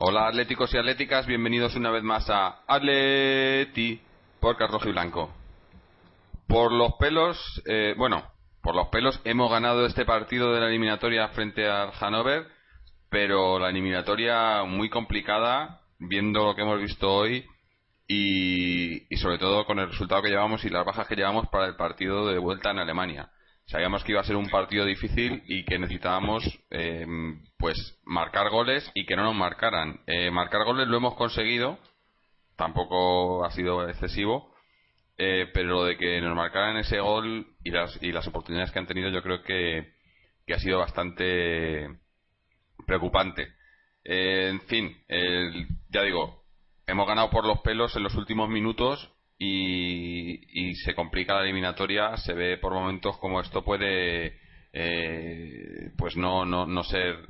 Hola atléticos y atléticas, bienvenidos una vez más a Atleti por Carlos y Blanco. Por los pelos, eh, bueno, por los pelos hemos ganado este partido de la eliminatoria frente al Hannover, pero la eliminatoria muy complicada, viendo lo que hemos visto hoy y, sobre todo con el resultado que llevamos y las bajas que llevamos para el partido de vuelta en Alemania. Sabíamos que iba a ser un partido difícil y que necesitábamos eh, pues marcar goles y que no nos marcaran. Eh, marcar goles lo hemos conseguido tampoco ha sido excesivo eh, pero de que nos marcaran ese gol y las y las oportunidades que han tenido yo creo que, que ha sido bastante preocupante. En fin ya digo hemos ganado por los pelos en los últimos minutos y, se complica la eliminatoria, se ve por momentos como esto puede eh, pues no, no, no ser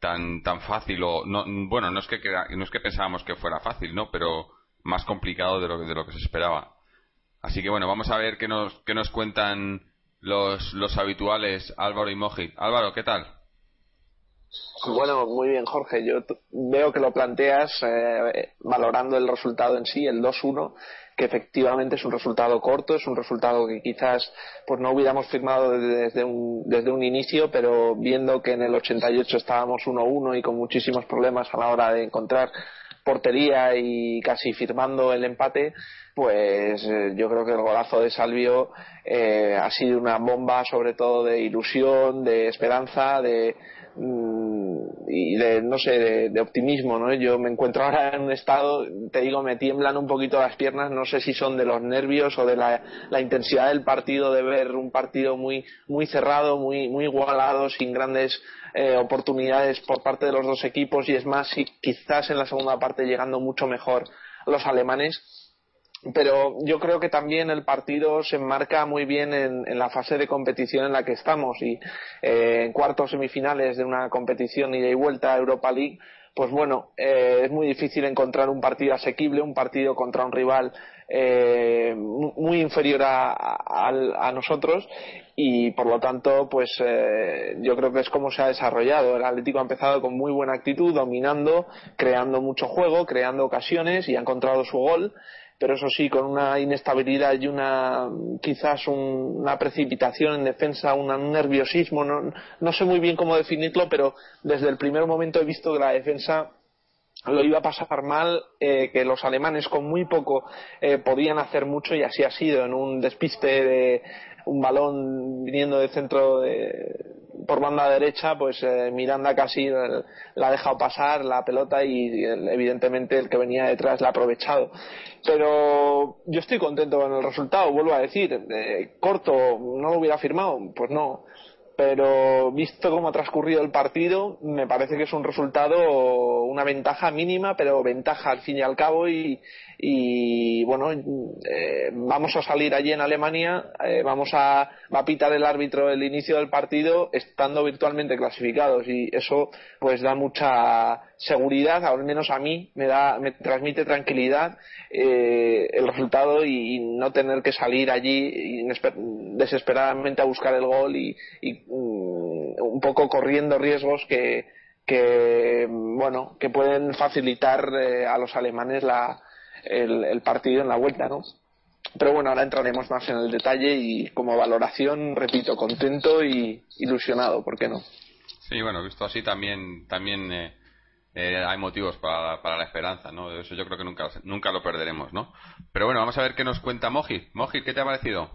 tan tan fácil o no, bueno no es que no es que pensábamos que fuera fácil no pero más complicado de lo de lo que se esperaba. Así que bueno vamos a ver qué nos qué nos cuentan los los habituales Álvaro y Moji. Álvaro qué tal bueno, muy bien, Jorge. Yo veo que lo planteas eh, valorando el resultado en sí, el 2-1, que efectivamente es un resultado corto, es un resultado que quizás pues no hubiéramos firmado desde un, desde un inicio, pero viendo que en el 88 estábamos 1-1 y con muchísimos problemas a la hora de encontrar portería y casi firmando el empate, pues eh, yo creo que el golazo de Salvio eh, ha sido una bomba sobre todo de ilusión, de esperanza, de, y de no sé de, optimismo no yo me encuentro ahora en un estado te digo me tiemblan un poquito las piernas no sé si son de los nervios o de la, intensidad del partido de ver un partido muy muy cerrado muy muy igualado sin grandes eh, oportunidades por parte de los dos equipos y es más si, quizás en la segunda parte llegando mucho mejor los alemanes pero yo creo que también el partido se enmarca muy bien en, la fase de competición en la que estamos y eh, en cuartos semifinales de una competición ida y vuelta a Europa League pues bueno, eh, es muy difícil encontrar un partido asequible, un partido contra un rival eh, muy inferior a, nosotros y por lo tanto, pues yo creo que es como se ha desarrollado. El Atlético ha empezado con muy buena actitud, dominando, creando mucho juego, creando ocasiones y ha encontrado su gol pero eso sí, con una inestabilidad y una quizás una precipitación en defensa, un nerviosismo, no, no sé muy bien cómo definirlo, pero desde el primer momento he visto que la defensa lo iba a pasar mal, eh, que los alemanes con muy poco eh, podían hacer mucho y así ha sido en un despiste de un balón viniendo de centro de, por banda derecha, pues eh, Miranda casi la ha dejado pasar la pelota y evidentemente el que venía detrás la ha aprovechado. Pero yo estoy contento con el resultado, vuelvo a decir, corto, no lo hubiera firmado, pues no pero visto cómo ha transcurrido el partido, me parece que es un resultado, una ventaja mínima, pero ventaja al fin y al cabo. Y, y bueno, eh, vamos a salir allí en Alemania, eh, vamos a, va pitar el árbitro el inicio del partido estando virtualmente clasificados y eso pues da mucha seguridad, al menos a mí me da, me transmite tranquilidad eh, el resultado y, no tener que salir allí desesperadamente a buscar el gol y, mm, un poco corriendo riesgos que, que bueno que pueden facilitar a los alemanes la el, partido en la vuelta, ¿no? Pero bueno, ahora entraremos más en el detalle y como valoración, repito, contento y ilusionado, ¿por qué no? Sí, bueno, visto así también también eh, eh, hay motivos para, para, la esperanza, ¿no? Eso yo creo que nunca, nunca lo perderemos, ¿no? Pero bueno, vamos a ver qué nos cuenta Moji. Moji, ¿qué te ha parecido?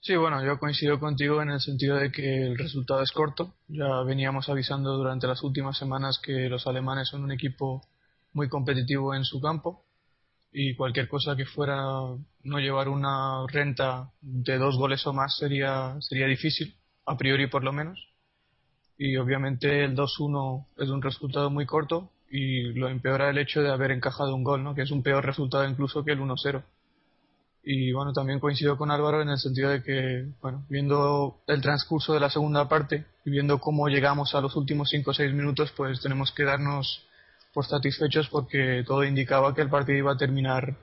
Sí, bueno, yo coincido contigo en el sentido de que el resultado es corto. Ya veníamos avisando durante las últimas semanas que los alemanes son un equipo muy competitivo en su campo y cualquier cosa que fuera no llevar una renta de dos goles o más sería, sería difícil, a priori por lo menos. Y obviamente el 2-1 es un resultado muy corto y lo empeora el hecho de haber encajado un gol, ¿no? que es un peor resultado incluso que el 1-0. Y bueno, también coincido con Álvaro en el sentido de que, bueno, viendo el transcurso de la segunda parte y viendo cómo llegamos a los últimos 5 o 6 minutos, pues tenemos que darnos satisfechos porque todo indicaba que el partido iba a terminar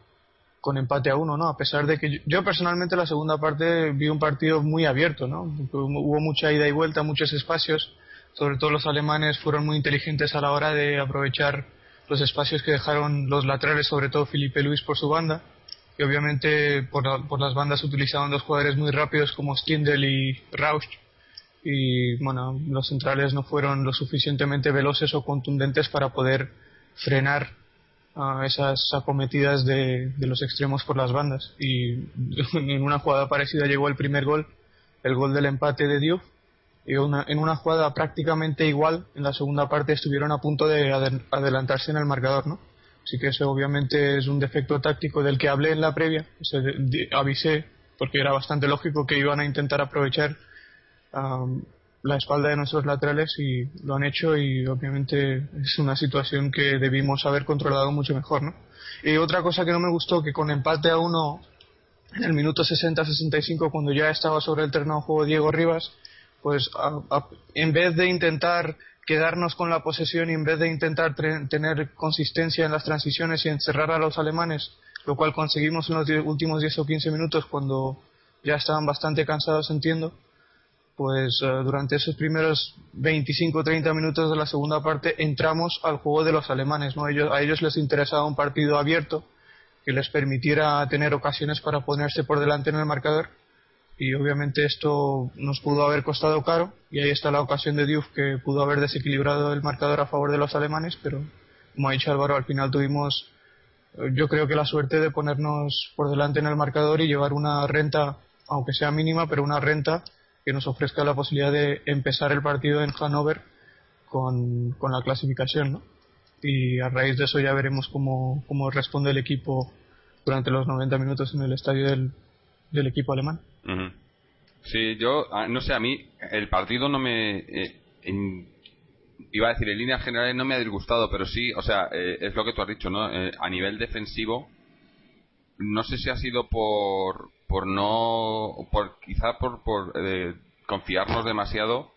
con empate a uno, ¿no? A pesar de que yo, personalmente la segunda parte vi un partido muy abierto, ¿no? Hubo mucha ida y vuelta, muchos espacios, sobre todo los alemanes fueron muy inteligentes a la hora de aprovechar los espacios que dejaron los laterales, sobre todo Felipe Luis por su banda, y obviamente por, por las bandas utilizaban dos jugadores muy rápidos como Stindl y Rausch, y bueno, los centrales no fueron lo suficientemente veloces o contundentes para poder frenar esas acometidas de, los extremos por las bandas. Y en una jugada parecida llegó el primer gol, el gol del empate de Diouf. Y en una jugada prácticamente igual, en la segunda parte estuvieron a punto de adelantarse en el marcador, ¿no? Así que eso obviamente es un defecto táctico del que hablé en la previa. avisé, porque era bastante lógico que iban a intentar aprovechar la espalda de nuestros laterales y lo han hecho y obviamente es una situación que debimos haber controlado mucho mejor, ¿no? Y otra cosa que no me gustó, que con empate a uno en el minuto 60-65 cuando ya estaba sobre el terreno de juego Diego Rivas, pues en vez de intentar quedarnos con la posesión y en vez de intentar tener consistencia en las transiciones y encerrar a los alemanes, lo cual conseguimos en los últimos 10 o 15 minutos cuando ya estaban bastante cansados, entiendo, pues eh, durante esos primeros 25 o 30 minutos de la segunda parte entramos al juego de los alemanes. ¿no? Ellos, a ellos les interesaba un partido abierto que les permitiera tener ocasiones para ponerse por delante en el marcador y obviamente esto nos pudo haber costado caro y ahí está la ocasión de Diouf que pudo haber desequilibrado el marcador a favor de los alemanes pero como ha dicho Álvaro al final tuvimos eh, yo creo que la suerte de ponernos por delante en el marcador y llevar una renta aunque sea mínima pero una renta que nos ofrezca la posibilidad de empezar el partido en Hannover con, con la clasificación, ¿no? Y a raíz de eso ya veremos cómo, cómo responde el equipo durante los 90 minutos en el estadio del, del equipo alemán. Sí, yo, ah, no sé, a mí el partido no me... Eh, iba a decir, en líneas generales no me ha disgustado, pero sí, o sea, eh, es lo que tú has dicho, ¿no? Eh, a nivel defensivo, no sé si ha sido por, por no, por quizá por, por eh, confiarnos demasiado,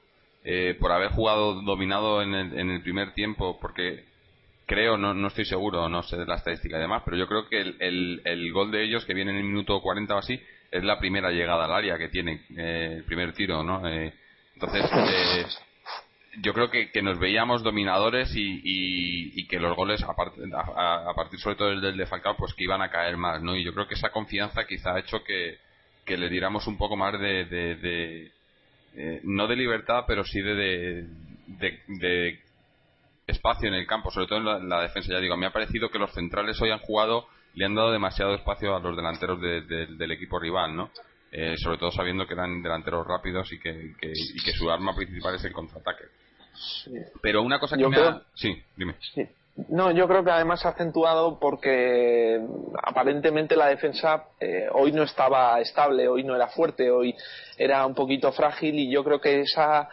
eh, por haber jugado dominado en el, en el primer tiempo, porque creo, no, no estoy seguro, no sé la estadística y demás, pero yo creo que el, el, gol de ellos, que viene en el minuto 40 o así, es la primera llegada al área que tiene, eh, el primer tiro, ¿no? entonces, yo creo que, que, nos veíamos dominadores y, y, que los goles, a, a, partir sobre todo del, de Falcao, pues que iban a caer más, ¿no? Y yo creo que esa confianza quizá ha hecho que, que le diéramos un poco más de, de, eh, no de libertad, pero sí de, de, espacio en el campo, sobre todo en la, defensa. Ya digo, me ha parecido que los centrales hoy han jugado, le han dado demasiado espacio a los delanteros del equipo rival, ¿no? Eh, sobre todo sabiendo que eran delanteros rápidos y que, y que su arma principal es el contraataque. Pero una cosa que me Sí, dime. No, yo creo que además ha acentuado porque aparentemente la defensa eh, hoy no estaba estable, hoy no era fuerte, hoy era un poquito frágil y yo creo que esa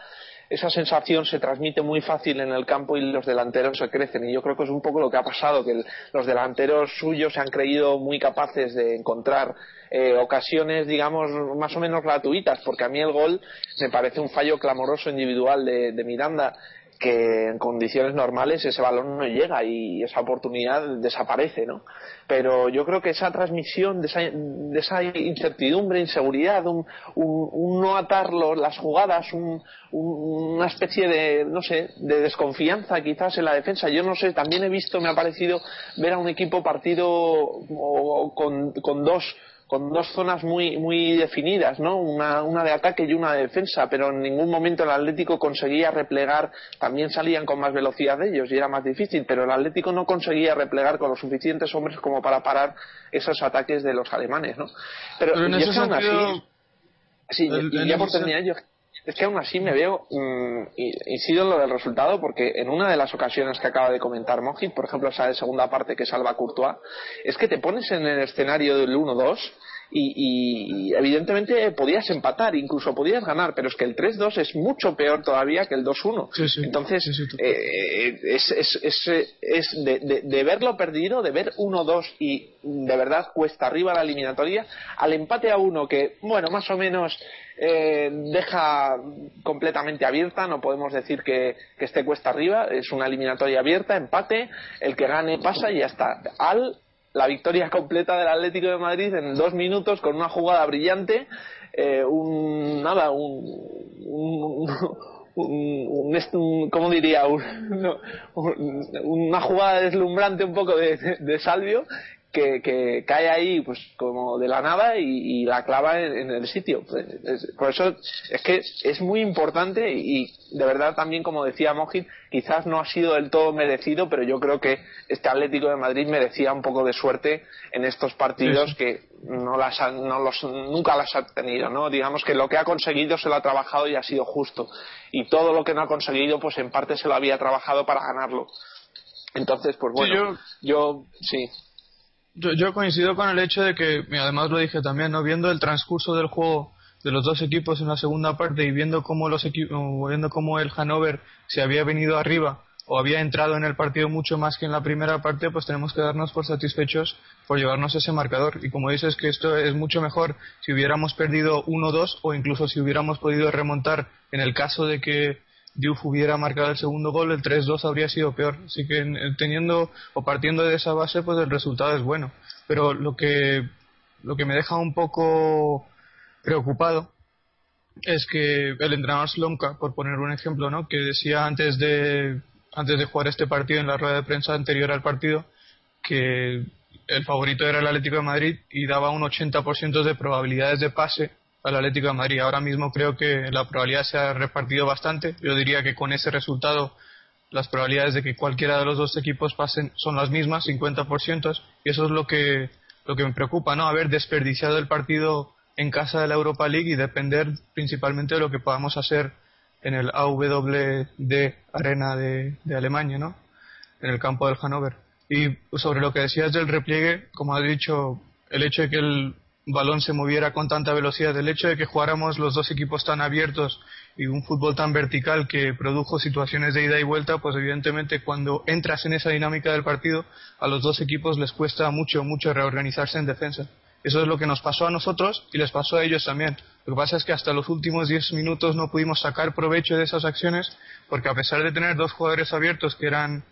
esa sensación se transmite muy fácil en el campo y los delanteros se crecen. Y yo creo que es un poco lo que ha pasado, que los delanteros suyos se han creído muy capaces de encontrar eh, ocasiones, digamos, más o menos gratuitas, porque a mí el gol me parece un fallo clamoroso individual de, Miranda que en condiciones normales ese balón no llega y esa oportunidad desaparece, ¿no? Pero yo creo que esa transmisión de esa, de esa incertidumbre, inseguridad, un, un, no atar las jugadas, una especie de, no sé, de desconfianza quizás en la defensa. Yo no sé, también he visto, me ha parecido ver a un equipo partido con, con dos con dos zonas muy, muy definidas, ¿no? Una, una de ataque y una de defensa, pero en ningún momento el Atlético conseguía replegar, también salían con más velocidad de ellos y era más difícil, pero el Atlético no conseguía replegar con los suficientes hombres como para parar esos ataques de los alemanes, ¿no? Pero, en ese sentido... sí, y ya por terminar, yo es que aún así me veo, mmm, incido en lo del resultado, porque en una de las ocasiones que acaba de comentar Mojit, por ejemplo esa de segunda parte que salva Courtois, es que te pones en el escenario del 1-2 y, evidentemente podías empatar, incluso podías ganar, pero es que el 3-2 es mucho peor todavía que el 2-1. Entonces, eh, es, es, es, de, de, verlo perdido, de ver 1-2 y de verdad cuesta arriba la eliminatoria, al empate a uno que, bueno, más o menos eh, deja completamente abierta, no podemos decir que, que esté cuesta arriba, es una eliminatoria abierta, empate, el que gane pasa y ya está. Al la victoria completa del Atlético de Madrid en dos minutos con una jugada brillante, eh, un nada, un, un, un, ¿cómo diría? una jugada deslumbrante un poco de, de Salvio que, cae ahí pues como de la nada y, la clava en, el sitio. por eso es que es muy importante y de verdad también como decía Mojit, quizás no ha sido del todo merecido, pero yo creo que este Atlético de Madrid merecía un poco de suerte en estos partidos que no las no los, nunca las ha tenido, ¿no? Digamos que lo que ha conseguido se lo ha trabajado y ha sido justo. Y todo lo que no ha conseguido, pues en parte se lo había trabajado para ganarlo. Entonces, pues bueno, yo sí. Yo, coincido con el hecho de que, además lo dije también, ¿no? viendo el transcurso del juego de los dos equipos en la segunda parte y viendo cómo los viendo cómo el Hannover se había venido arriba o había entrado en el partido mucho más que en la primera parte, pues tenemos que darnos por satisfechos por llevarnos ese marcador. Y como dices que esto es mucho mejor si hubiéramos perdido 1-2 o incluso si hubiéramos podido remontar en el caso de que Diouf hubiera marcado el segundo gol, el 3-2 habría sido peor. Así que teniendo o partiendo de esa base, pues el resultado es bueno. Pero lo que, lo que me deja un poco preocupado es que el entrenador Slomka, por poner un ejemplo, ¿no? que decía antes de, antes de jugar este partido en la rueda de prensa anterior al partido que el favorito era el Atlético de Madrid y daba un 80% de probabilidades de pase al Atlético de Madrid. Ahora mismo creo que la probabilidad se ha repartido bastante. Yo diría que con ese resultado las probabilidades de que cualquiera de los dos equipos pasen son las mismas, 50%, y eso es lo que, lo que me preocupa, ¿no? Haber desperdiciado el partido en casa de la Europa League y depender principalmente de lo que podamos hacer en el AWD Arena de, de Alemania, ¿no? En el campo del Hannover. Y sobre lo que decías del repliegue, como has dicho, el hecho de que el balón se moviera con tanta velocidad. El hecho de que jugáramos los dos equipos tan abiertos y un fútbol tan vertical que produjo situaciones de ida y vuelta, pues evidentemente cuando entras en esa dinámica del partido, a los dos equipos les cuesta mucho, mucho reorganizarse en defensa. Eso es lo que nos pasó a nosotros y les pasó a ellos también. Lo que pasa es que hasta los últimos 10 minutos no pudimos sacar provecho de esas acciones porque a pesar de tener dos jugadores abiertos que eran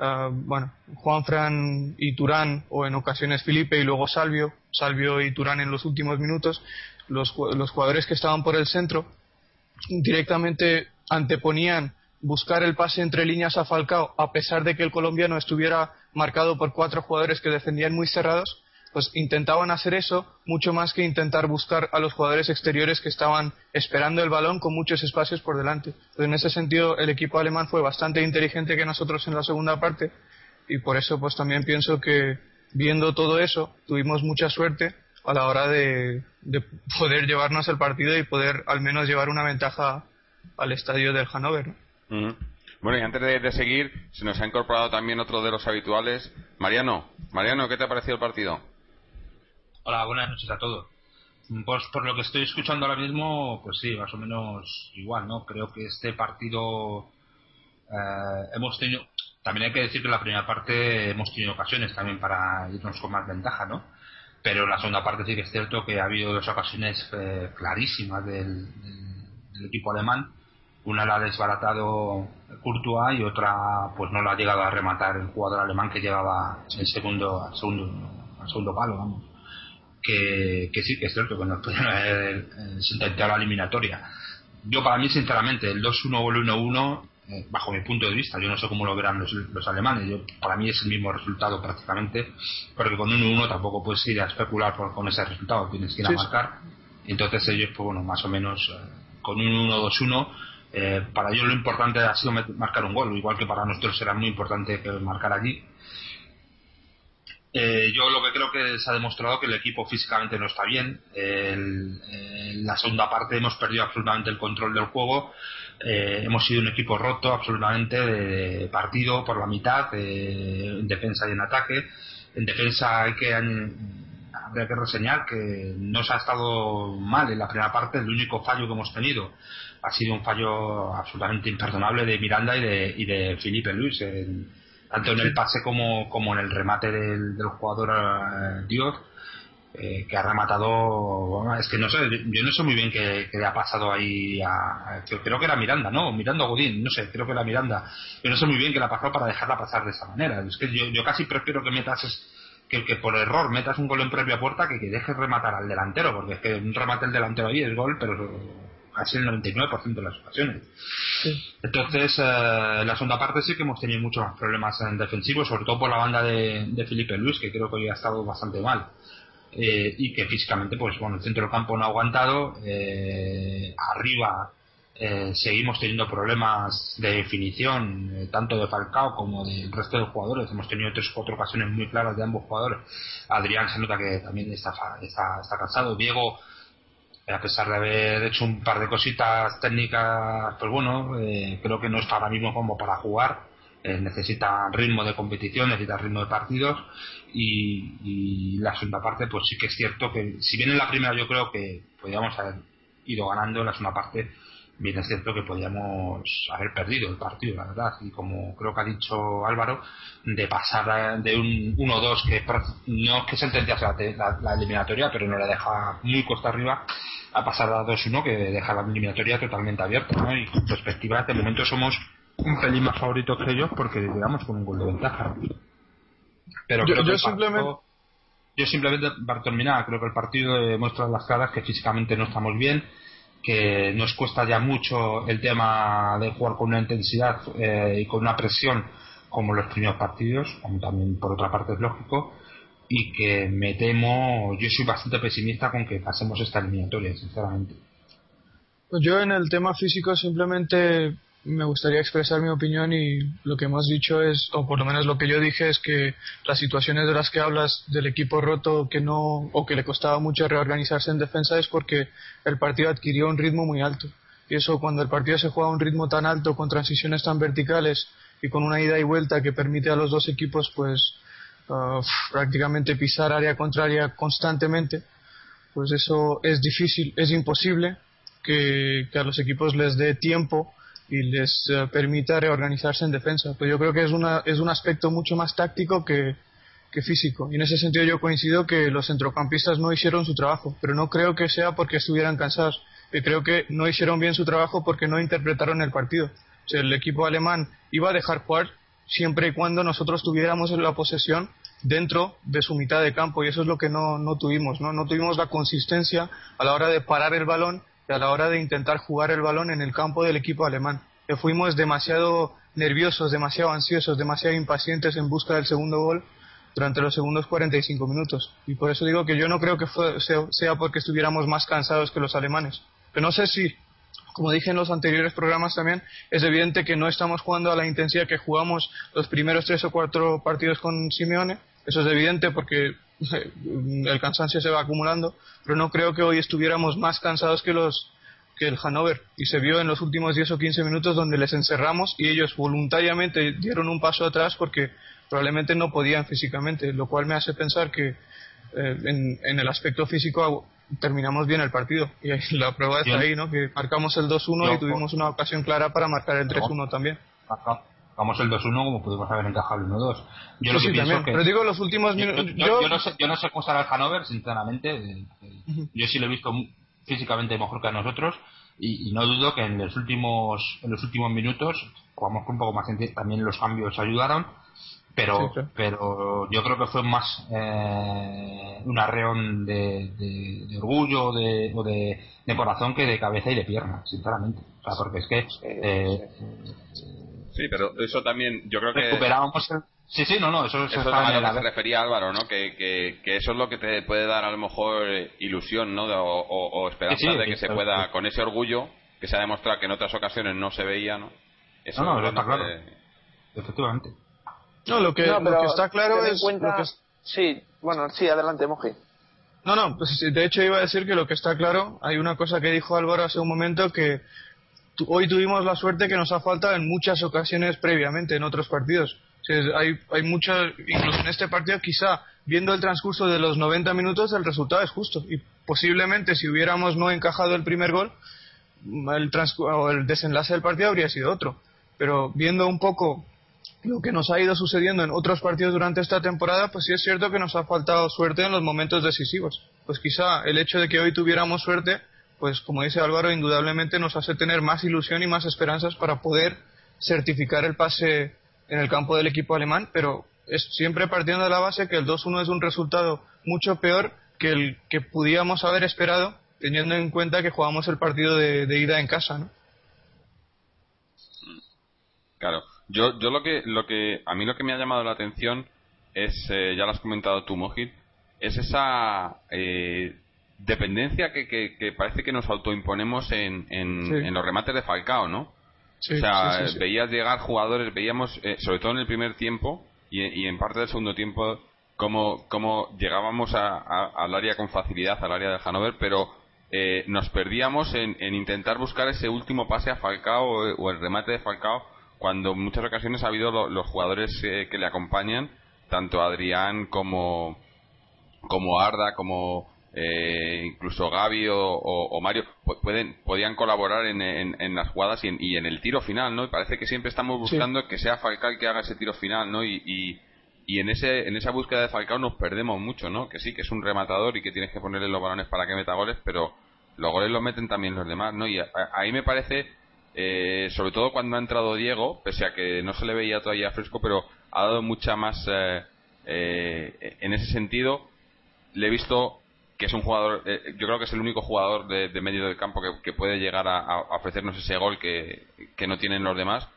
uh, bueno, Juanfran y Turán, o en ocasiones Felipe y luego Salvio, Salvio y Turán en los últimos minutos, los, los jugadores que estaban por el centro directamente anteponían buscar el pase entre líneas a Falcao, a pesar de que el colombiano estuviera marcado por cuatro jugadores que defendían muy cerrados, pues intentaban hacer eso mucho más que intentar buscar a los jugadores exteriores que estaban esperando el balón con muchos espacios por delante. en ese sentido, el equipo alemán fue bastante inteligente que nosotros en la segunda parte y por eso pues también pienso que viendo todo eso tuvimos mucha suerte a la hora de, poder llevarnos el partido y poder al menos llevar una ventaja al estadio del Hannover. Bueno, y antes de, de, seguir, se nos ha incorporado también otro de los habituales. Mariano, Mariano, ¿qué te ha parecido el partido? Hola, buenas noches a todos. Pues por lo que estoy escuchando ahora mismo, pues sí, más o menos igual, ¿no? Creo que este partido eh, hemos tenido, también hay que decir que en la primera parte hemos tenido ocasiones también para irnos con más ventaja, ¿no? Pero en la segunda parte sí que es cierto que ha habido dos ocasiones eh, clarísimas del, equipo alemán. Una la ha desbaratado Courtois y otra pues no la ha llegado a rematar el jugador alemán que llevaba el segundo, al segundo, al segundo palo, vamos que, sí, que es cierto que nos pueden haber eh, sentenciado la eliminatoria. Yo, para mí, sinceramente, el 2-1 o el 1-1, eh, bajo mi punto de vista, yo no sé cómo lo verán los, alemanes, yo, para mí es el mismo resultado prácticamente, porque con 1-1 tampoco puedes ir a especular con ese resultado, tienes que ir a marcar. Entonces, ellos, pues bueno, más o menos eh, con un 1-2-1. para ellos lo importante ha sido marcar un gol, igual que para nosotros era muy importante marcar allí eh, yo lo que creo que se ha demostrado que el equipo físicamente no está bien. en la segunda parte hemos perdido absolutamente el control del juego. Eh, hemos sido un equipo roto absolutamente de partido por la mitad, en defensa y en ataque. En defensa hay que habría que reseñar que no se ha estado mal en la primera parte, el único fallo que hemos tenido ha sido un fallo absolutamente imperdonable de Miranda y de, y de Felipe Luis, tanto en el pase como, como en el remate del, jugador eh, Dios, eh, que ha rematado. es que no sé, yo no sé muy bien qué, le ha pasado ahí a. Creo que era Miranda, ¿no? Miranda Godín, no sé, creo que era Miranda. Yo no sé muy bien qué le ha pasado para dejarla pasar de esa manera. Es que yo, yo casi prefiero que metas. que, que por error metas un gol en propia puerta que que dejes rematar al delantero, porque es que un remate el delantero ahí es gol, pero casi el 99% de las ocasiones. Entonces, eh, la segunda parte sí que hemos tenido muchos más problemas en defensivo, sobre todo por la banda de, de Felipe Luis, que creo que hoy ha estado bastante mal. Eh, y que físicamente, pues bueno, el centro del campo no ha aguantado. Eh, arriba seguimos teniendo problemas de definición, tanto de Falcao como del resto de jugadores. Hemos tenido tres o cuatro ocasiones muy claras de ambos jugadores. Adrián se nota que también está, está, está cansado. Diego a pesar de haber hecho un par de cositas técnicas, pues bueno, eh, creo que no está ahora mismo como para jugar. Eh, necesita ritmo de competición, necesita ritmo de partidos y, la segunda parte, pues sí que es cierto que, si bien en la primera yo creo que podíamos haber ido ganando, en la segunda parte bien es cierto que podíamos haber perdido el partido, la verdad. Y como creo que ha dicho Álvaro, de pasar de un 1-2 que no es que sentenciase la, la, eliminatoria, pero no la deja muy costa arriba, a pasar a 2-1 que deja la eliminatoria totalmente abierta. ¿no? Y en perspectiva, de momento somos un pelín más favoritos que ellos porque llegamos con un gol de ventaja. Pero yo, yo simplemente. Yo simplemente, para terminar, creo que el partido demuestra las caras que físicamente no estamos bien, que nos cuesta ya mucho el tema de jugar con una intensidad eh, y con una presión como los primeros partidos, como también por otra parte es lógico, y que me temo, yo soy bastante pesimista con que pasemos esta eliminatoria, sinceramente. Pues yo en el tema físico simplemente me gustaría expresar mi opinión y lo que hemos dicho es, o por lo menos lo que yo dije es que las situaciones de las que hablas del equipo roto que no, o que le costaba mucho reorganizarse en defensa es porque el partido adquirió un ritmo muy alto. Y eso cuando el partido se juega a un ritmo tan alto, con transiciones tan verticales y con una ida y vuelta que permite a los dos equipos pues prácticamente pisar área contraria constantemente, pues eso es difícil, es imposible que, a los equipos les dé tiempo y les eh, permita reorganizarse en defensa. Pues yo creo que es, una, es un aspecto mucho más táctico que, que físico. Y en ese sentido yo coincido que los centrocampistas no hicieron su trabajo, pero no creo que sea porque estuvieran cansados. Creo que no hicieron bien su trabajo porque no interpretaron el partido. El equipo alemán iba a dejar jugar siempre y cuando nosotros tuviéramos la posesión dentro de su mitad de campo y eso es lo que no, no tuvimos, ¿no? No tuvimos la consistencia a la hora de parar el balón a la hora de intentar jugar el balón en el campo del equipo alemán. Que fuimos demasiado nerviosos, demasiado ansiosos, demasiado impacientes en busca del segundo gol durante los segundos 45 minutos. Y por eso digo que yo no creo que sea, porque estuviéramos más cansados que los alemanes. Pero no sé si, como dije en los anteriores programas también, es evidente que no estamos jugando a la intensidad que jugamos los primeros tres o cuatro partidos con Simeone. Eso es evidente porque el cansancio se va acumulando, pero no creo que hoy estuviéramos más cansados que los que el Hannover. Y se vio en los últimos 10 o 15 minutos donde les encerramos y ellos voluntariamente dieron un paso atrás porque probablemente no podían físicamente, lo cual me hace pensar que eh, en, el aspecto físico terminamos bien el partido. Y la prueba está ahí, ¿no? Que marcamos el 2-1 y tuvimos una ocasión clara para marcar el 3-1 también vamos el 2-1 como pudimos haber encajado el 1-2. Yo lo que pienso que... Pero digo los últimos minutos... Yo, no sé, yo no sé cómo estará el Hannover, sinceramente. Eh, yo sí lo he visto físicamente mejor que a nosotros. Y, no dudo que en los últimos en los últimos minutos jugamos con un poco más gente también los cambios ayudaron. Pero pero yo creo que fue más eh, un arreón de, de, orgullo de, o de, de, corazón que de cabeza y de pierna sinceramente. O sea porque es que eh, Sí, pero eso también, yo creo que. Recuperábamos Sí, sí, no, no, eso, eso, eso es lo que se refería Álvaro, ¿no? Que, que, que, eso es lo que te puede dar a lo mejor eh, ilusión, ¿no? o, o, esperanza de que se pueda, con ese orgullo que se ha demostrado que en otras ocasiones no se veía, ¿no? Eso no, no, está claro. Efectivamente. No, lo que, lo que está claro es. Sí, bueno, sí, adelante, Moji. No, no, pues de hecho iba a decir que lo que está claro, hay una cosa que dijo Álvaro hace un momento que hoy tuvimos la suerte que nos ha faltado en muchas ocasiones previamente en otros partidos. hay, hay mucha, incluso en este partido, quizá viendo el transcurso de los 90 minutos, el resultado es justo. Y posiblemente si hubiéramos no encajado el primer gol, el, o el desenlace del partido habría sido otro. Pero viendo un poco lo que nos ha ido sucediendo en otros partidos durante esta temporada, pues sí es cierto que nos ha faltado suerte en los momentos decisivos. Pues quizá el hecho de que hoy tuviéramos suerte, pues como dice Álvaro, indudablemente nos hace tener más ilusión y más esperanzas para poder certificar el pase en el campo del equipo alemán, pero es siempre partiendo de la base que el 2-1 es un resultado mucho peor que el que pudiéramos haber esperado, teniendo en cuenta que jugamos el partido de, ida en casa, ¿no? Claro. Yo, yo lo que, lo que, a mí lo que me ha llamado la atención es, eh, ya lo has comentado tú, Mojit, es esa eh, dependencia que, que, parece que nos autoimponemos en, en, los remates de Falcao, ¿no? o sea, veías llegar jugadores, veíamos, eh, sobre todo en el primer tiempo y, y, en parte del segundo tiempo, cómo, cómo llegábamos al área con facilidad, al área de Hanover, pero nos perdíamos en, en, intentar buscar ese último pase a Falcao o el remate de Falcao cuando en muchas ocasiones ha habido los jugadores eh, que le acompañan, tanto Adrián como, como Arda, como eh, incluso Gaby o, Mario, pueden, podían colaborar en, en, las jugadas y en, y en, el tiro final, ¿no? Y parece que siempre estamos buscando que sea Falcao que haga ese tiro final, ¿no? Y, y, y, en, ese, en esa búsqueda de Falcao nos perdemos mucho, ¿no? Que sí, que es un rematador y que tienes que ponerle los balones para que meta goles, pero los goles los meten también los demás, ¿no? Y ahí me parece eh, sobre todo cuando ha entrado Diego, pese a que no se le veía todavía fresco, pero ha dado mucha más eh, eh, en ese sentido. Le he visto que es un jugador, yo creo que es el único jugador de, medio del campo que, puede llegar a, ofrecernos ese gol que, no tienen los demás.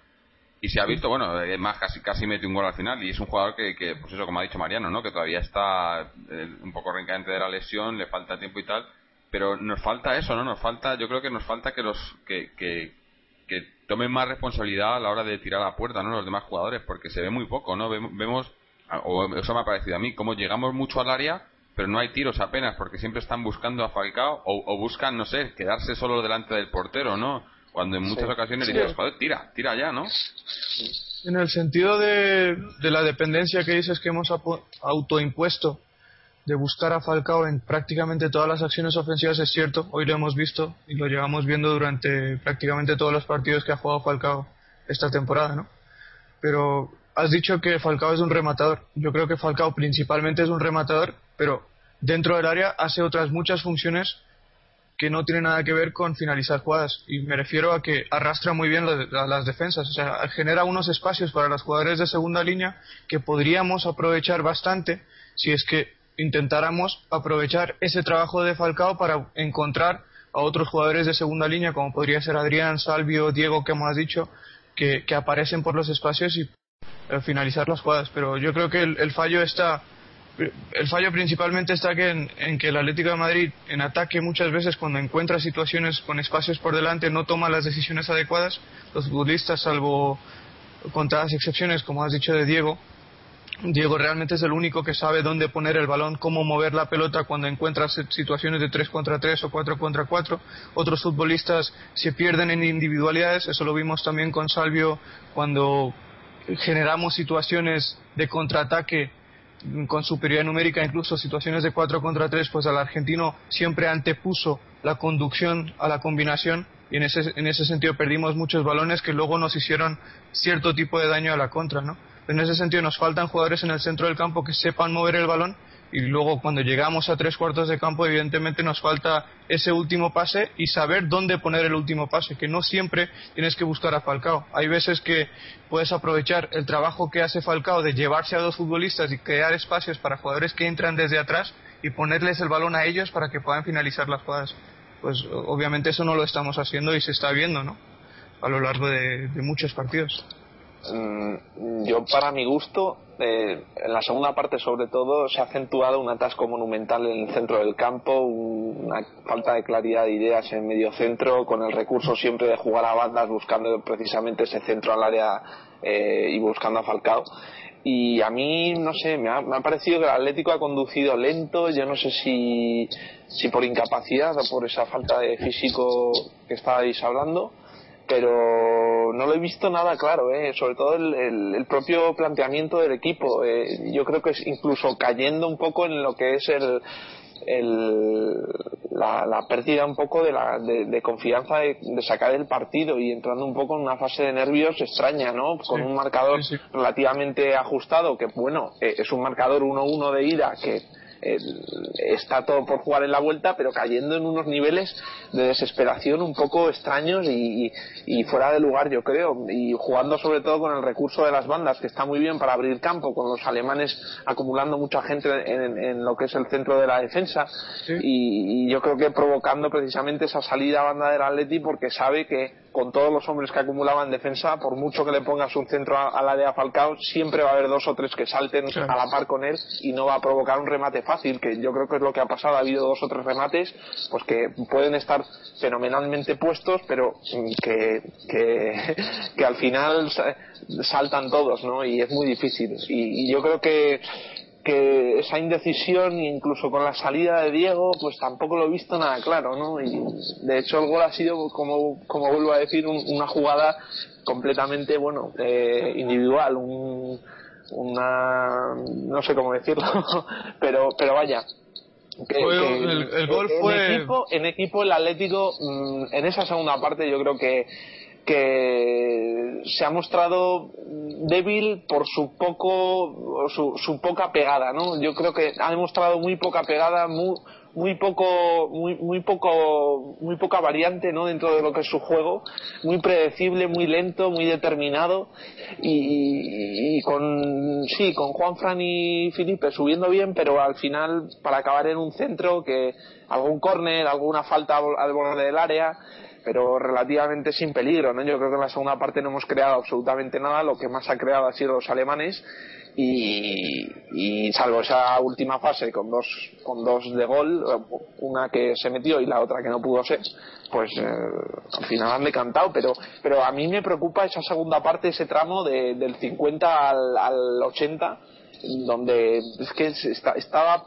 Y se ha visto, bueno, más casi, casi mete un gol al final y es un jugador que, pues eso, como ha dicho Mariano, ¿no? que todavía está un poco reencadente de la lesión, le falta tiempo y tal, pero nos falta eso, ¿no? Nos falta, yo creo que nos falta que los que, que tomen más responsabilidad a la hora de tirar la puerta, ¿no? Los demás jugadores, porque se ve muy poco, ¿no? Vemos, o eso me ha parecido a mí, como llegamos mucho al área, pero no hay tiros apenas, porque siempre están buscando a Falcao, o, buscan, no sé, quedarse solo delante del portero, ¿no? Cuando en muchas ocasiones dices, joder, tira, tira ya, ¿no? En el sentido de, de la dependencia que dices que hemos autoimpuesto de buscar a Falcao en prácticamente todas las acciones ofensivas es cierto, hoy lo hemos visto y lo llevamos viendo durante prácticamente todos los partidos que ha jugado Falcao esta temporada, ¿no? Pero has dicho que Falcao es un rematador. Yo creo que Falcao principalmente es un rematador, pero dentro del área hace otras muchas funciones que no tienen nada que ver con finalizar jugadas. Y me refiero a que arrastra muy bien las defensas. O sea, genera unos espacios para los jugadores de segunda línea que podríamos aprovechar bastante si es que intentáramos aprovechar ese trabajo de Falcao para encontrar a otros jugadores de segunda línea, como podría ser Adrián, Salvio, Diego, que hemos dicho, que, aparecen por los espacios y eh, finalizar las jugadas. Pero yo creo que el, fallo está, el fallo principalmente está que en, que el Atlético de Madrid, en ataque, muchas veces cuando encuentra situaciones con espacios por delante, no toma las decisiones adecuadas. Los futbolistas, salvo contadas excepciones, como has dicho de Diego, Diego realmente es el único que sabe dónde poner el balón, cómo mover la pelota cuando encuentra situaciones de 3 contra 3 o 4 contra 4. Otros futbolistas se pierden en individualidades, eso lo vimos también con Salvio cuando generamos situaciones de contraataque con superioridad numérica, incluso situaciones de 4 contra 3, pues al argentino siempre antepuso la conducción a la combinación y en ese, en ese sentido perdimos muchos balones que luego nos hicieron cierto tipo de daño a la contra, ¿no? En ese sentido nos faltan jugadores en el centro del campo que sepan mover el balón y luego cuando llegamos a tres cuartos de campo evidentemente nos falta ese último pase y saber dónde poner el último pase, que no siempre tienes que buscar a Falcao. Hay veces que puedes aprovechar el trabajo que hace Falcao de llevarse a dos futbolistas y crear espacios para jugadores que entran desde atrás y ponerles el balón a ellos para que puedan finalizar las jugadas. Pues obviamente eso no lo estamos haciendo y se está viendo, ¿no? A lo largo de muchos partidos. Mm, yo para mi gusto eh, en la segunda parte sobre todo se ha acentuado un atasco monumental en el centro del campo una falta de claridad de ideas en medio centro con el recurso siempre de jugar a bandas buscando precisamente ese centro al área eh, y buscando a Falcao. Y a mí no sé me ha, parecido que el Atlético ha conducido lento. Yo no sé si si por incapacidad o por esa falta de físico que estabais hablando pero no lo he visto nada claro, ¿eh? sobre todo el, propio planteamiento del equipo. Eh, yo creo que es incluso cayendo un poco en lo que es el, la, pérdida un poco de, la, de, confianza de, sacar el partido y entrando un poco en una fase de nervios extraña, ¿no? Con un marcador relativamente ajustado, que bueno, eh, es un marcador 1-1 de ida que está todo por jugar en la vuelta, pero cayendo en unos niveles de desesperación un poco extraños y, fuera de lugar, yo creo, y jugando sobre todo con el recurso de las bandas, que está muy bien para abrir campo, con los alemanes acumulando mucha gente en, lo que es el centro de la defensa, y, yo creo que provocando precisamente esa salida a banda del Atleti porque sabe que con todos los hombres que acumulaban defensa, por mucho que le pongas un centro al área Falcao, siempre va a haber dos o tres que salten a la par con él y no va a provocar un remate fácil, que yo creo que es lo que ha pasado. Ha habido dos o tres remates pues que pueden estar fenomenalmente puestos, pero que, que, al final saltan todos, ¿no? Y es muy difícil. y yo creo que que esa indecisión incluso con la salida de Diego pues tampoco lo he visto nada claro no y de hecho el gol ha sido como como vuelvo a decir una jugada completamente bueno eh, individual un, una no sé cómo decirlo pero pero vaya el, gol fue en equipo, en equipo el Atlético mm, en esa segunda parte yo creo que que se ha mostrado débil por su poco su, su poca pegada no yo creo que ha demostrado muy poca pegada muy muy poco muy, muy poco muy poca variante no dentro de lo que es su juego muy predecible muy lento muy determinado y, y, con sí con Juan Fran y Felipe subiendo bien pero al final para acabar en un centro que algún córner alguna falta al borde del área pero relativamente sin peligro. ¿no? Yo creo que en la segunda parte no hemos creado absolutamente nada, lo que más ha creado ha sido los alemanes y, salvo esa última fase con dos, con dos de gol, una que se metió y la otra que no pudo ser, pues eh, al final han decantado, pero, pero a mí me preocupa esa segunda parte, ese tramo de, del 50 al, al 80, donde es que estaba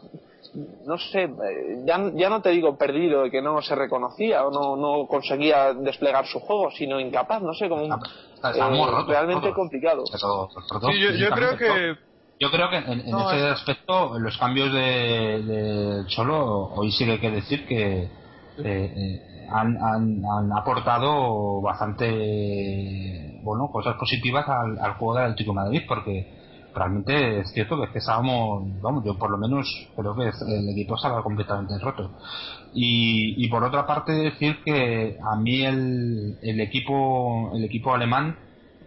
no sé, eh, ya, ya no te digo perdido, de que no se reconocía o no, no conseguía desplegar su juego, sino incapaz, no sé, como un, eh, realmente complicado. yo, creo que yo creo que en, ese aspecto los cambios de, de, Cholo hoy sí que hay que decir que eh, han, han, aportado bastante bueno cosas positivas al, al juego del Atlético de Madrid porque realmente es cierto que, es que estábamos, vamos, yo por lo menos creo que el equipo estaba completamente roto. Y, y por otra parte decir que a mí el, el equipo el equipo alemán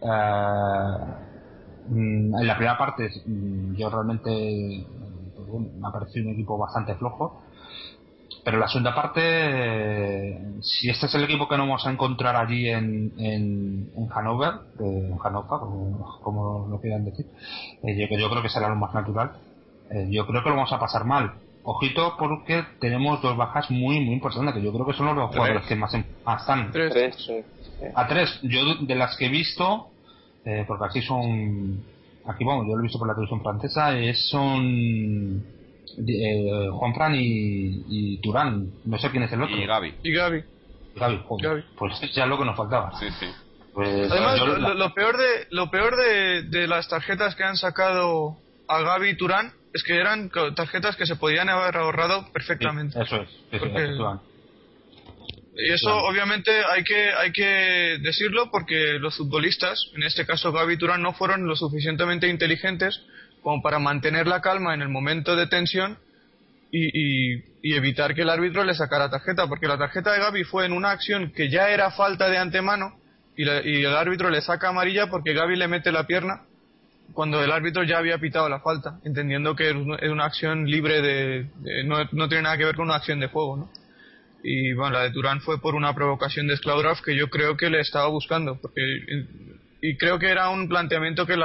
eh, mm, en la primera parte mm, yo realmente pues me ha parecido un equipo bastante flojo pero la segunda parte, si este es el equipo que nos vamos a encontrar allí en, en, en Hannover, en Hannover, como, lo quieran decir, eh, yo, yo, creo que será lo más natural. Eh, yo creo que lo vamos a pasar mal. Ojito porque tenemos dos bajas muy, muy importantes, que yo creo que son los dos jugadores que más, están. A tres, yo de las que he visto, eh, porque así son, aquí vamos, yo lo he visto por la televisión francesa, son eh, Juan Fran y, Turán. No sé quién es el otro. Y Gaby. Y Gaby. Gaby, Pues ya es lo que nos faltaba. Sí, sí. Pues, Además, lo, peor de lo peor de, de, las tarjetas que han sacado a Gaby y Turán es que eran tarjetas que se podían haber ahorrado perfectamente. eso es. y eso obviamente hay que hay que decirlo porque los futbolistas, en este caso Gaby y Turán, no fueron lo suficientemente inteligentes como para mantener la calma en el momento de tensión y, evitar que el árbitro le sacara tarjeta, porque la tarjeta de Gaby fue en una acción que ya era falta de antemano y, el árbitro le saca amarilla porque Gaby le mete la pierna cuando el árbitro ya había pitado la falta, entendiendo que es una acción libre de, no, no, tiene nada que ver con una acción de juego, ¿no? Y bueno, la de Turán fue por una provocación de Sklaudorf que yo creo que le estaba buscando, porque y creo que era un planteamiento que,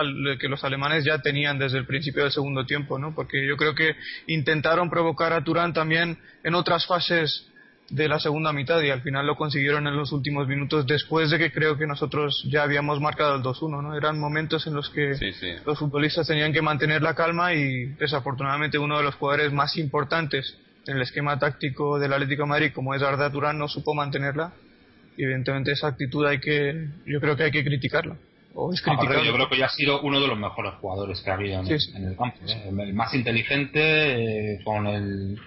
que, los alemanes ya tenían desde el principio del segundo tiempo, ¿no? Porque yo creo que intentaron provocar a Turán también en otras fases de la segunda mitad y al final lo consiguieron en los últimos minutos después de que creo que nosotros ya habíamos marcado el 2-1, ¿no? Eran momentos en los que los futbolistas tenían que mantener la calma y desafortunadamente uno de los jugadores más importantes en el esquema táctico del Atlético de Madrid como es Arda Turán no supo mantenerla y evidentemente esa actitud hay que, yo creo que hay que criticarla. O es yo creo que ya ha sido uno de los mejores jugadores que ha habido en, el campo. ¿eh? El más inteligente, eh, con el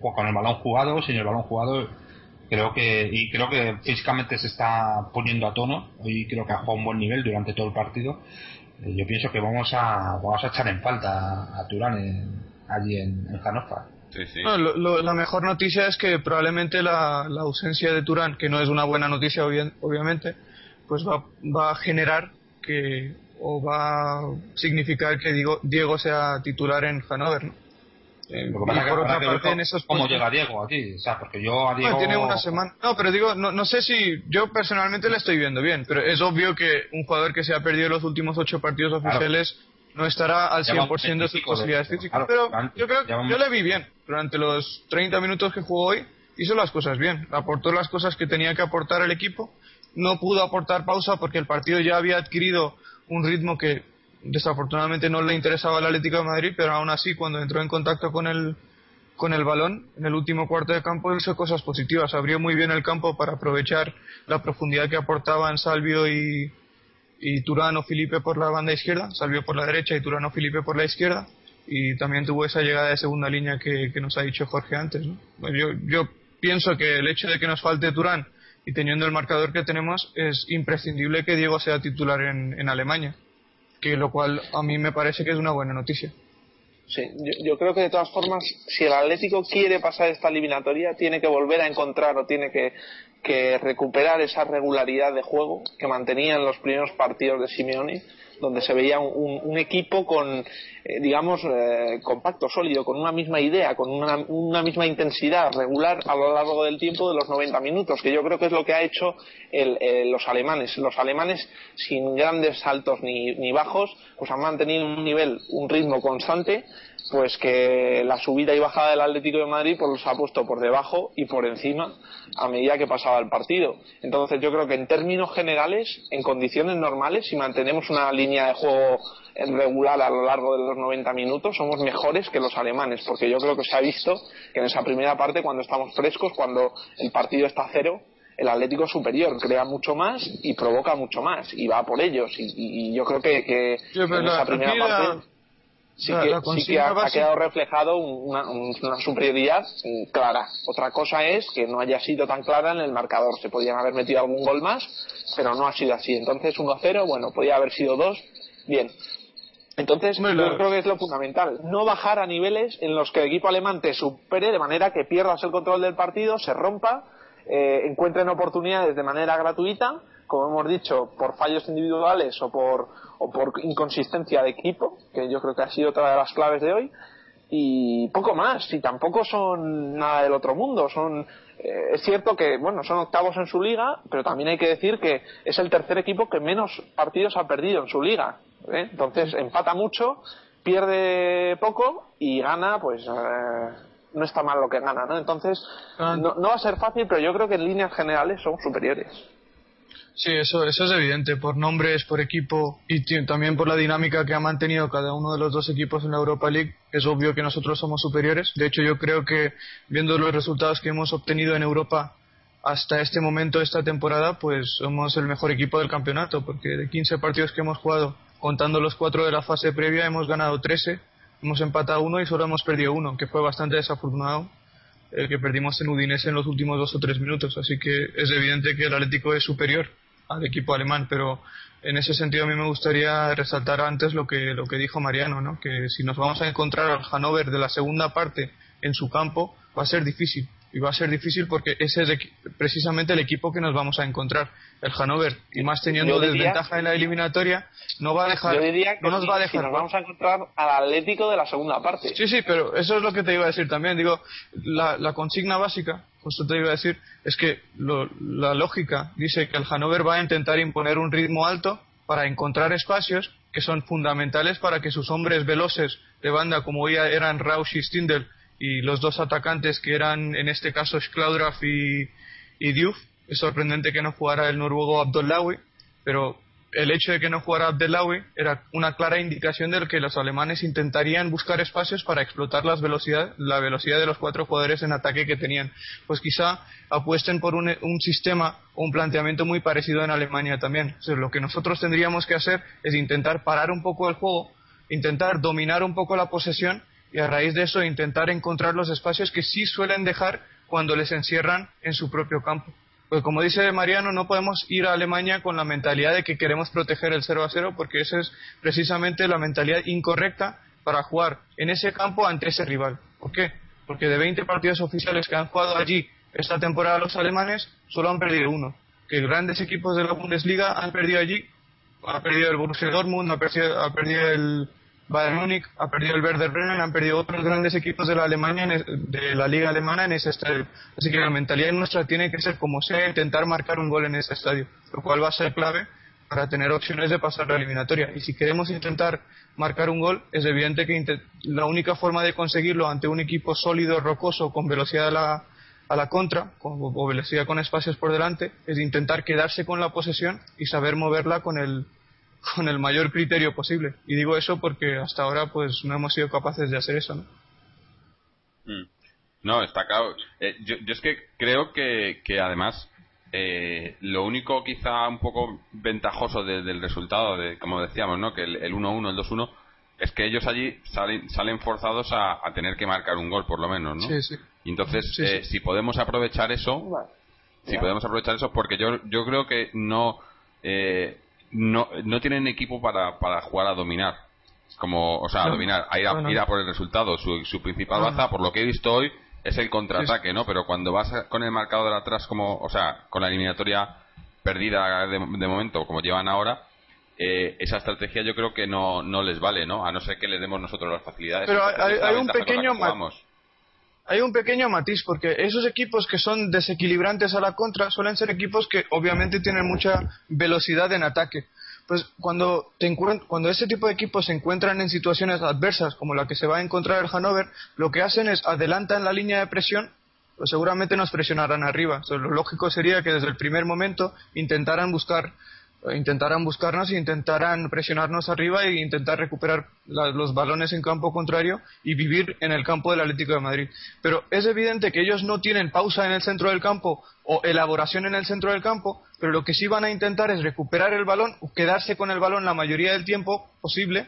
con el balón jugado, sin el balón jugado, creo que y creo que físicamente se está poniendo a tono. Hoy creo que ha jugado un buen nivel durante todo el partido. Eh, yo pienso que vamos a vamos a echar en falta a Turán allí en, en la mejor noticia es que probablemente la, ausencia de Turán, que no es una buena noticia obviamente, pues va, va a generar que o va a significar que Diego, Diego sea titular en Hannover. Eh, por otra parte, en esos ¿Cómo llega Diego aquí? O sea, porque yo a Diego... tiene una semana... No, pero digo, no, no sé si... Yo personalmente le estoy viendo bien, pero es obvio que un jugador que se ha perdido los últimos ocho partidos oficiales no estará al 100% de sus posibilidades físicas. pero yo creo yo le vi bien. Durante los 30 minutos que jugó hoy, hizo las cosas bien. Aportó las cosas que tenía que aportar el equipo. No pudo aportar pausa porque el partido ya había adquirido un ritmo que desafortunadamente no le interesaba al Atlético de Madrid, pero aún así cuando entró en contacto con el con el balón en el último cuarto de campo hizo cosas positivas, abrió muy bien el campo para aprovechar la profundidad que aportaban Salvio y, y Turano Felipe por la banda izquierda, Salvio por la derecha y Turano Felipe por la izquierda y también tuvo esa llegada de segunda línea que, nos ha dicho Jorge antes. yo, yo pienso que el hecho de que nos falte Turán y teniendo el marcador que tenemos es imprescindible que Diego sea titular en, en Alemania, que lo cual a mí me parece que es una buena noticia. Sí, yo, creo que de todas formas, si el Atlético quiere pasar esta eliminatoria, tiene que volver a encontrar o tiene que, que recuperar esa regularidad de juego que mantenía en los primeros partidos de Simeone donde se veía un, equipo con, eh, digamos, eh, compacto, sólido, con una misma idea, con una, misma intensidad regular a lo largo del tiempo de los 90 minutos, que yo creo que es lo que ha hecho los alemanes. Los alemanes, sin grandes saltos ni, ni bajos, pues han mantenido un nivel, un ritmo constante pues que la subida y bajada del Atlético de Madrid pues los ha puesto por debajo y por encima a medida que pasaba el partido. Entonces yo creo que en términos generales, en condiciones normales, si mantenemos una línea de juego regular a lo largo de los 90 minutos, somos mejores que los alemanes, porque yo creo que se ha visto que en esa primera parte, cuando estamos frescos, cuando el partido está a cero, el Atlético es superior, crea mucho más y provoca mucho más y va por ellos. Y, yo creo que, en esa primera parte sí que, ha, quedado reflejado una, superioridad clara. Otra cosa es que no haya sido tan clara en el marcador. Se podían haber metido algún gol más, pero no ha sido así. Entonces 1-0, bueno, podía haber sido 2, bien. Entonces, yo creo que es lo fundamental. No bajar a niveles en los que el equipo alemán te supere de manera que pierdas el control del partido, se rompa, eh, encuentren oportunidades de manera gratuita como hemos dicho, por fallos individuales o por, o por inconsistencia de equipo, que yo creo que ha sido otra de las claves de hoy, y poco más, y tampoco son nada del otro mundo, son eh, es cierto que bueno son octavos en su liga pero también hay que decir que es el tercer equipo que menos partidos ha perdido en su liga ¿eh? entonces empata mucho pierde poco y gana pues eh, no está mal lo que gana ¿no? entonces ah. no, no va a ser fácil pero yo creo que en líneas generales son superiores Sí, eso, eso es evidente, por nombres, por equipo y también por la dinámica que ha mantenido cada uno de los dos equipos en la Europa League. Es obvio que nosotros somos superiores. De hecho, yo creo que viendo los resultados que hemos obtenido en Europa hasta este momento, esta temporada, pues somos el mejor equipo del campeonato, porque de 15 partidos que hemos jugado, contando los cuatro de la fase previa, hemos ganado 13, hemos empatado uno y solo hemos perdido uno, que fue bastante desafortunado el que perdimos en Udinese en los últimos dos o tres minutos. Así que es evidente que el Atlético es superior al equipo alemán, pero en ese sentido a mí me gustaría resaltar antes lo que, lo que dijo Mariano, ¿no? que si nos vamos a encontrar al Hannover de la segunda parte en su campo, va a ser difícil. Y va a ser difícil porque ese es precisamente el equipo que nos vamos a encontrar. El Hannover, y más teniendo desventaja en la eliminatoria, no va a dejar. no nos va a dejar. nos vamos a encontrar al Atlético de la segunda parte. Sí, sí, pero eso es lo que te iba a decir también. Digo, la, la consigna básica justo te iba a decir, es que la lógica dice que el Hannover va a intentar imponer un ritmo alto para encontrar espacios que son fundamentales para que sus hombres veloces de banda, como ya eran Rausch y Stindl, y los dos atacantes que eran en este caso Schlaudraff y, y Diouf, es sorprendente que no jugara el noruego Abdullawi, pero el hecho de que no jugara Abdelawi era una clara indicación de que los alemanes intentarían buscar espacios para explotar velocidad, la velocidad de los cuatro jugadores en ataque que tenían. Pues quizá apuesten por un, un sistema o un planteamiento muy parecido en Alemania también. lo que nosotros tendríamos que hacer es intentar parar un poco el juego, intentar dominar un poco la posesión y a raíz de eso intentar encontrar los espacios que sí suelen dejar cuando les encierran en su propio campo. Pues como dice Mariano, no podemos ir a Alemania con la mentalidad de que queremos proteger el 0 a 0 porque esa es precisamente la mentalidad incorrecta para jugar en ese campo ante ese rival. ¿Por qué? Porque de 20 partidos oficiales que han jugado allí esta temporada los alemanes, solo han perdido uno. Que grandes equipos de la Bundesliga han perdido allí. Ha perdido el Borussia Dortmund, ha perdido, ha perdido el, Bayern Múnich ha perdido el Werder Bremen, han perdido otros grandes equipos de la Alemania de la liga alemana en ese estadio. Así que la mentalidad nuestra tiene que ser como sea intentar marcar un gol en ese estadio, lo cual va a ser clave para tener opciones de pasar la eliminatoria. Y si queremos intentar marcar un gol, es evidente que la única forma de conseguirlo ante un equipo sólido, rocoso, con velocidad a la, a la contra, con, o velocidad con espacios por delante, es intentar quedarse con la posesión y saber moverla con el, con el mayor criterio posible. Y digo eso porque hasta ahora pues no hemos sido capaces de hacer eso, ¿no? Mm. No, está claro. Eh, yo, es que creo que, que además eh, lo único quizá un poco ventajoso del resultado, de, como decíamos, ¿no? que el 1-1, el 2-1, es que ellos allí salen, salen forzados a, tener que marcar un gol, por lo menos, ¿no? Sí, sí. Y entonces, eh, si podemos aprovechar eso, si podemos aprovechar eso, porque yo, yo creo que no no, no tienen equipo para, para jugar a dominar. Como, o sea, a dominar, a ir a, por el resultado. Su, su principal baza, por lo que he visto hoy, es el contraataque, ¿no? Pero cuando vas con el marcador atrás, como, o sea, con la eliminatoria perdida de, momento, como llevan ahora, eh, esa estrategia yo creo que no, no les vale, ¿no? A no ser que les demos nosotros las facilidades. Pero hay, un pequeño hay un pequeño matiz, porque esos equipos que son desequilibrantes a la contra suelen ser equipos que obviamente tienen mucha velocidad en ataque. Pues cuando, te cuando ese tipo de equipos se encuentran en situaciones adversas, como la que se va a encontrar el Hannover, lo que hacen es adelantan la línea de presión, pues seguramente nos presionarán arriba. lo lógico sería que desde el primer momento intentaran buscar intentarán buscarnos intentarán presionarnos arriba e intentar recuperar los balones en campo contrario y vivir en el campo del Atlético de Madrid. Pero es evidente que ellos no tienen pausa en el centro del campo o elaboración en el centro del campo, pero lo que sí van a intentar es recuperar el balón, quedarse con el balón la mayoría del tiempo posible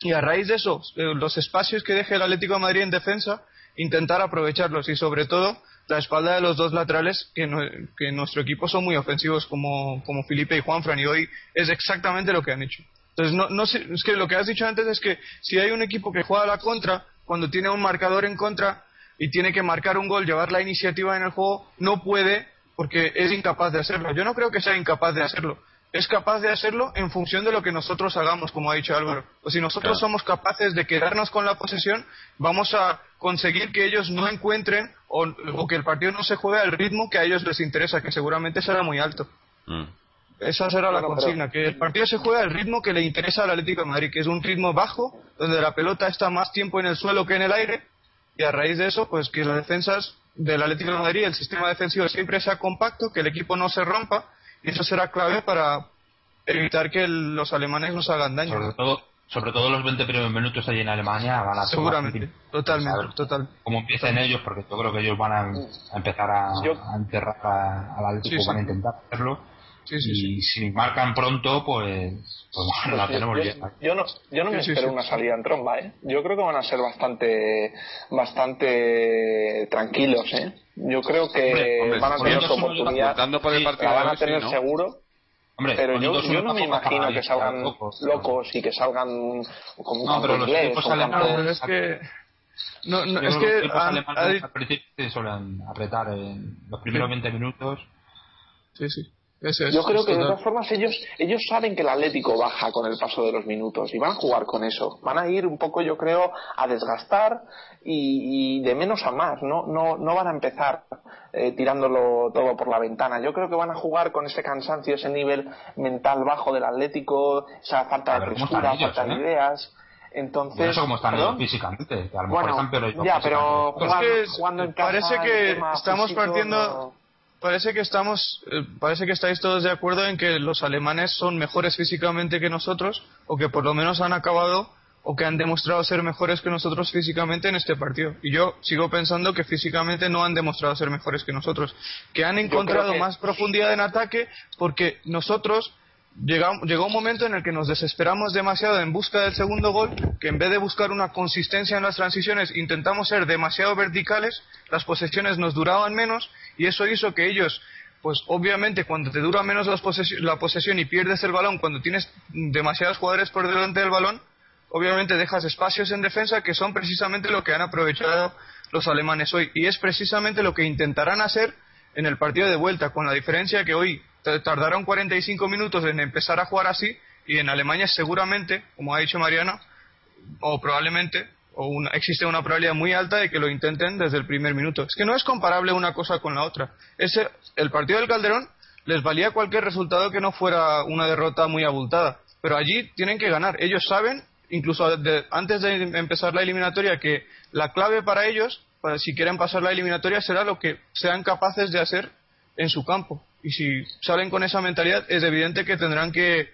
y a raíz de eso, eh, los espacios que deje el Atlético de Madrid en defensa, intentar aprovecharlos y sobre todo la espalda de los dos laterales que, que nuestro equipo son muy ofensivos como, Felipe y Juanfran y hoy es exactamente lo que han hecho. Entonces, no, no es que lo que has dicho antes es que si hay un equipo que juega a la contra, cuando tiene un marcador en contra y tiene que marcar un gol, llevar la iniciativa en el juego, no puede porque es incapaz de hacerlo. Yo no creo que sea incapaz de hacerlo es capaz de hacerlo en función de lo que nosotros hagamos, como ha dicho Álvaro. O si nosotros somos capaces de quedarnos con la posesión, vamos a conseguir que ellos no encuentren o, que el partido no se juegue al ritmo que a ellos les interesa, que seguramente será muy alto. Mm. Esa será la consigna, que el partido se juegue al ritmo que le interesa al Atlético de Madrid, que es un ritmo bajo, donde la pelota está más tiempo en el suelo que en el aire, y a raíz de eso, pues que las defensas del Atlético de Madrid, el sistema defensivo siempre sea compacto, que el equipo no se rompa, y eso será clave para evitar que los alemanes nos hagan daño. Sobre todo, sobre todo los 20 primeros minutos allí en Alemania van a ser Seguramente, totalmente, total. Como empiecen ellos, porque yo creo que ellos van a, empezar a, enterrar al Atlético, van a intentar hacerlo. Y si marcan pronto, pues, pues bueno, la tenemos yo, yo, no, yo no me espero una salida en tromba, ¿eh? Yo creo que van a ser bastante, bastante tranquilos, ¿eh? Yo creo que van a tener su oportunidad, la van a tener seguro. pero yo, yo no me imagino que salgan locos, y que salgan como no, pero inglés. Los alemanes, es que no, no es que los alemanes al principio suelen apretar en los primeros 20 minutos. Sí, sí. Yo creo que de todas formas ellos ellos saben que el Atlético baja con el paso de los minutos y van a jugar con eso. Van a ir un poco, yo creo, a desgastar y, de menos a más. No no no van a empezar eh, tirándolo todo por la ventana. Yo creo que van a jugar con ese cansancio, ese nivel mental bajo del Atlético, esa falta de frescura, falta de ¿eh? ideas. Entonces, como están físicamente, a lo mejor bueno, están Ya, pero jugando en casa, parece que estamos partiendo parece que estamos, eh, parece que estáis todos de acuerdo en que los alemanes son mejores físicamente que nosotros, o que por lo menos han acabado o que han demostrado ser mejores que nosotros físicamente en este partido. Y yo sigo pensando que físicamente no han demostrado ser mejores que nosotros, que han encontrado más profundidad en ataque porque nosotros llegó un momento en el que nos desesperamos demasiado en busca del segundo gol, que en vez de buscar una consistencia en las transiciones intentamos ser demasiado verticales, las posesiones nos duraban menos y eso hizo que ellos, pues obviamente cuando te dura menos la posesión y pierdes el balón, cuando tienes demasiados jugadores por delante del balón, obviamente dejas espacios en defensa que son precisamente lo que han aprovechado los alemanes hoy. Y es precisamente lo que intentarán hacer en el partido de vuelta, con la diferencia que hoy tardaron 45 minutos en empezar a jugar así y en Alemania seguramente, como ha dicho Mariano, o probablemente, o existe una probabilidad muy alta de que lo intenten desde el primer minuto. Es que no es comparable una cosa con la otra. Ese, el partido del Calderón les valía cualquier resultado que no fuera una derrota muy abultada. Pero allí tienen que ganar. Ellos saben, incluso antes de empezar la eliminatoria, que la clave para ellos, para si quieren pasar la eliminatoria, será lo que sean capaces de hacer en su campo. Y si salen con esa mentalidad, es evidente que tendrán que,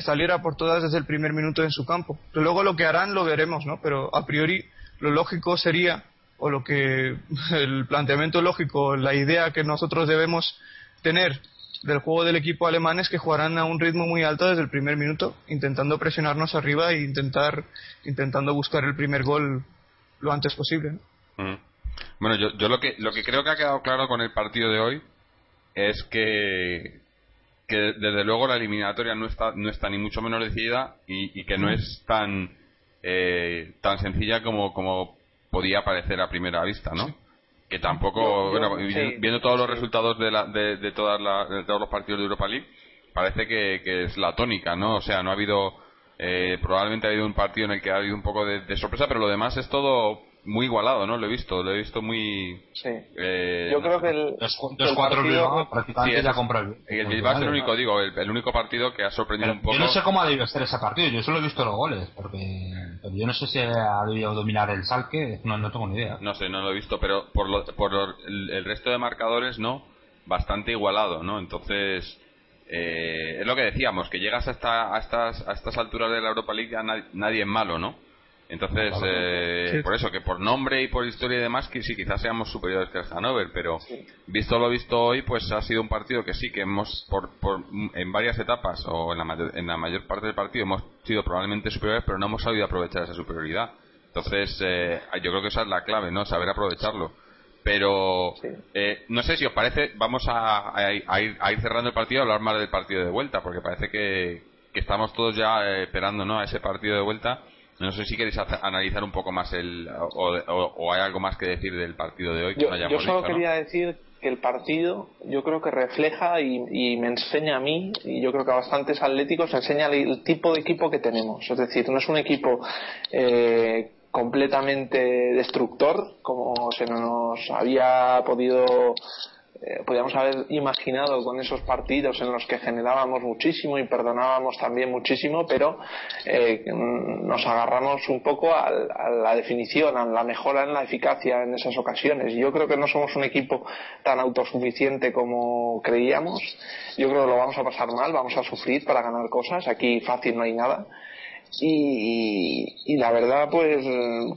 salir a por todas desde el primer minuto en su campo. luego lo que harán lo veremos, ¿no? Pero a priori lo lógico sería, o lo que el planteamiento lógico, la idea que nosotros debemos tener del juego del equipo alemán es que jugarán a un ritmo muy alto desde el primer minuto, intentando presionarnos arriba e intentar, intentando buscar el primer gol lo antes posible. Mm. Bueno, yo, yo lo que lo que creo que ha quedado claro con el partido de hoy es que, que desde luego la eliminatoria no está, no está ni mucho menos decidida y, que no es tan, eh, tan sencilla como, como podía parecer a primera vista, ¿no? Que tampoco, bueno, viendo todos los resultados de, la, de, todas de todos los partidos de Europa League, parece que, es la tónica, ¿no? O sea, no ha habido, eh, probablemente ha habido un partido en el que ha habido un poco de sorpresa, pero lo demás es todo muy igualado, ¿no? Lo he visto, lo he visto muy... Sí. Eh, Yo creo que el... Los, cuatro partido... prácticamente ya compró el... El, el es el único, digo, el, único partido que ha sorprendido un poco... Yo no sé cómo ha debido ser ese partido, yo solo he visto los goles, porque yo no sé si ha debido dominar el Salque, no, no tengo ni idea. No sé, no lo he visto, pero por, lo, por el, resto de marcadores, ¿no? Bastante igualado, ¿no? Entonces... Eh, es lo que decíamos, que llegas hasta, a, estas, a estas alturas de la Europa League ya nadie es malo, ¿no? Entonces, eh, por eso, que por nombre y por historia y demás, que sí, quizás seamos superiores que el Hannover, pero visto lo visto hoy, pues ha sido un partido que sí, que hemos, por, por, en varias etapas o en la, mayor, en la mayor parte del partido, hemos sido probablemente superiores, pero no hemos sabido aprovechar esa superioridad. Entonces, eh, yo creo que esa es la clave, ¿no? Saber aprovecharlo. Pero, eh, no sé si os parece, vamos a, a, ir, a, ir, cerrando el partido, a hablar más del partido de vuelta, porque parece que, que estamos todos ya eh, esperando, ¿no? A ese partido de vuelta no sé si queréis analizar un poco más el o, hay algo más que decir del partido de hoy yo, yo solo quería decir que el partido yo creo que refleja y, me enseña a mí y yo creo que a bastantes atléticos enseña el, tipo de equipo que tenemos. Es decir no es un equipo eh, completamente destructor como se nos había podido eh, podíamos haber imaginado con esos partidos en los que generábamos muchísimo y perdonábamos también muchísimo, pero eh, nos agarramos un poco a, la definición, a la mejora en la eficacia en esas ocasiones. Yo creo que no somos un equipo tan autosuficiente como creíamos. Yo creo que lo vamos a pasar mal, vamos a sufrir para ganar cosas. Aquí fácil no hay nada. y la verdad, pues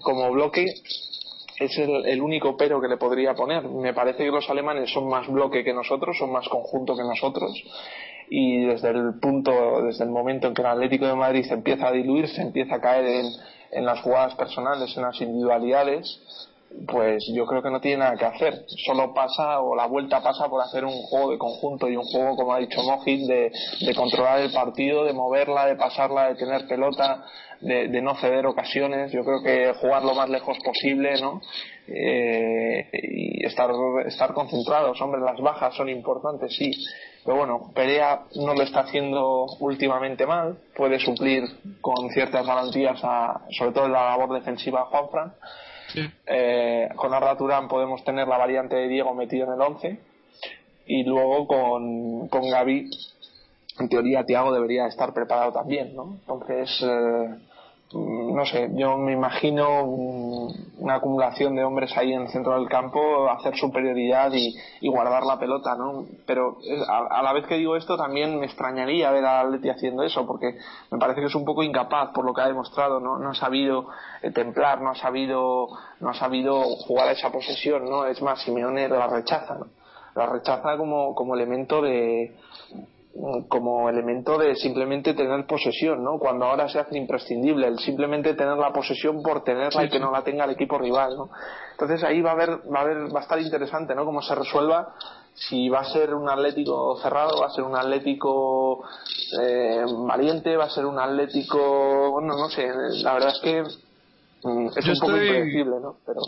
como bloque es el, único pero que le podría poner. Me parece que los alemanes son más bloque que nosotros, son más conjunto que nosotros y desde el punto, desde el momento en que el Atlético de Madrid se empieza a diluirse, empieza a caer en, en las jugadas personales, en las individualidades, pues yo creo que no tiene nada que hacer. Solo pasa, o la vuelta pasa por hacer un juego de conjunto y un juego, como ha dicho Mojit, de, de controlar el partido, de moverla, de pasarla, de tener pelota, de, no ceder ocasiones. Yo creo que jugar lo más lejos posible, ¿no? Eh, y estar, estar concentrados. Hombre, las bajas son importantes, sí. Pero bueno, Perea no lo está haciendo últimamente mal. Puede suplir con ciertas garantías, a, sobre todo en la labor defensiva a Juanfran. Eh, con Arda Turán podemos tener la variante de Diego metido en el 11 y luego con, con Gaby en teoría Tiago debería estar preparado también ¿no? entonces eh, no sé, yo me imagino una acumulación de hombres ahí en el centro del campo, hacer superioridad y, guardar la pelota, ¿no? Pero a, la vez que digo esto también me extrañaría ver a Atleti haciendo eso, porque me parece que es un poco incapaz por lo que ha demostrado, ¿no? No ha sabido eh, templar, no ha sabido, no ha sabido jugar a esa posesión, ¿no? Es más, Simeone la rechaza, ¿no? La rechaza como, como elemento de, como elemento de simplemente tener posesión, ¿no? Cuando ahora se hace imprescindible el simplemente tener la posesión por tenerla y que no la tenga el equipo rival, ¿no? Entonces ahí va a haber, va a haber, va a estar interesante, ¿no? Cómo se resuelva si va a ser un Atlético cerrado, va a ser un Atlético eh, valiente, va a ser un Atlético, bueno, no sé, la verdad es que mm, es un poco impredecible, ¿no? Pero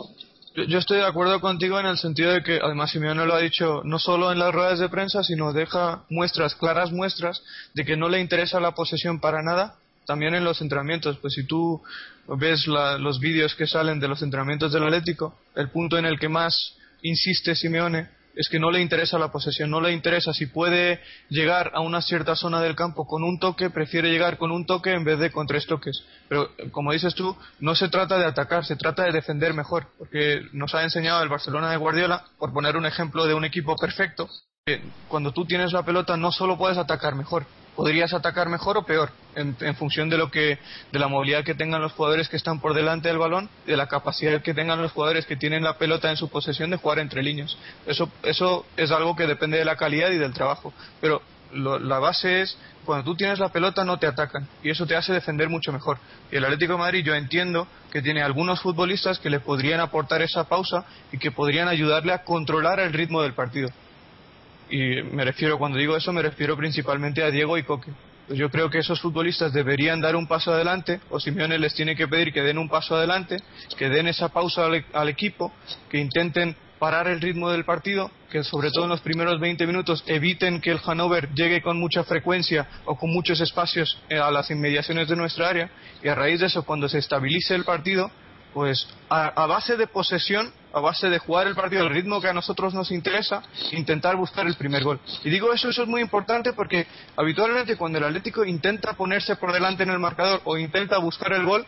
yo, estoy de acuerdo contigo en el sentido de que, además Simeone lo ha dicho no solo en las ruedas de prensa, sino deja muestras, claras muestras, de que no le interesa la posesión para nada, también en los entrenamientos. Pues si tú ves los vídeos que salen de los entrenamientos del Atlético, el punto en el que más insiste Simeone es que no le interesa la posesión, no le interesa si puede llegar a una cierta zona del campo con un toque, prefiere llegar con un toque en vez de con tres toques. Pero como dices tú, no se trata de atacar, se trata de defender mejor, porque nos ha enseñado el Barcelona de Guardiola, por poner un ejemplo de un equipo perfecto, que cuando tú tienes la pelota no solo puedes atacar mejor, podrías atacar mejor o peor en, función de lo que de la movilidad que tengan los jugadores que están por delante del balón de la capacidad que tengan los jugadores que tienen la pelota en su posesión de jugar entre líneas. Eso eso es algo que depende de la calidad y del trabajo. Pero la base es cuando tú tienes la pelota no te atacan y eso te hace defender mucho mejor. Y el Atlético de Madrid yo entiendo que tiene algunos futbolistas que le podrían aportar esa pausa y que podrían ayudarle a controlar el ritmo del partido y me refiero, cuando digo eso, me refiero principalmente a Diego y Coque. Pues yo creo que esos futbolistas deberían dar un paso adelante, o Simeone les tiene que pedir que den un paso adelante, que den esa pausa al, al equipo, que intenten parar el ritmo del partido, que sobre todo en los primeros 20 minutos eviten que el Hannover llegue con mucha frecuencia o con muchos espacios eh, a las inmediaciones de nuestra área, y a raíz de eso, cuando se estabilice el partido, pues a, base de posesión, a base de jugar el partido al ritmo que a nosotros nos interesa, intentar buscar el primer gol. Y digo eso, eso es muy importante porque habitualmente cuando el Atlético intenta ponerse por delante en el marcador o intenta buscar el gol,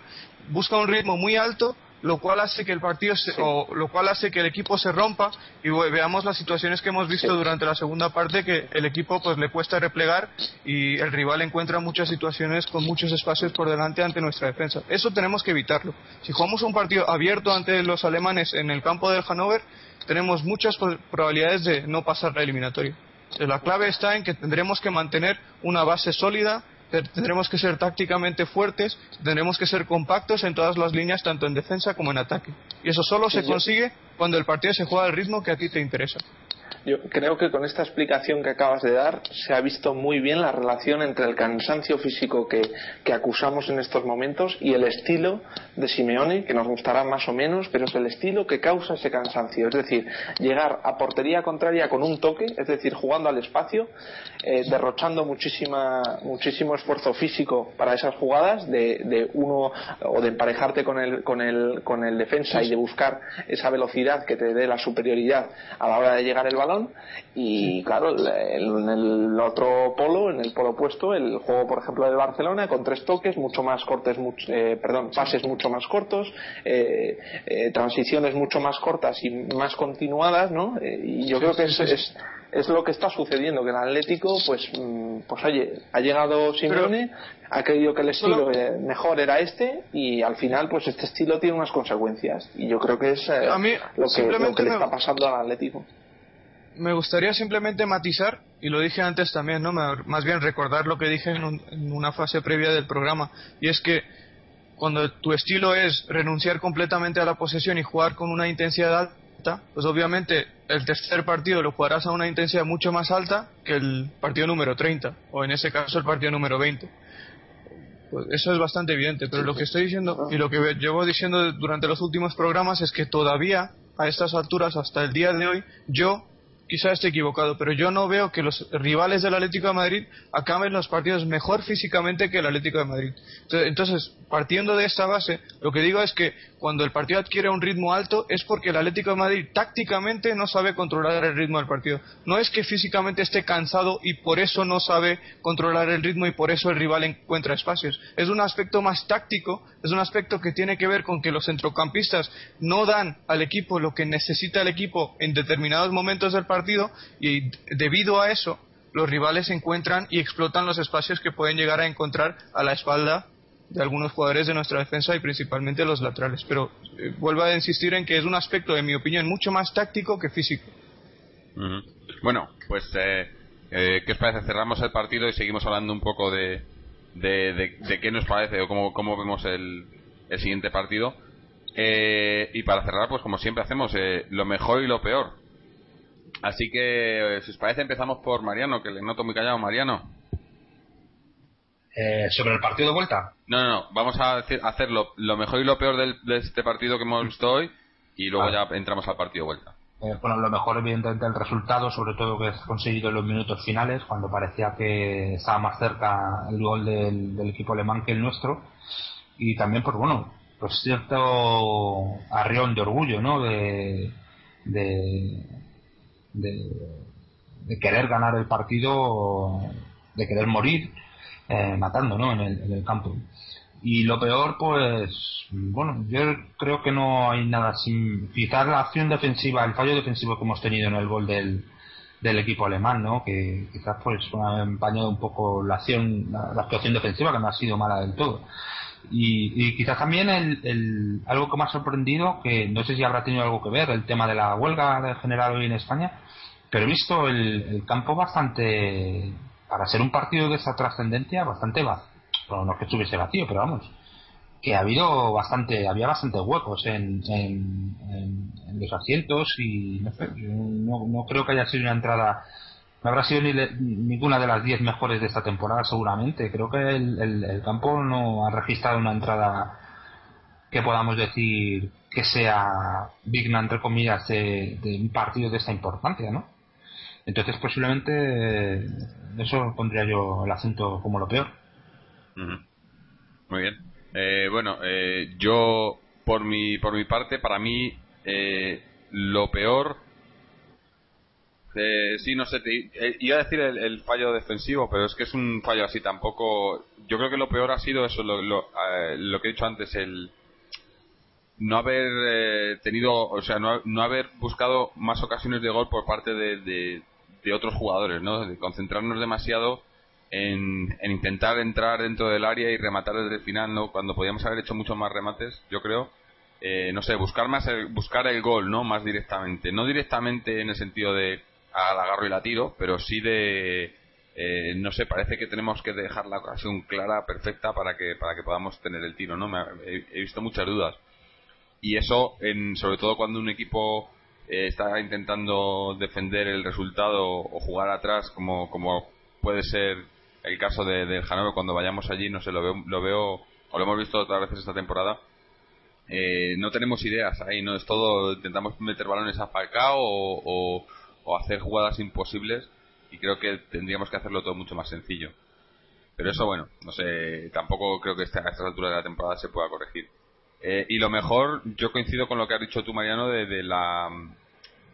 busca un ritmo muy alto lo cual hace que el partido o lo cual hace que el equipo se rompa y veamos las situaciones que hemos visto durante la segunda parte que el equipo pues le cuesta replegar y el rival encuentra muchas situaciones con muchos espacios por delante ante nuestra defensa. Eso tenemos que evitarlo. Si jugamos un partido abierto ante los alemanes en el campo del Hannover, tenemos muchas probabilidades de no pasar la eliminatoria. La clave está en que tendremos que mantener una base sólida tendremos que ser tácticamente fuertes, tendremos que ser compactos en todas las líneas, tanto en defensa como en ataque. Y eso solo se consigue cuando el partido se juega al ritmo que a ti te interesa. Yo creo que con esta explicación que acabas de dar se ha visto muy bien la relación entre el cansancio físico que, acusamos en estos momentos y el estilo de Simeone, que nos gustará más o menos, pero es el estilo que causa ese cansancio. Es decir, llegar a portería contraria con un toque, es decir, jugando al espacio, eh, derrochando muchísima, muchísimo esfuerzo físico para esas jugadas, de, uno o de emparejarte con el, con el, con el defensa y de buscar esa velocidad que te dé la superioridad a la hora de llegar el balón y claro, en el otro polo, en el polo opuesto, el juego, por ejemplo, de Barcelona, con tres toques, mucho más cortes, eh, perdón, pases mucho más cortos, eh, eh, transiciones mucho más cortas y más continuadas, ¿no? y yo creo que es, es, lo que está sucediendo, que el Atlético, pues, mm, pues oye, ha llegado Simeone, ha creído que el estilo mejor era este y al final, pues este estilo tiene unas consecuencias. Y yo creo que es lo, que, lo que le está pasando al Atlético me gustaría simplemente matizar, y lo dije antes también, ¿no? más bien recordar lo que dije en, una fase previa del programa, y es que cuando tu estilo es renunciar completamente a la posesión y jugar con una intensidad alta, pues obviamente el tercer partido lo jugarás a una intensidad mucho más alta que el partido número 30, o en ese caso el partido número 20. Pues eso es bastante evidente, pero lo que estoy diciendo y lo que llevo diciendo durante los últimos programas es que todavía a estas alturas, hasta el día de hoy, yo quizás esté equivocado, pero yo no veo que los rivales del Atlético de Madrid acaben los partidos mejor físicamente que el Atlético de Madrid. Entonces, partiendo de esta base, lo que digo es que cuando el partido adquiere un ritmo alto es porque el Atlético de Madrid tácticamente no sabe controlar el ritmo del partido. No es que físicamente esté cansado y por eso no sabe controlar el ritmo y por eso el rival encuentra espacios. Es un aspecto más táctico, es un aspecto que tiene que ver con que los centrocampistas no dan al equipo lo que necesita el equipo en determinados momentos del partido y debido a eso los rivales encuentran y explotan los espacios que pueden llegar a encontrar a la espalda de algunos jugadores de nuestra defensa y principalmente los laterales. Pero eh, vuelvo a insistir en que es un aspecto, en mi opinión, mucho más táctico que físico. Bueno, pues, eh, eh, ¿qué os parece? Cerramos el partido y seguimos hablando un poco de, de, qué nos parece o cómo, cómo vemos el, el siguiente partido. y para cerrar, pues como siempre hacemos, lo mejor y lo peor. Así que, si os parece, empezamos por Mariano, que le noto muy callado. Mariano. Eh, sobre el partido de vuelta. No, no, no. Vamos a hacer lo, mejor y lo peor de este partido que hemos visto hoy y luego ya entramos al partido de vuelta. Eh, bueno, lo mejor evidentemente el resultado, sobre todo que es conseguido en los minutos finales, cuando parecía que estaba más cerca el gol del, equipo alemán que el nuestro. Y también, pues bueno, pues cierto arrión de orgullo, ¿no? De, de, de querer ganar el partido, de querer morir eh, matando ¿no? en, el, campo. Y lo peor, pues, bueno, yo creo que no hay nada sin. Quizás la acción defensiva, el fallo defensivo que hemos tenido en el gol del, del equipo alemán, ¿no? Que quizás pues ha empañado un poco la acción, la, actuación defensiva que no ha sido mala del todo. Y, y quizás también el, el, algo que me ha sorprendido, que no sé si habrá tenido algo que ver, el tema de la huelga general hoy en España, pero he visto el, campo bastante para ser un partido de esa trascendencia bastante vacío. no es que estuviese vacío, pero vamos, que ha habido bastante, había bastantes huecos en, en, los asientos y no sé, no, creo que haya sido una entrada, no habrá sido ni ninguna de las 10 mejores de esta temporada seguramente. Creo que el, campo no ha registrado una entrada que podamos decir que sea digna, entre comillas, de, de un partido de esta importancia, ¿no? Entonces posiblemente eso pondría yo el acento como lo peor. Muy bien. Eh, bueno, eh, yo por mi por mi parte, para mí eh, lo peor sí, no sé, iba a decir el, fallo defensivo, pero es que es un fallo así tampoco. Yo creo que lo peor ha sido eso, lo, lo, que he dicho antes, el no haber tenido, o sea, no, no, haber buscado más ocasiones de gol por parte de, de otros jugadores, ¿no? De concentrarnos demasiado en, intentar entrar dentro del área y rematar desde el final, ¿no? Cuando podíamos haber hecho muchos más remates, yo creo. Eh, no sé, buscar más el, buscar el gol, ¿no? Más directamente. No directamente en el sentido de al agarro y la tiro, pero sí de eh, no sé, parece que tenemos que dejar la ocasión clara, perfecta para que para que podamos tener el tiro, ¿no? he, visto muchas dudas. Y eso, en, sobre todo cuando un equipo eh, está intentando defender el resultado o jugar atrás como, como puede ser el caso de, del cuando vayamos allí no sé lo veo, lo veo o lo hemos visto otras veces esta temporada eh, no tenemos ideas ahí no es todo intentamos meter balones a Falcao o, o, hacer jugadas imposibles y creo que tendríamos que hacerlo todo mucho más sencillo pero eso bueno no sé tampoco creo que a estas alturas de la temporada se pueda corregir eh, y lo mejor, yo coincido con lo que has dicho tú, Mariano, de, la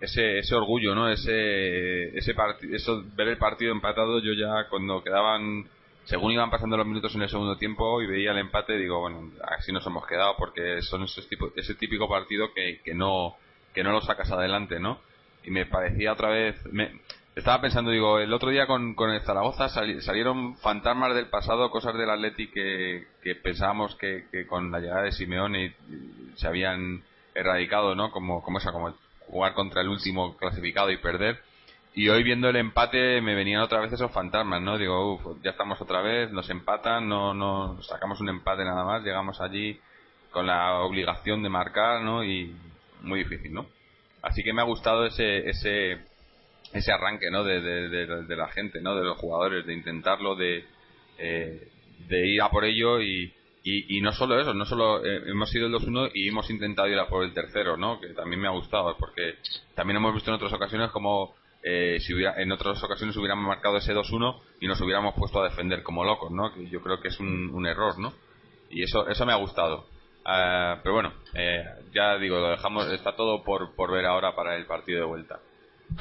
ese, ese orgullo, ¿no? Ese, ese eso, ver el partido empatado, yo ya cuando quedaban, según iban pasando los minutos en el segundo tiempo y veía el empate, digo, bueno, así nos hemos quedado porque son ese, tipo, ese típico partido que, que no que no lo sacas adelante, ¿no? Y me parecía otra vez, me, estaba pensando, digo, el otro día con, con el Zaragoza salieron fantasmas del pasado, cosas del Atleti que, que pensábamos que, que, con la llegada de Simeone se habían erradicado, ¿no? Como, como esa, como jugar contra el último clasificado y perder. Y hoy viendo el empate me venían otra vez esos fantasmas, ¿no? Digo, uff, ya estamos otra vez, nos empatan, no, no, sacamos un empate nada más, llegamos allí con la obligación de marcar, ¿no? Y muy difícil, ¿no? Así que me ha gustado ese, ese, ese arranque ¿no? De, de, la gente, ¿no? de los jugadores, de intentarlo, de, eh, de ir a por ello y, y, no solo eso, no solo eh, hemos ido el 2-1 y hemos intentado ir a por el tercero, ¿no? que también me ha gustado, porque también hemos visto en otras ocasiones como eh, si hubiera, en otras ocasiones hubiéramos marcado ese 2-1 y nos hubiéramos puesto a defender como locos, ¿no? Que yo creo que es un, error, ¿no? Y eso, eso me ha gustado. Ah, pero bueno, eh, ya digo, lo dejamos, está todo por, por ver ahora para el partido de vuelta.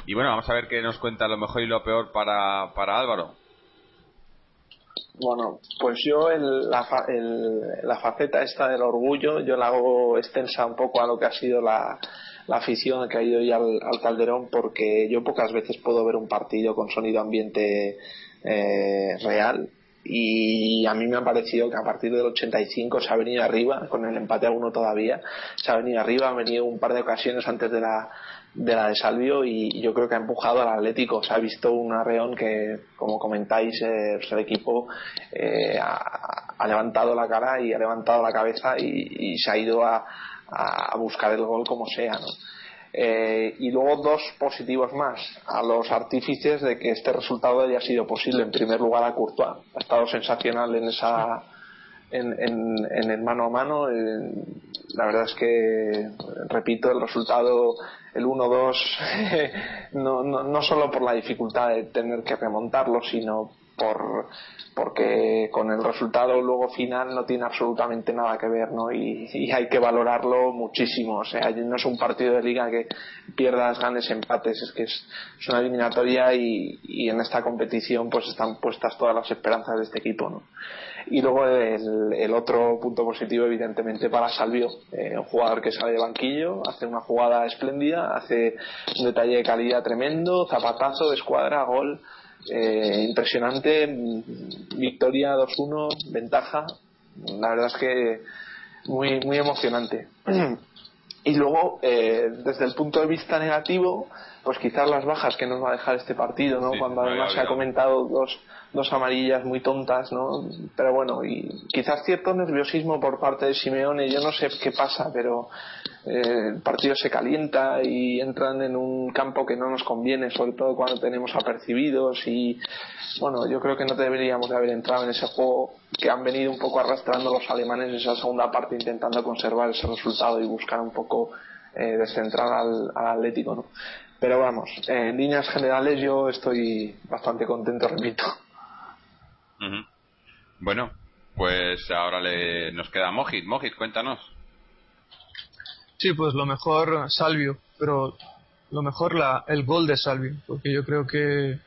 Y bueno, vamos a ver qué nos cuenta lo mejor y lo peor para, para Álvaro. Bueno, pues yo la, la faceta esta del orgullo, yo la hago extensa un poco a lo que ha sido la, la afición que ha ido ya al, Calderón, porque yo pocas veces puedo ver un partido con sonido ambiente eh, real y a mí me ha parecido que a partir del 85 se ha venido arriba, con el empate a uno todavía, se ha venido arriba, ha venido un par de ocasiones antes de la, de la de Salvio y yo creo que ha empujado al Atlético. Se ha visto un arreón que, como comentáis, eh, el equipo eh, ha, levantado la cara y ha levantado la cabeza y, se ha ido a, a, buscar el gol como sea. ¿no? Eh, y luego dos positivos más a los artífices de que este resultado haya sido posible. En primer lugar a Courtois, ha estado sensacional en esa en, en, el mano a mano. la verdad es que, repito, el resultado, el 1-2, no, no, no solo por la dificultad de tener que remontarlo, sino por porque con el resultado luego final no tiene absolutamente nada que ver ¿no? y, hay que valorarlo muchísimo o sea no es un partido de liga que pierdas ganes empates es que es, una eliminatoria y, y, en esta competición pues están puestas todas las esperanzas de este equipo ¿no? y luego el, el, otro punto positivo evidentemente para Salvio eh, un jugador que sale de banquillo hace una jugada espléndida hace un detalle de calidad tremendo zapatazo de escuadra gol eh, impresionante, victoria 2-1, ventaja, la verdad es que muy, muy emocionante. Y luego, eh, desde el punto de vista negativo, pues quizás las bajas que nos va a dejar este partido, ¿no? Cuando además se ha comentado dos, dos amarillas muy tontas, ¿no? Pero bueno, y quizás cierto nerviosismo por parte de Simeone, yo no sé qué pasa, pero eh, el partido se calienta y entran en un campo que no nos conviene, sobre todo cuando tenemos apercibidos y bueno, yo creo que no deberíamos de haber entrado en ese juego que han venido un poco arrastrando los alemanes en esa segunda parte intentando conservar ese resultado y buscar un poco eh, descentrar al, al Atlético, ¿no? Pero vamos, en líneas generales yo estoy bastante contento, repito. Bueno, pues ahora le, nos queda Mojit. Mojit, cuéntanos. Sí, pues lo mejor Salvio, pero lo mejor la, el gol de Salvio, porque yo creo que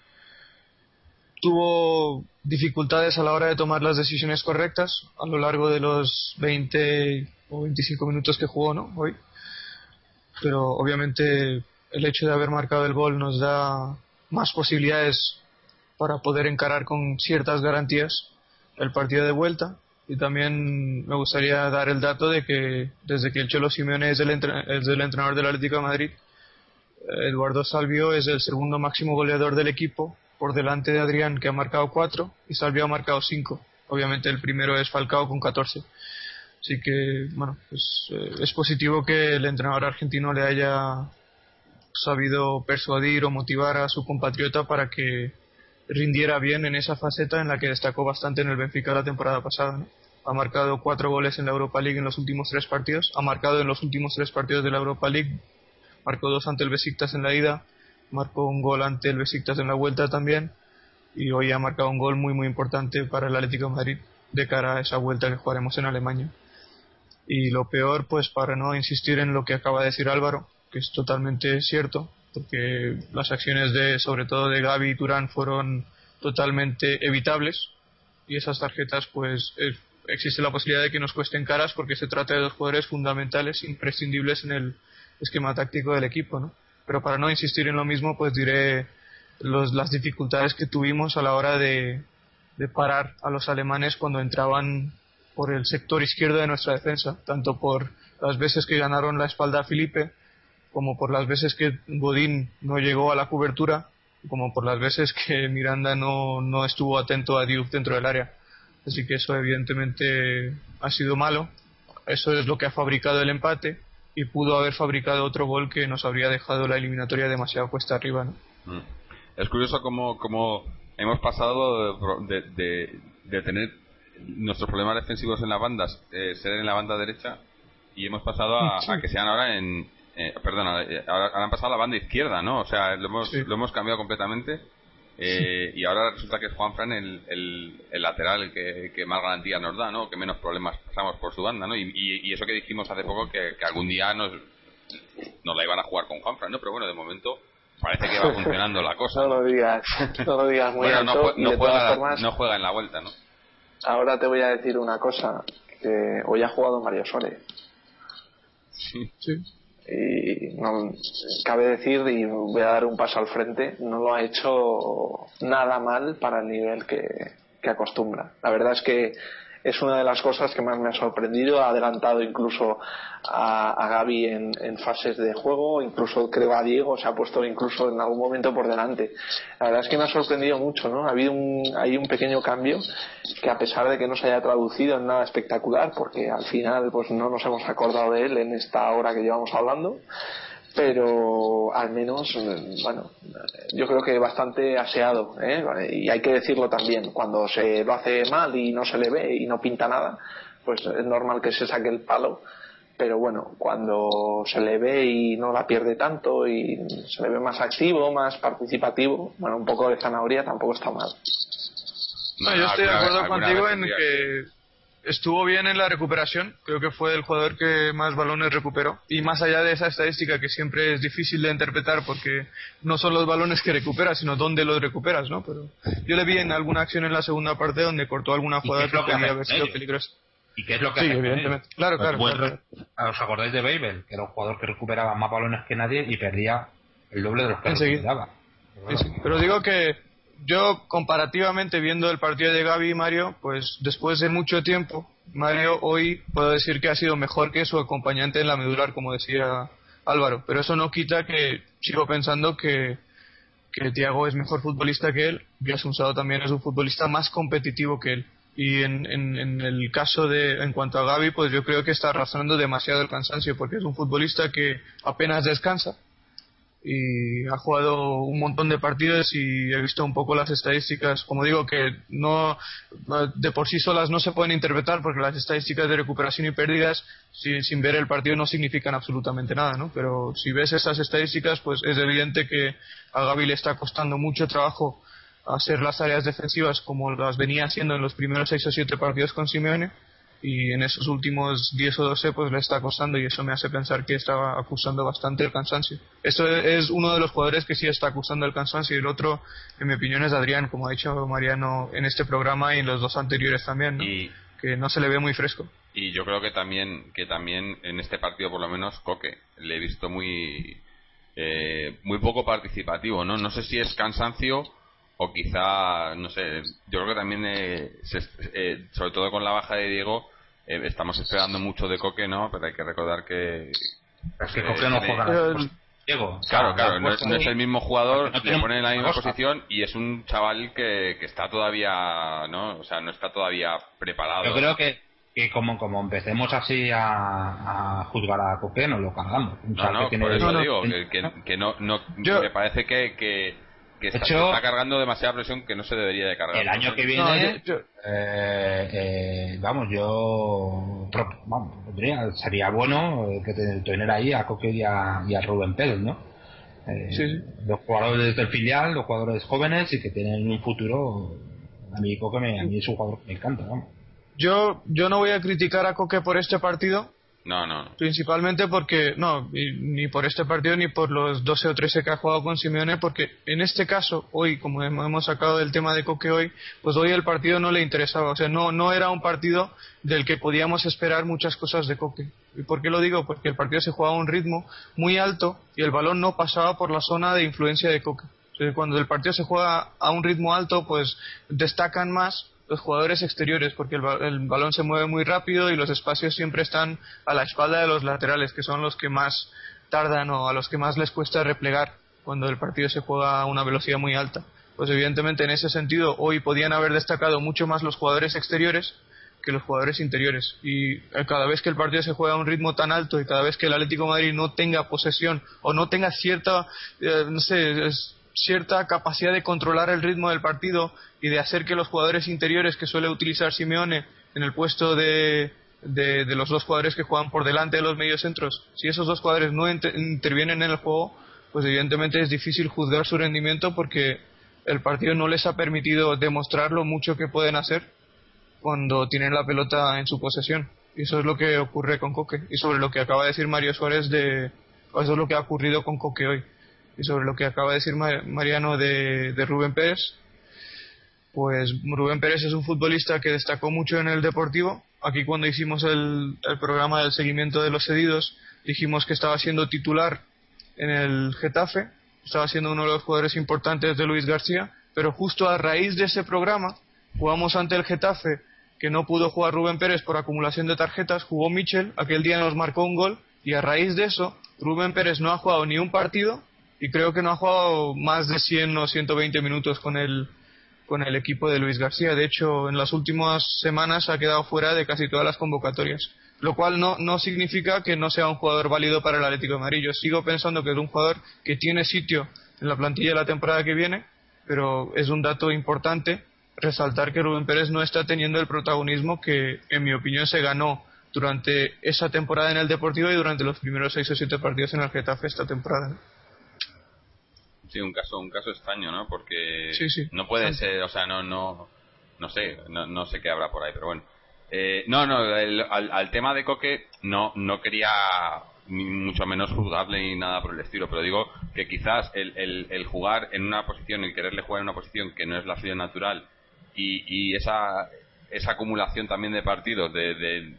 tuvo dificultades a la hora de tomar las decisiones correctas a lo largo de los 20 o 25 minutos que jugó, ¿no? Hoy. Pero obviamente el hecho de haber marcado el gol nos da más posibilidades para poder encarar con ciertas garantías el partido de vuelta. Y también me gustaría dar el dato de que desde que el Cholo Simeone es el, es el entrenador del Atlético de Madrid, Eduardo Salvio es el segundo máximo goleador del equipo, por delante de Adrián que ha marcado cuatro y Salvio ha marcado cinco. Obviamente el primero es Falcao con 14. Así que, bueno, pues, eh, es positivo que el entrenador argentino le haya sabido persuadir o motivar a su compatriota para que rindiera bien en esa faceta en la que destacó bastante en el Benfica la temporada pasada. Ha marcado cuatro goles en la Europa League en los últimos tres partidos, ha marcado en los últimos tres partidos de la Europa League, marcó dos ante el Besiktas en la ida, marcó un gol ante el Besiktas en la vuelta también y hoy ha marcado un gol muy muy importante para el Atlético de Madrid de cara a esa vuelta que jugaremos en Alemania. Y lo peor, pues para no insistir en lo que acaba de decir Álvaro, que es totalmente cierto, porque las acciones de, sobre todo de Gaby y Turán, fueron totalmente evitables y esas tarjetas, pues existe la posibilidad de que nos cuesten caras porque se trata de dos jugadores fundamentales, imprescindibles en el esquema táctico del equipo, ¿no? Pero para no insistir en lo mismo, pues diré los, las dificultades que tuvimos a la hora de, de parar a los alemanes cuando entraban por el sector izquierdo de nuestra defensa, tanto por las veces que ganaron la espalda a Felipe, como por las veces que Godín no llegó a la cobertura, como por las veces que Miranda no, no estuvo atento a Diouf dentro del área. Así que eso evidentemente ha sido malo. Eso es lo que ha fabricado el empate y pudo haber fabricado otro gol que nos habría dejado la eliminatoria demasiado cuesta arriba. Mm. Es curioso cómo, cómo hemos pasado de, de, de, tener nuestros problemas defensivos en las bandas, eh, ser en la banda derecha, y hemos pasado a, a que sean ahora en, eh, perdona, eh, ahora, han pasado a la banda izquierda, ¿no? O sea, lo hemos, lo hemos cambiado completamente. Eh, y ahora resulta que es Juanfran el, el, lateral el que, más garantía nos da, ¿no? Que menos problemas pasamos por su banda, ¿no? Y, eso que dijimos hace poco que, algún día nos, nos la iban a jugar con Juanfran, ¿no? Pero bueno, de momento parece que va funcionando la cosa. no lo digas, no lo digas muy no, juega, no juega en la vuelta, ¿no? Ahora te voy a decir una cosa, que hoy ha jugado Mario Sole. Sí. sí y no cabe decir y voy a dar un paso al frente no lo ha hecho nada mal para el nivel que, que acostumbra. La verdad es que es una de las cosas que más me ha sorprendido. Ha adelantado incluso a, Gaby en, fases de juego, incluso creo a Diego, se ha puesto incluso en algún momento por delante. La verdad es que me ha sorprendido mucho, ¿no? Ha habido un, hay un pequeño cambio que a pesar de que no se haya traducido en nada espectacular, porque al final pues no nos hemos acordado de él en esta hora que llevamos hablando, pero al menos, bueno, yo creo que bastante aseado, ¿eh? y hay que decirlo también, cuando se lo hace mal y no se le ve y no pinta nada, pues es normal que se saque el palo, pero bueno, cuando se le ve y no la pierde tanto y se le ve más activo, más participativo, bueno, un poco de zanahoria tampoco está mal. No, yo estoy de acuerdo contigo en que estuvo bien en la recuperación, creo que fue el jugador que más balones recuperó. Y más allá de esa estadística que siempre es difícil de interpretar porque no son los balones que recuperas, sino dónde los recuperas, ¿no? Pero yo le vi en alguna acción en la segunda parte donde cortó alguna jugada que podía haber sido peligrosa. ¿Y qué es lo que sí, evidentemente. Claro, claro, ¿Os acordáis de Babel? Que era un jugador que recuperaba más balones que nadie y perdía el doble de los que recuperaba. Pero digo que yo comparativamente viendo el partido de Gaby y Mario, pues después de mucho tiempo, Mario hoy puedo decir que ha sido mejor que su acompañante en la medular, como decía Álvaro. Pero eso no quita que sigo pensando que, que Tiago es mejor futbolista que él y Asunsado también es un futbolista más competitivo que él. Y en, en, en, el caso de, en cuanto a Gaby, pues yo creo que está arrastrando demasiado el cansancio, porque es un futbolista que apenas descansa y ha jugado un montón de partidos y he visto un poco las estadísticas como digo que no de por sí solas no se pueden interpretar porque las estadísticas de recuperación y pérdidas sin, ver el partido no significan absolutamente nada ¿no? pero si ves esas estadísticas pues es evidente que a Gaby le está costando mucho trabajo hacer las áreas defensivas como las venía haciendo en los primeros seis o siete partidos con Simeone y en esos últimos 10 o 12 pues le está costando y eso me hace pensar que estaba acusando bastante el cansancio. Esto es uno de los jugadores que sí está acusando el cansancio y el otro, en mi opinión, es Adrián, como ha dicho Mariano en este programa y en los dos anteriores también, que no se le ve muy fresco. Y yo creo que también, que también en este partido por lo menos Coque le he visto muy, eh, muy poco participativo, ¿no? No sé si es cansancio o quizá, no sé, yo creo que también, eh, eh, sobre todo con la baja de Diego, eh, estamos esperando mucho de Coque, ¿no? Pero hay que recordar que. Es que Coque no juega Diego. Claro, claro, no es, el mismo jugador, le pone en la misma posición y es un chaval que, que está todavía, ¿no? O sea, no está todavía preparado. Yo creo que, que como, como empecemos así a, a juzgar a Coque, nos lo cargamos. No, no, por eso digo, que, que, no, no me parece que, que que está, cargando demasiada presión que no se debería de cargar. El año que viene, eh, eh, vamos, yo vamos, sería bueno que tener ahí a Coque y a, Rubén Pérez, ¿no? Eh, los jugadores del filial, los jugadores jóvenes y que tienen un futuro. A mí Coque me, a mí es un jugador que me encanta, vamos. Yo, yo no voy a criticar a Coque por este partido, no, no. Principalmente porque, no, ni por este partido ni por los 12 o 13 que ha jugado con Simeone, porque en este caso, hoy, como hemos sacado del tema de Coque hoy, pues hoy el partido no le interesaba. O sea, no, no era un partido del que podíamos esperar muchas cosas de Coque. ¿Y por qué lo digo? Porque el partido se jugaba a un ritmo muy alto y el balón no pasaba por la zona de influencia de Coque. cuando el partido se juega a un ritmo alto, pues destacan más los jugadores exteriores, porque el, balón se mueve muy rápido y los espacios siempre están a la espalda de los laterales, que son los que más tardan o a los que más les cuesta replegar cuando el partido se juega a una velocidad muy alta. Pues evidentemente en ese sentido hoy podían haber destacado mucho más los jugadores exteriores que los jugadores interiores. Y eh, cada vez que el partido se juega a un ritmo tan alto y cada vez que el Atlético Madrid no tenga posesión o no tenga cierta, eh, no sé, cierta capacidad de controlar el ritmo del partido y de hacer que los jugadores interiores que suele utilizar Simeone en el puesto de de, los dos jugadores que juegan por delante de los mediocentros. Si esos dos jugadores no intervienen en el juego, pues evidentemente es difícil juzgar su rendimiento porque el partido no les ha permitido demostrar lo mucho que pueden hacer cuando tienen la pelota en su posesión. Y eso es lo que ocurre con Coque. Y sobre lo que acaba de decir Mario Suárez de... Eso es lo que ha ocurrido con Coque hoy. Y sobre lo que acaba de decir Mariano de, Rubén Pérez, pues Rubén Pérez es un futbolista que destacó mucho en el Deportivo. Aquí cuando hicimos el, programa del seguimiento de los cedidos, dijimos que estaba siendo titular en el Getafe, estaba siendo uno de los jugadores importantes de Luis García, pero justo a raíz de ese programa jugamos ante el Getafe, que no pudo jugar Rubén Pérez por acumulación de tarjetas, jugó Michel, aquel día nos marcó un gol, y a raíz de eso, Rubén Pérez no ha jugado ni un partido, y creo que no ha jugado más de 100 o 120 minutos con el, con el equipo de Luis García. De hecho, en las últimas semanas ha quedado fuera de casi todas las convocatorias. Lo cual no, no significa que no sea un jugador válido para el Atlético de Madrid. Yo sigo pensando que es un jugador que tiene sitio en la plantilla la temporada que viene, pero es un dato importante resaltar que Rubén Pérez no está teniendo el protagonismo que, en mi opinión, se ganó durante esa temporada en el Deportivo y durante los primeros seis o siete partidos en el Getafe esta temporada. Sí, un caso, un caso extraño, ¿no? Porque no puede ser, o sea, no, no, no sé, no, sé qué habrá por ahí, pero bueno. Eh, no, no, al, tema de Coque no, no quería ni mucho menos juzgarle ni nada por el estilo, pero digo que quizás el, el, jugar en una posición, el quererle jugar en una posición que no es la suya natural y, y esa, esa acumulación también de partidos, de, de,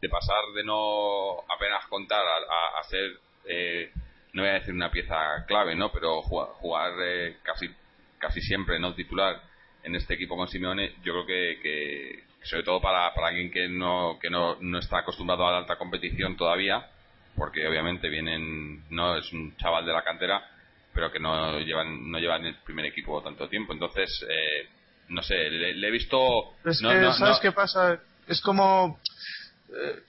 de pasar de no apenas contar a, a, ser eh, no voy a decir una pieza clave, ¿no? Pero jugar, eh, casi casi siempre no titular en este equipo con Simeone, yo creo que, sobre todo para, para alguien que no que no, no está acostumbrado a la alta competición todavía, porque obviamente vienen no es un chaval de la cantera, pero que no llevan no llevan el primer equipo tanto tiempo, entonces eh, no sé, le, he visto. Es que, ¿sabes qué pasa? Es como. Eh,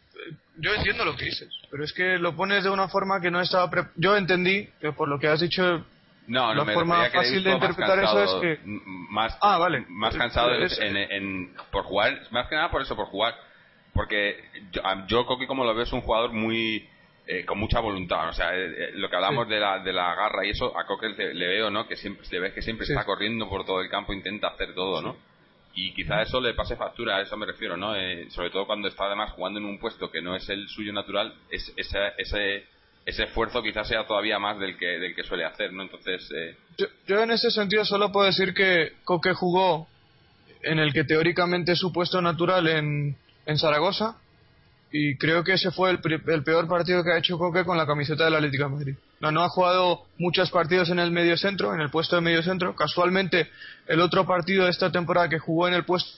yo entiendo lo que dices, pero es que lo pones de una forma que no estaba. Yo entendí que por lo que has dicho. No, no, la forma fácil de interpretar eso es que. Más, ah, vale. Más cansado en, por jugar, más que nada por eso, por jugar. Porque yo, yo como lo veo, es un jugador muy. Eh, con mucha voluntad, o sea, eh, eh, lo que hablamos de, la, de la garra y eso, a Coque le, veo, ¿no? Que siempre, le ves que siempre está corriendo por todo el campo, intenta hacer todo, ¿no? Y quizá eso le pase factura, a eso me refiero, ¿no? Eh, sobre todo cuando está además jugando en un puesto que no es el suyo natural, es, ese, ese, ese esfuerzo quizás sea todavía más del que, del que suele hacer, ¿no? Entonces... Eh... Yo, en ese sentido solo puedo decir que Coque jugó en el que teóricamente es su puesto natural en, en Zaragoza y creo que ese fue el, el, peor partido que ha hecho Coque con la camiseta del Atlético de Madrid. No, no ha jugado muchos partidos en el medio centro, en el puesto de medio centro. Casualmente, el otro partido de esta temporada que jugó en el puesto.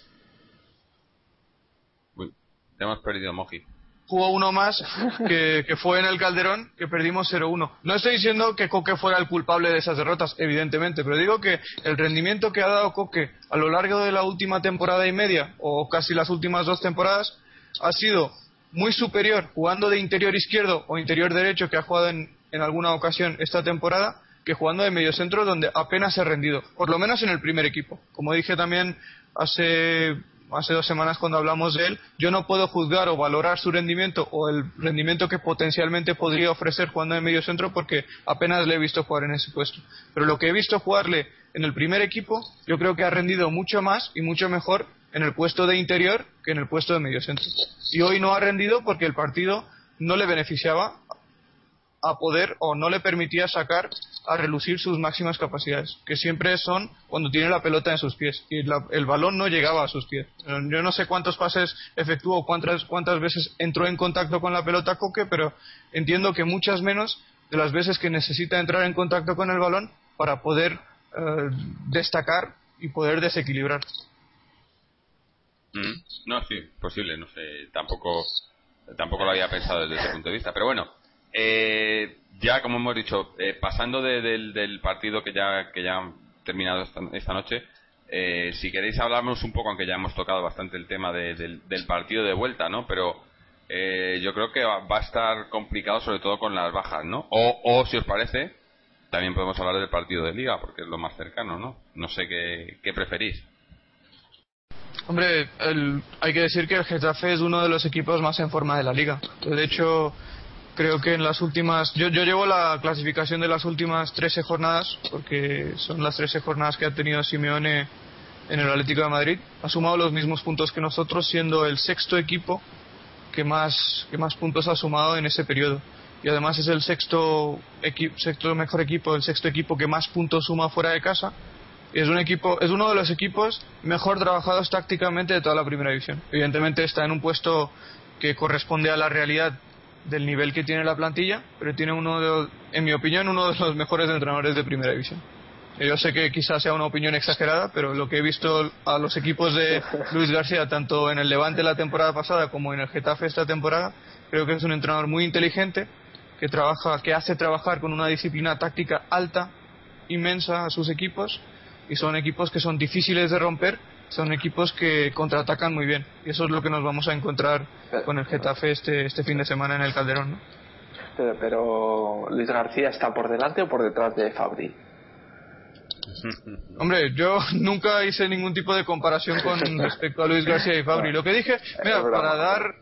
Uy, hemos perdido Moji. Jugó uno más que, que fue en el Calderón, que perdimos 0-1. No estoy diciendo que Coque fuera el culpable de esas derrotas, evidentemente, pero digo que el rendimiento que ha dado Coque a lo largo de la última temporada y media, o casi las últimas dos temporadas, ha sido muy superior jugando de interior izquierdo o interior derecho que ha jugado en, en alguna ocasión esta temporada que jugando de medio centro donde apenas ha rendido, por lo menos en el primer equipo. Como dije también hace, hace dos semanas cuando hablamos de él, yo no puedo juzgar o valorar su rendimiento o el rendimiento que potencialmente podría ofrecer jugando de medio centro porque apenas le he visto jugar en ese puesto. Pero lo que he visto jugarle en el primer equipo, yo creo que ha rendido mucho más y mucho mejor en el puesto de interior que en el puesto de medio centro. Y hoy no ha rendido porque el partido no le beneficiaba a poder o no le permitía sacar a relucir sus máximas capacidades, que siempre son cuando tiene la pelota en sus pies y el balón no llegaba a sus pies. Yo no sé cuántos pases efectuó, cuántas, cuántas veces entró en contacto con la pelota Coque, pero entiendo que muchas menos de las veces que necesita entrar en contacto con el balón para poder eh, destacar y poder desequilibrar. Mm. No, sí, posible, no sé, tampoco, tampoco lo había pensado desde ese punto de vista, pero bueno, eh, ya como hemos dicho, eh, pasando del, partido que ya, que ya ha terminado esta, noche, eh, si queréis hablarnos un poco, aunque ya hemos tocado bastante el tema del, partido de vuelta, ¿no? Pero yo creo que va, a estar complicado sobre todo con las bajas, ¿no? O, o si os parece, también podemos hablar del partido de liga, porque es lo más cercano, ¿no? No sé qué, qué preferís. Hombre, hay que decir que el Getafe es uno de los equipos más en forma de la liga. De hecho, creo que en las últimas. Yo, yo llevo la clasificación de las últimas 13 jornadas, porque son las 13 jornadas que ha tenido Simeone en el Atlético de Madrid. Ha sumado los mismos puntos que nosotros, siendo el sexto equipo que más, que más puntos ha sumado en ese periodo. Y además es el sexto, sexto mejor equipo, el sexto equipo que más puntos suma fuera de casa es un equipo es uno de los equipos mejor trabajados tácticamente de toda la primera división. Evidentemente está en un puesto que corresponde a la realidad del nivel que tiene la plantilla pero tiene uno de, en mi opinión uno de los mejores entrenadores de primera división. Yo sé que quizás sea una opinión exagerada pero lo que he visto a los equipos de Luis García tanto en el Levante la temporada pasada como en el Getafe esta temporada creo que es un entrenador muy inteligente que trabaja que hace trabajar con una disciplina táctica alta inmensa a sus equipos y son equipos que son difíciles de romper, son equipos que contraatacan muy bien. Y eso es lo que nos vamos a encontrar con el Getafe este, este fin de semana en el Calderón. ¿no? Pero, Luis García está por delante o por detrás de Fabri. Hombre, yo nunca hice ningún tipo de comparación con respecto a Luis García y Fabri. Lo que dije, mira, para dar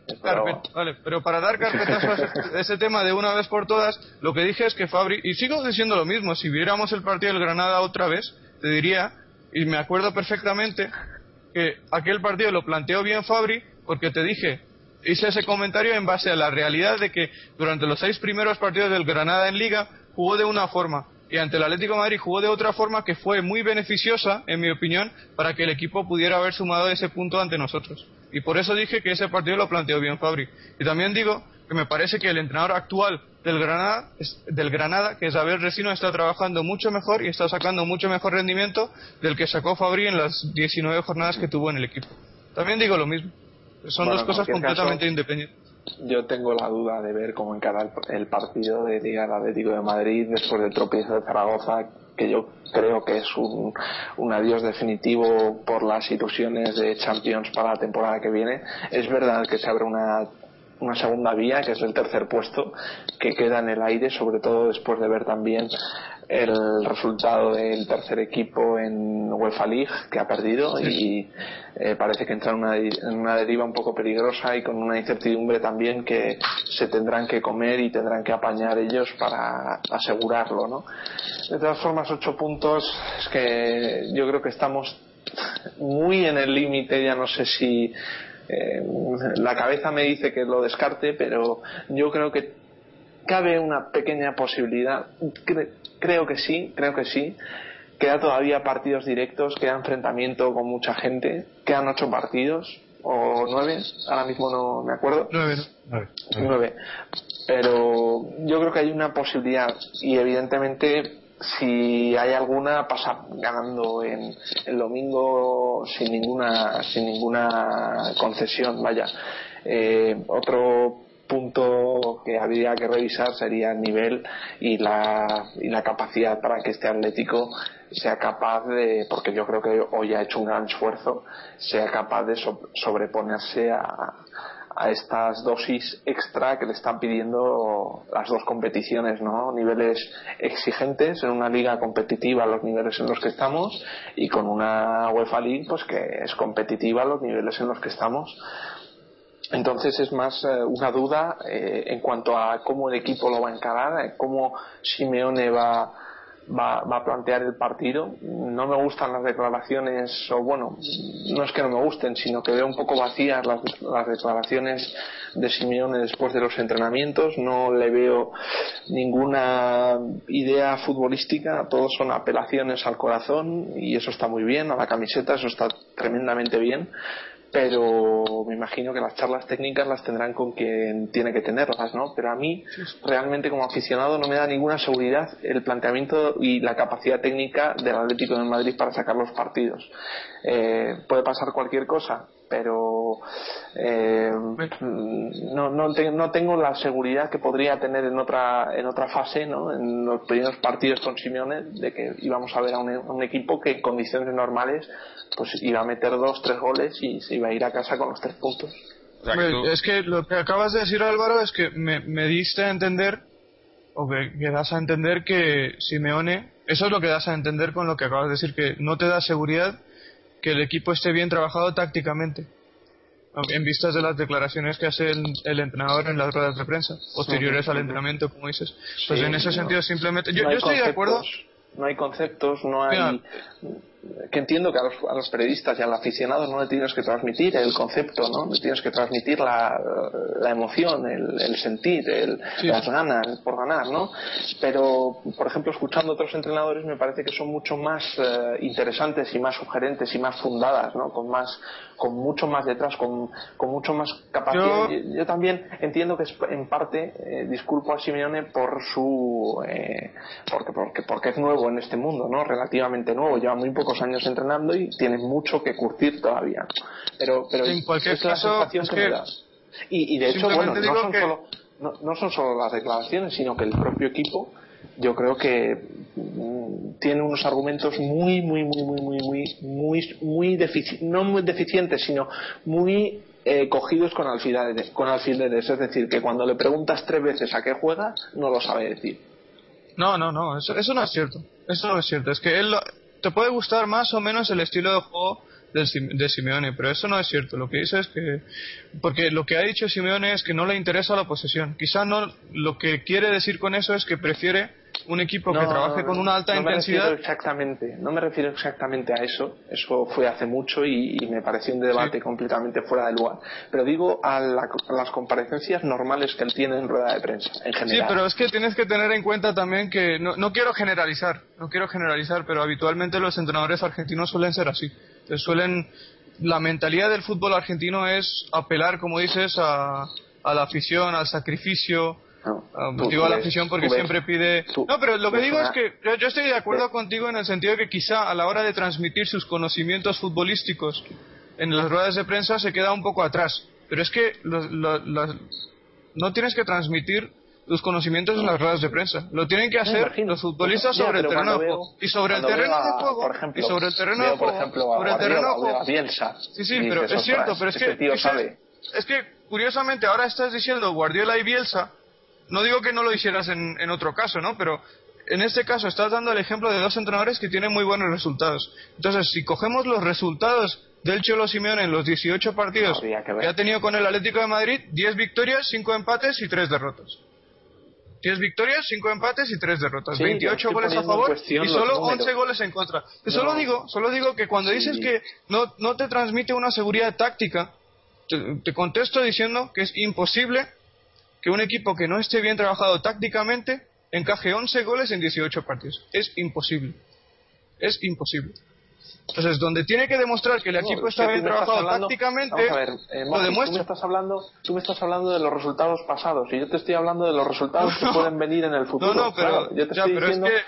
vale, pero para dar carpetazo a ese tema de una vez por todas, lo que dije es que Fabri, y sigo diciendo lo mismo, si viéramos el partido del Granada otra vez, te diría, y me acuerdo perfectamente, que aquel partido lo planteó bien Fabri, porque te dije, hice ese comentario en base a la realidad de que durante los seis primeros partidos del Granada en Liga jugó de una forma y ante el Atlético Madrid jugó de otra forma que fue muy beneficiosa, en mi opinión, para que el equipo pudiera haber sumado ese punto ante nosotros. Y por eso dije que ese partido lo planteó bien Fabri. Y también digo que me parece que el entrenador actual del Granada, del Granada, que es Abel Resino, está trabajando mucho mejor y está sacando mucho mejor rendimiento del que sacó Fabri en las 19 jornadas que tuvo en el equipo. También digo lo mismo. Son dos cosas completamente independientes. Yo tengo la duda de ver cómo encara el, partido de Liga Atlético de Madrid después del tropiezo de Zaragoza, que yo creo que es un, un, adiós definitivo por las ilusiones de Champions para la temporada que viene. Es verdad que se abre una una segunda vía, que es el tercer puesto, que queda en el aire, sobre todo después de ver también el resultado del tercer equipo en UEFA League, que ha perdido y eh, parece que entra en una, en una deriva un poco peligrosa y con una incertidumbre también que se tendrán que comer y tendrán que apañar ellos para asegurarlo. ¿no? De todas formas, ocho puntos, es que yo creo que estamos muy en el límite, ya no sé si eh, la cabeza me dice que lo descarte, pero yo creo que cabe una pequeña posibilidad. creo que sí, creo que sí. Queda todavía partidos directos, queda enfrentamiento con mucha gente, quedan ocho partidos o nueve, ahora mismo no me acuerdo. Nueve, nueve. Pero yo creo que hay una posibilidad y evidentemente si hay alguna pasa ganando en el domingo sin ninguna sin ninguna concesión vaya. Eh, otro punto que habría que revisar sería el nivel y la, y la capacidad para que este Atlético sea capaz de, porque yo creo que hoy ha hecho un gran esfuerzo, sea capaz de sobreponerse a, a estas dosis extra que le están pidiendo las dos competiciones, ¿no? Niveles exigentes en una liga competitiva a los niveles en los que estamos y con una UEFA League pues que es competitiva a los niveles en los que estamos. Entonces es más eh, una duda eh, en cuanto a cómo el equipo lo va a encarar, cómo Simeone va va, va, a plantear el partido. No me gustan las declaraciones, o bueno, no es que no me gusten, sino que veo un poco vacías las, las declaraciones de Simeone después de los entrenamientos. No le veo ninguna idea futbolística, todos son apelaciones al corazón y eso está muy bien, a la camiseta, eso está tremendamente bien pero me imagino que las charlas técnicas las tendrán con quien tiene que tenerlas, ¿no? Pero a mí, realmente como aficionado, no me da ninguna seguridad el planteamiento y la capacidad técnica del Atlético de Madrid para sacar los partidos. Eh, puede pasar cualquier cosa, pero eh, no, no, no, tengo la seguridad que podría tener en otra en otra fase, ¿no? en los primeros partidos con Simeone, de que íbamos a ver a un, equipo que en condiciones normales pues iba a meter dos, tres goles y se iba a ir a casa con los tres puntos. Es que lo que acabas de decir Álvaro es que me, me diste a entender o que, que, das a entender que Simeone, eso es lo que das a entender con lo que acabas de decir, que no te da seguridad que el equipo esté bien trabajado tácticamente en vistas de las declaraciones que hace el, entrenador en las ruedas de prensa posteriores al entrenamiento, como dices. Pues en ese sentido simplemente yo, yo estoy de acuerdo no hay conceptos, no hay que entiendo que a los, periodistas y al aficionado no le tienes que transmitir el concepto, ¿no? Le tienes que transmitir la, emoción, el, sentir, el, las ganas por ganar, ¿no? Pero, por ejemplo, escuchando a otros entrenadores me parece que son mucho más eh, interesantes y más sugerentes y más fundadas, ¿no? Con más, con mucho más detrás, con, con mucho más capacidad. Yo, también entiendo que es en parte eh, disculpo a Simeone por su, eh, porque, porque, porque es nuevo en este mundo, ¿no? Relativamente nuevo, lleva muy poco años entrenando y tiene mucho que curtir todavía. Pero, pero en cualquier caso, Y, de hecho, bueno, no son, solo, no, son solo las declaraciones, sino que el propio equipo yo creo que mm, tiene unos argumentos muy muy muy muy muy muy muy muy no muy deficientes sino muy eh, cogidos con alfileres, con alfileres. Es decir que cuando le preguntas tres veces a qué juega no lo sabe decir. No no no eso, eso no es cierto. Eso no es cierto. Es que él te puede gustar más o menos el estilo de juego de Simeone, pero eso no es cierto. Lo que dice es que, porque lo que ha dicho Simeone es que no le interesa la posesión. Quizá no, lo que quiere decir con eso es que prefiere un equipo que trabaje con una alta intensidad. exactamente, no me refiero exactamente a eso. Eso fue hace mucho y, me pareció un debate completamente fuera de lugar. Pero digo a, las comparecencias normales que él tiene en rueda de prensa, en general. Sí, pero es que tienes que tener en cuenta también que no, no quiero generalizar, no quiero generalizar, pero habitualmente los entrenadores argentinos suelen ser así suelen la mentalidad del fútbol argentino es apelar, como dices, a, a la afición, al sacrificio. Digo a la afición porque siempre pide. no, pero lo que digo es que yo, estoy de acuerdo contigo en el sentido de que quizá a la hora de transmitir sus conocimientos futbolísticos en las ruedas de prensa se queda un poco atrás. Pero es que no tienes que transmitir los conocimientos en las ruedas de prensa. Lo tienen que hacer los futbolistas sobre el terreno. Y sobre el terreno de juego. Por ejemplo, y sobre el terreno de juego. sobre el terreno de juego. Sí, sí, pero es cierto, pero es que. Este es que, curiosamente, ahora estás diciendo Guardiola y Bielsa. No digo que no lo hicieras en, en otro caso, ¿no? Pero en este caso estás dando el ejemplo de dos entrenadores que tienen muy buenos resultados. Entonces, si cogemos los resultados del Cholo Simeone en los 18 partidos que, que, ha tenido con el Atlético de Madrid, 10 victorias, 5 empates y 3 derrotas. 10 victorias, 5 empates y 3 derrotas. 28 goles a favor y solo 11 goles en contra. Solo digo, solo digo que cuando dices que no, no te transmite una seguridad táctica, te, contesto diciendo que es imposible que un equipo que no esté bien trabajado tácticamente encaje 11 goles en 18 partidos. Es imposible. Es imposible. Entonces, donde tiene que demostrar que el equipo está bien trabajado tácticamente, eh, lo demuestra. Tú me, estás hablando, tú me estás hablando de los resultados pasados y yo te estoy hablando de los resultados que pueden venir en el futuro. No, no, pero, yo te estoy diciendo que,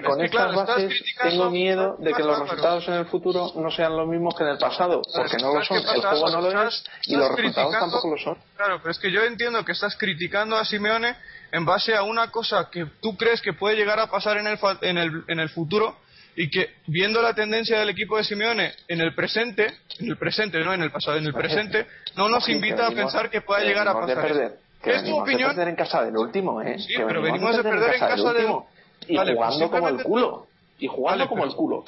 con estas bases tengo miedo de que los resultados en el futuro no sean los mismos que en el pasado, porque no lo son, el juego no lo es y los resultados tampoco lo son. Claro, pero es que yo entiendo que estás criticando a Simeone en base a una cosa que tú crees que puede llegar a pasar en el, en el, en el futuro y que viendo la tendencia del equipo de Simeone en el presente, en el presente, no en el pasado, en el presente, no nos invita a pensar que pueda llegar a pasar. ¿Qué es tu opinión? De perder en casa del último, ¿eh? Sí, pero venimos de perder en casa del último. Y jugando como el culo. Y jugando como el culo.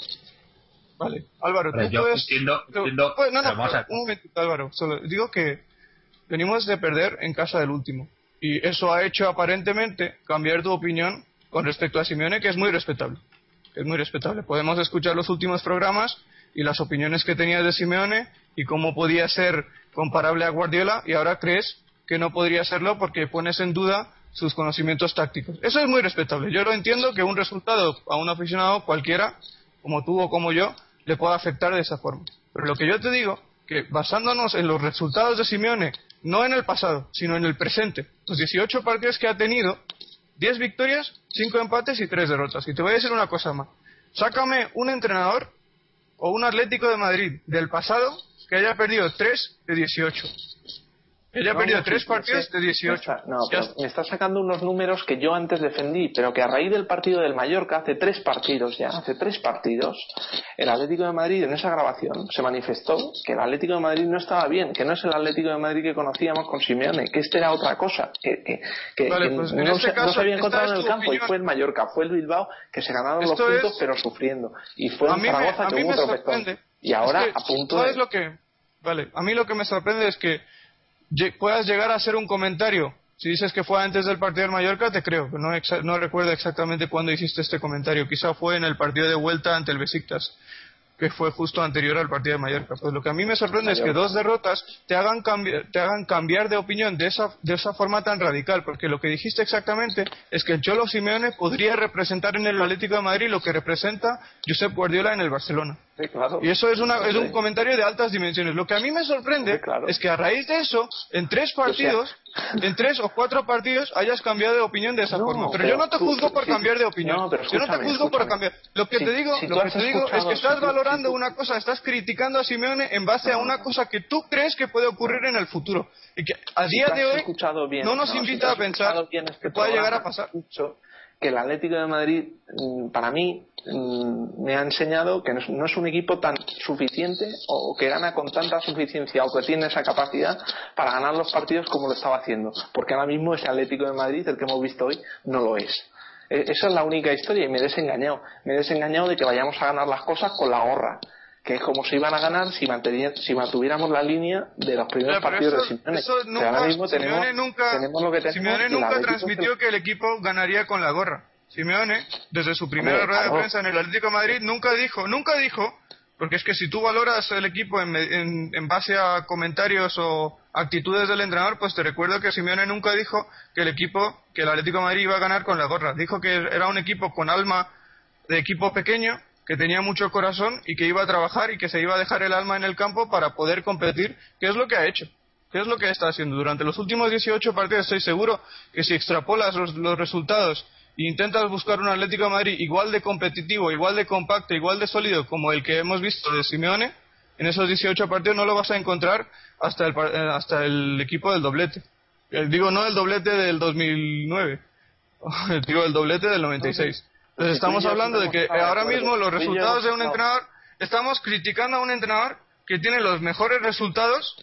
Vale, Álvaro, tú yo puedes... Entiendo, entiendo, pues, no, no, un momentito, Álvaro. Solo digo que venimos de perder en casa del último. Y eso ha hecho aparentemente cambiar tu opinión con respecto a Simeone, que es muy respetable es muy respetable. Podemos escuchar los últimos programas y las opiniones que tenías de Simeone y cómo podía ser comparable a Guardiola y ahora crees que no podría serlo porque pones en duda sus conocimientos tácticos. Eso es muy respetable. Yo lo entiendo que un resultado a un aficionado cualquiera, como tú o como yo, le pueda afectar de esa forma. Pero lo que yo te digo, que basándonos en los resultados de Simeone, no en el pasado, sino en el presente, los 18 partidos que ha tenido, 10 victorias, 5 empates y 3 derrotas. Y te voy a decir una cosa más. Sácame un entrenador o un Atlético de Madrid del pasado que haya perdido 3 de 18. Ella ha perdido tres partidos de 18. no, pero me está sacando unos números que yo antes defendí, pero que a raíz del partido del Mallorca, hace tres partidos ya, hace tres partidos, el Atlético de Madrid en esa grabación se manifestó que el Atlético de Madrid no estaba bien, que no es el Atlético de Madrid que conocíamos con Simeone, que este era otra cosa, que, que, pues no, este se, no, se, había encontrado en el campo y fue el Mallorca, fue el Bilbao que se ganaron los puntos pero sufriendo. Y fue en Zaragoza que hubo otro Y ahora a punto ¿Sabes lo que? Vale, a mí lo que me sorprende es que puedas llegar a hacer un comentario. Si dices que fue antes del partido del Mallorca, te creo. No, no recuerdo exactamente cuándo hiciste este comentario. Quizá fue en el partido de vuelta ante el Besiktas que fue justo anterior al partido de Mallorca. Pues lo que a mí me sorprende es que dos derrotas te hagan, cambiar, te hagan cambiar de opinión de esa, de esa forma tan radical, porque lo que dijiste exactamente es que el Cholo Simeone podría representar en el Atlético de Madrid lo que representa Josep Guardiola en el Barcelona. Y eso es, una, es un comentario de altas dimensiones. Lo que a mí me sorprende es que a raíz de eso, en tres partidos, en tres o cuatro partidos, hayas cambiado de opinión de esa forma. Pero, yo no te juzgo por cambiar de opinión. yo no te juzgo por cambiar. Lo que te digo, lo que te digo es que estás valorando una cosa, estás criticando a Simeone en base a una cosa que tú crees que puede ocurrir en el futuro. Y que a día de hoy no nos invita a pensar este que pueda llegar a pasar que el Atlético de Madrid, mm, para mí, me ha enseñado que no es un equipo tan suficiente o que gana con tanta suficiencia o que tiene esa capacidad para ganar los partidos como lo estaba haciendo. Porque ahora mismo ese Atlético de Madrid, el que hemos visto hoy, no lo es. E, esa es la única historia y me he desengañado. Me he desengañado de que vayamos a ganar las cosas con la gorra que es como se iban a ganar si, si mantuviéramos la línea de los primeros partidos de Simeone. Eso nunca, ahora mismo tenemos, nunca, lo que Simeone nunca transmitió que... el equipo ganaría con la gorra. Simeone, desde su primera rueda de prensa en el Atlético de Madrid, nunca dijo, nunca dijo, porque es que si tú valoras el equipo en, en, base a comentarios o actitudes del entrenador, pues te recuerdo que Simeone nunca dijo que el equipo, que el Atlético de Madrid iba a ganar con la gorra. Dijo que era un equipo con alma de equipo pequeño que tenía mucho corazón y que iba a trabajar y que se iba a dejar el alma en el campo para poder competir, ¿qué es lo que ha hecho? ¿Qué es lo que está haciendo? Durante los últimos 18 partidos estoy seguro que si extrapolas los, resultados e intentas buscar un Atlético de Madrid igual de competitivo, igual de compacto, igual de sólido como el que hemos visto de Simeone, en esos 18 partidos no lo vas a encontrar hasta el, eh, hasta el equipo del doblete. Eh, digo, no el doblete del 2009, digo el doblete del 96 estamos hablando de que ahora mismo los resultados de un entrenador, estamos criticando a un entrenador que tiene los mejores resultados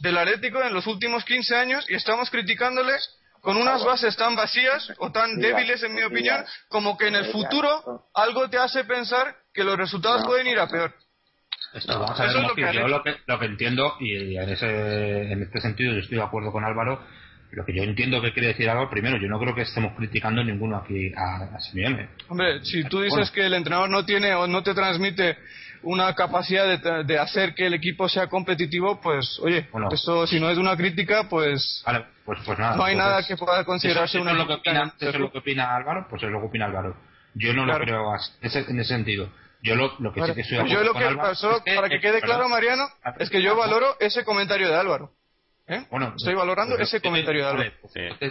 del Atlético en los últimos 15 años y estamos criticándole con unas bases tan vacías o tan débiles, en mi opinión, como que en el futuro algo te hace pensar que los resultados pueden ir a peor. Esto, vamos a ver, lo que yo lo que, lo que entiendo, y en, ese, en este sentido yo estoy de acuerdo con Álvaro, lo que yo entiendo que quiere decir algo, primero, yo no creo que estemos criticando ninguno aquí a, a Simeone. Hombre, si tú dices que el entrenador no tiene o no te transmite una capacidad de, de, hacer que el equipo sea competitivo, pues, oye, eso si no es una crítica, pues, vale, pues, pues nada, no hay nada que pueda considerarse una es lo que opina, Eso es lo que opina Álvaro, pues es lo que opina Álvaro. Yo no lo creo en ese sentido. Yo lo, lo que sí que estoy Yo lo que pasó, para que quede claro, Mariano, es que yo valoro ese comentario de Álvaro. ¿Eh? Bueno, estoy valorando pues, ese comentario de Álvaro.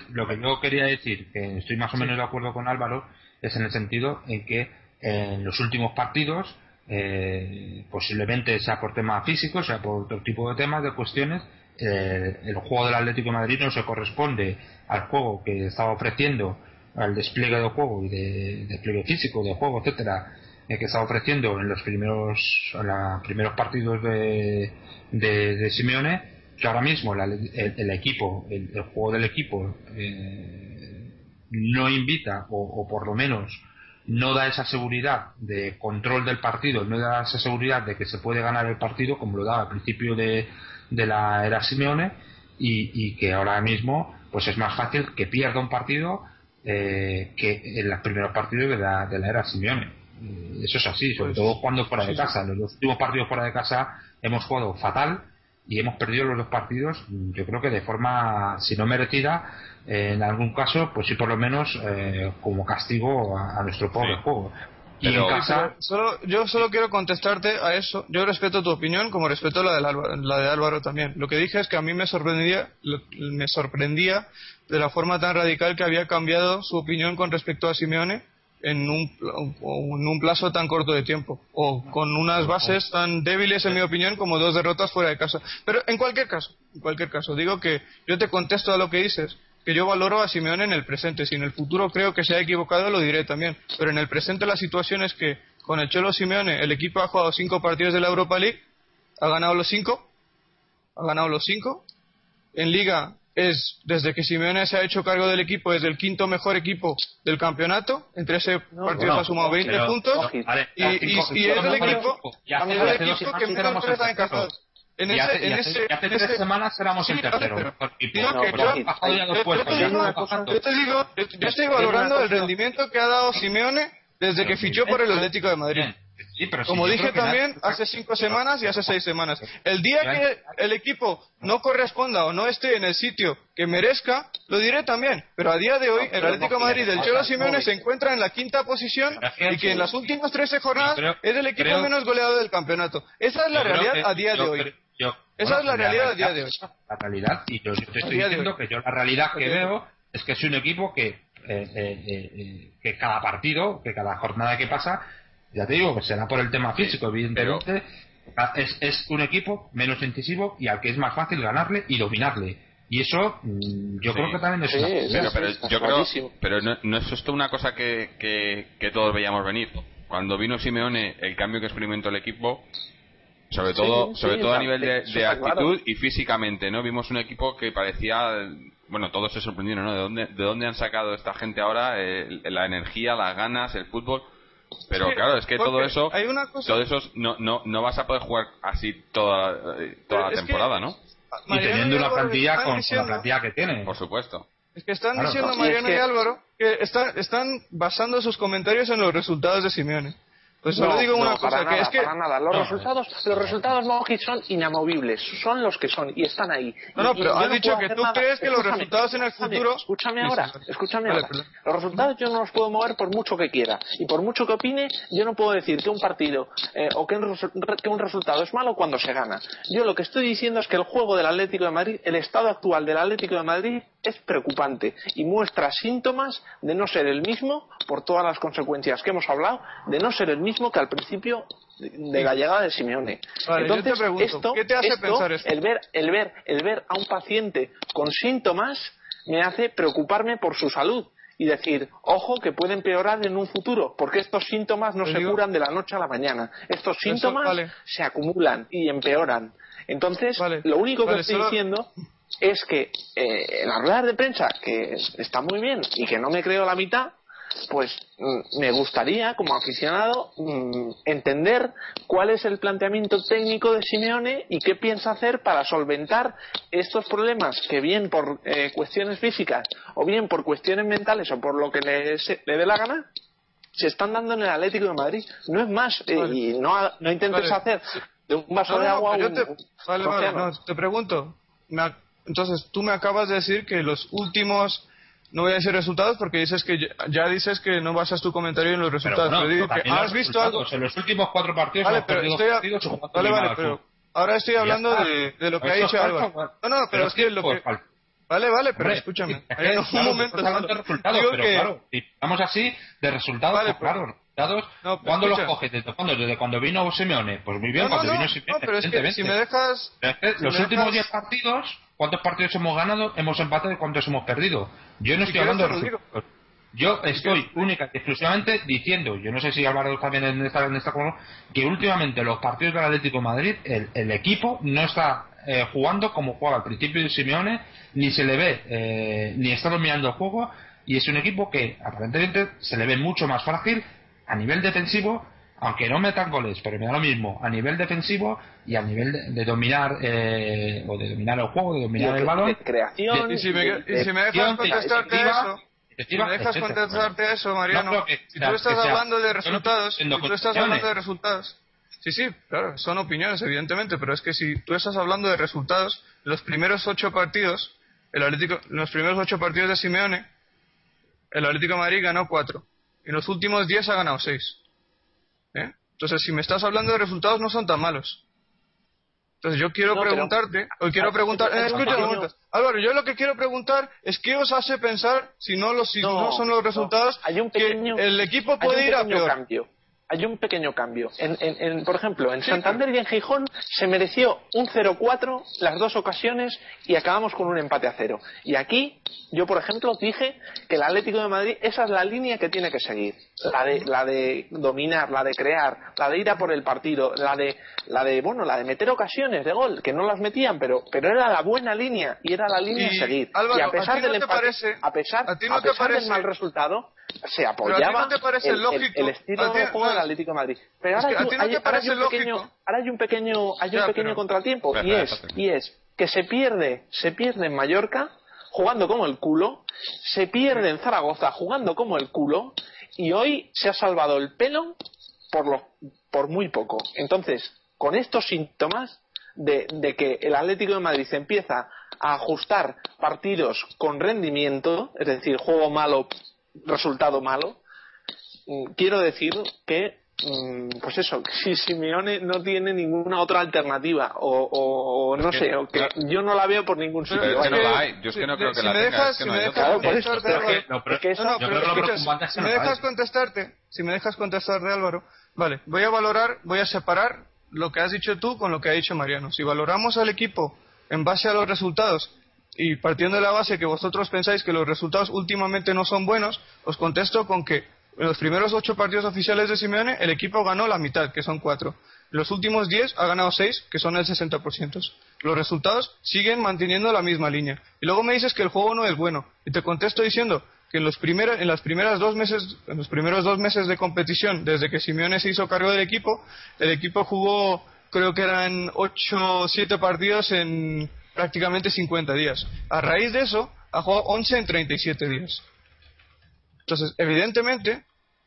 lo que yo quería decir, que estoy más o menos de acuerdo con Álvaro, es en el sentido en que en los últimos partidos, eh, posiblemente sea por tema físico, sea por otro tipo de temas, de cuestiones, eh, el juego del Atlético de Madrid no se corresponde al juego que estaba ofreciendo, al despliegue de juego y de, despliegue físico de juego, etcétera, que estaba ofreciendo en los primeros, en primeros partidos de, de, Simeone que ahora mismo el, equipo, el, juego del equipo eh, no invita o, por lo menos no da esa seguridad de control del partido, no da esa seguridad de que se puede ganar el partido como lo daba al principio de, la era Simeone y, que ahora mismo pues es más fácil que pierda un partido eh, que en los primeros partidos de la, de la era Simeone. Eh, eso es así, sobre pues todo cuando fuera de casa. En los últimos partidos fuera de casa hemos jugado fatal y hemos perdido los dos partidos, yo creo que de forma, si no merecida, en algún caso, pues sí por lo menos eh, como castigo a, nuestro pobre juego. Y en casa... solo, yo solo quiero contestarte a eso. Yo respeto tu opinión como respeto la, de la de Álvaro también. Lo que dije es que a mí me sorprendía, me sorprendía de la forma tan radical que había cambiado su opinión con respecto a Simeone en un, en un plazo tan corto de tiempo o con unas bases tan débiles en mi opinión como dos derrotas fuera de casa pero en cualquier caso en cualquier caso digo que yo te contesto a lo que dices que yo valoro a Simeone en el presente si en el futuro creo que se ha equivocado lo diré también pero en el presente la situación es que con el Cholo Simeone el equipo ha jugado cinco partidos de la Europa League ha ganado los cinco ha ganado los cinco en Liga es, desde que Simeone se ha hecho cargo del equipo, es el quinto mejor equipo del campeonato. Entre ese partido se ha sumado 20 puntos. y, y, es el equipo, que menos goles ha encajado. En ese, hace, en ese, hace tres semanas éramos el tercero. yo, te digo, yo estoy valorando el rendimiento que ha dado Simeone desde que fichó por el Atlético de Madrid. Como dije también hace cinco semanas y hace seis semanas. El día que el equipo no corresponda o no esté en el sitio que merezca, lo diré también. Pero a día de hoy, el Atlético de Madrid del Cholo Simeone se encuentra en la quinta posición y que en las últimas 13 jornadas es el equipo menos goleado del campeonato. Esa es la realidad a día de hoy. Esa es la realidad a día de hoy. La realidad, y yo, te estoy diciendo que yo la realidad que veo es que es un equipo que, eh, eh, eh, que cada partido, que cada jornada que pasa, ya te digo que será por el tema físico, evidentemente. Es, es un equipo menos incisivo y al que es más fácil ganarle y dominarle. Y eso mm, yo creo que también es una... pero, yo creo, pero no, es esto una cosa que, que, todos veíamos venir. Cuando vino Simeone, el cambio que experimentó el equipo, sobre todo sobre todo a nivel de, actitud y físicamente, ¿no? Vimos un equipo que parecía... Bueno, todos se sorprendieron, ¿no? ¿De dónde, de dónde han sacado esta gente ahora eh, la energía, las ganas, el fútbol? Pero claro, es que todo eso, todo eso no, no, no vas a poder jugar así toda, toda la temporada, ¿no? Y teniendo una plantilla con, la plantilla que tiene. Por supuesto. Es que están diciendo Mariano y Álvaro que están basando sus comentarios en los resultados de Simeone. Pues solo digo una cosa, que es que... Para nada. Los resultados, los resultados son inamovibles, son los que son y están ahí. No, no, pero has dicho que tú crees que los resultados en el futuro... Escúchame ahora, escúchame ahora. Los resultados yo no los puedo mover por mucho que quiera y por mucho que opine, yo no puedo decir que un partido eh, o que un, que un resultado es malo cuando se gana. Yo lo que estoy diciendo es que el juego del Atlético de Madrid, el estado actual del Atlético de Madrid es preocupante y muestra síntomas de no ser el mismo por todas las consecuencias que hemos hablado, de no ser el mismo que al principio de la llegada de Simeone. Entonces, esto, ¿qué te hace pensar esto? El ver, el ver, el ver a un paciente con síntomas me hace preocuparme por su salud y decir, ojo, que puede empeorar en un futuro, porque estos síntomas no se curan de la noche a la mañana. Estos síntomas se acumulan y empeoran. Entonces, lo único que estoy diciendo es que eh, en las ruedas de prensa, que está muy bien y que no me creo la mitad, pues mm, me gustaría, como aficionado, mm, entender cuál es el planteamiento técnico de Simeone y qué piensa hacer para solventar estos problemas que bien por eh, cuestiones físicas o bien por cuestiones mentales o por lo que le, le dé la gana, se están dando en el Atlético de Madrid. No es más, eh, y no, no intentes hacer de un vaso de agua te, vale, te pregunto, entonces tú me acabas de decir que los últimos no voy a decir resultados porque dices que ya, dices que no basas tu comentario en los resultados. Pero, digo que has visto algo. En los últimos cuatro partidos vale, pero estoy vale, vale, pero ahora estoy hablando de, de, lo que ha dicho Álvaro. No, no, pero, es que lo que. Vale, vale, pero escúchame. En un momento. de resultados, pero que... claro, si estamos así de resultados, pues, claro, resultados. No, ¿Cuándo los coges? ¿Desde cuando vino Simeone? Pues muy bien, cuando vino Simeone. No, pero es que si me dejas. los últimos 10 partidos ¿Cuántos partidos hemos ganado? Hemos empatado y cuántos hemos perdido. Yo no estoy hablando de. Yo estoy única y exclusivamente diciendo, yo no sé si Álvaro también en esta, en esta que últimamente los partidos del Atlético de Madrid, el, equipo no está eh, jugando como jugaba al principio de Simeone, ni se le ve, eh, ni está dominando el juego, y es un equipo que aparentemente se le ve mucho más frágil a nivel defensivo aunque no metan goles, pero me da lo mismo a nivel defensivo y a nivel de, dominar eh, o de dominar el juego, de dominar el balón. creación. Y, si me, dejas contestarte eso, si me dejas contestarte eso, Mariano, si tú estás hablando de resultados, si tú estás hablando de resultados, sí, sí, claro, son opiniones evidentemente, pero es que si tú estás hablando de resultados, los primeros ocho partidos, el Atlético, los primeros ocho partidos de Simeone, el Atlético de Madrid ganó cuatro y los últimos diez ha ganado seis. Entonces, si me estás hablando de resultados, no son tan malos. Entonces, yo quiero preguntarte, o quiero preguntar, eh, escucha Álvaro, yo lo que quiero preguntar es qué os hace pensar, si no, los, si no, son los resultados, hay un pequeño, que el equipo puede ir a peor. Cambio. Hay un pequeño cambio. En, en, por ejemplo, en Santander y en Gijón se mereció un 0-4 las dos ocasiones y acabamos con un empate a cero. Y aquí, yo por ejemplo, dije que el Atlético de Madrid, esa es la línea que tiene que seguir la de la de dominar, la de crear, la de ir a por el partido, la de la de bueno, la de meter ocasiones de gol que no las metían, pero pero era la buena línea y era la línea a seguir. y a pesar del a pesar, a, pesar del mal resultado, se apoyaba el, estilo de juego del Atlético de Madrid. Pero ahora, hay, un pequeño, ahora hay un pequeño hay un pequeño contratiempo y es y es que se pierde se pierde en Mallorca jugando como el culo, se pierde en Zaragoza jugando como el culo y hoy se ha salvado el pelo por, lo, por muy poco. Entonces, con estos síntomas de, de, que el Atlético de Madrid se empieza a ajustar partidos con rendimiento, es decir, juego malo, resultado malo, mm, quiero decir que Mm, pues eso, si Simeone no tiene ninguna otra alternativa o, no sé, o que yo no la veo por ningún sitio. Pero es que no la hay, yo es que no creo que la tenga, si me dejas contestarte, si me dejas contestarte Álvaro, vale, voy a valorar, voy a separar lo que has dicho tú con lo que ha dicho Mariano. Si valoramos al equipo en base a los resultados y partiendo de la base que vosotros pensáis que los resultados últimamente no son buenos, os contesto con que en los primeros ocho partidos oficiales de Simeone, el equipo ganó la mitad, que son cuatro. En los últimos diez ha ganado seis, que son el 60%. Los resultados siguen manteniendo la misma línea. Y luego me dices que el juego no es bueno. Y te contesto diciendo que en los, en las primeras dos meses, en los primeros dos meses de competición, desde que Simeone se hizo cargo del equipo, el equipo jugó, creo que eran ocho o siete partidos en prácticamente 50 días. A raíz de eso, ha jugado 11 en 37 días. Entonces, evidentemente,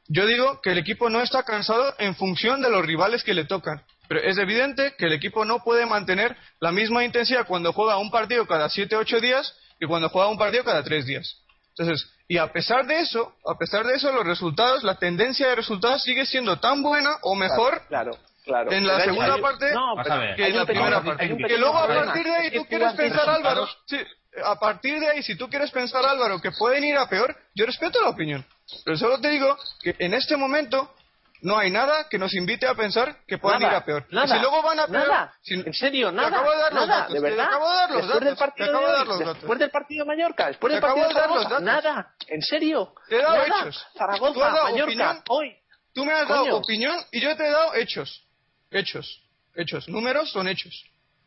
yo digo que el equipo no está cansado en función de los rivales que le tocan. Pero es evidente que el equipo no puede mantener la misma intensidad cuando juega un partido cada 7 8 días que cuando juega un partido cada 3 días. Entonces, y a pesar de eso, a pesar de eso, los resultados, la tendencia de resultados sigue siendo tan buena o mejor claro, en la segunda parte que en la primera parte. Que luego a partir de ahí tú quieres pensar, Álvaro, sí, a partir de ahí, si tú quieres pensar, Álvaro, que pueden ir a peor, yo respeto la opinión. Pero solo te digo que en este momento no hay nada que nos invite a pensar que pueden ir a peor. Nada, si luego van a peor, nada, en serio, nada. acabo de dar los datos, de verdad. acabo de dar los después datos. Del partido de, dar los datos. Después del partido de Mallorca, después del partido de Zaragoza, nada, en serio. Te he dado nada. hechos. Zaragoza, Mallorca, opinión, hoy. Tú me has dado opinión y yo te he dado hechos. Hechos. Hechos. Números son hechos.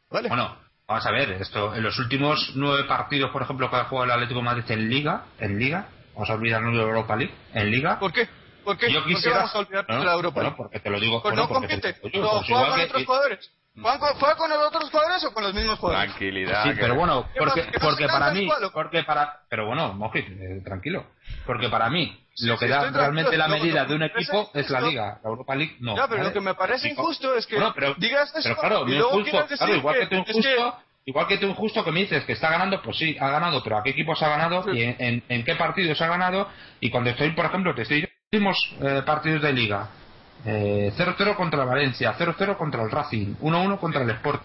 ¿Vale? Bueno, Vamos a ver, esto en los últimos nueve partidos, por ejemplo, que ha jugado el Atlético de Madrid en Liga, en Liga, vamos a olvidarnos de la Europa League, en Liga. ¿Por qué? ¿Por qué? Yo quisiera... ¿Por qué vamos a olvidar de la Europa League? Bueno, porque te lo digo. Pues bueno, no compite. no, juega con otros jugadores. ¿Juega con, los otros jugadores o con los mismos jugadores? Tranquilidad. Sí, pero bueno, porque, porque para mí, porque para, pero bueno, Mojit, eh, tranquilo, porque para mí lo que da realmente la medida de un equipo es la Liga, la Europa League no. Ya, pero lo que me parece injusto es que digas eso pero claro, y luego injusto, claro, igual que, tú injusto, Igual que tú injusto que me dices que está ganando, pues sí, ha ganado, pero ¿a qué equipos ha ganado? ¿Y en, qué partidos ha ganado? Y cuando estoy, por ejemplo, te estoy últimos eh, partidos de liga, 0-0 eh, contra Valencia, 0-0 contra el Racing, 1-1 contra el Sport,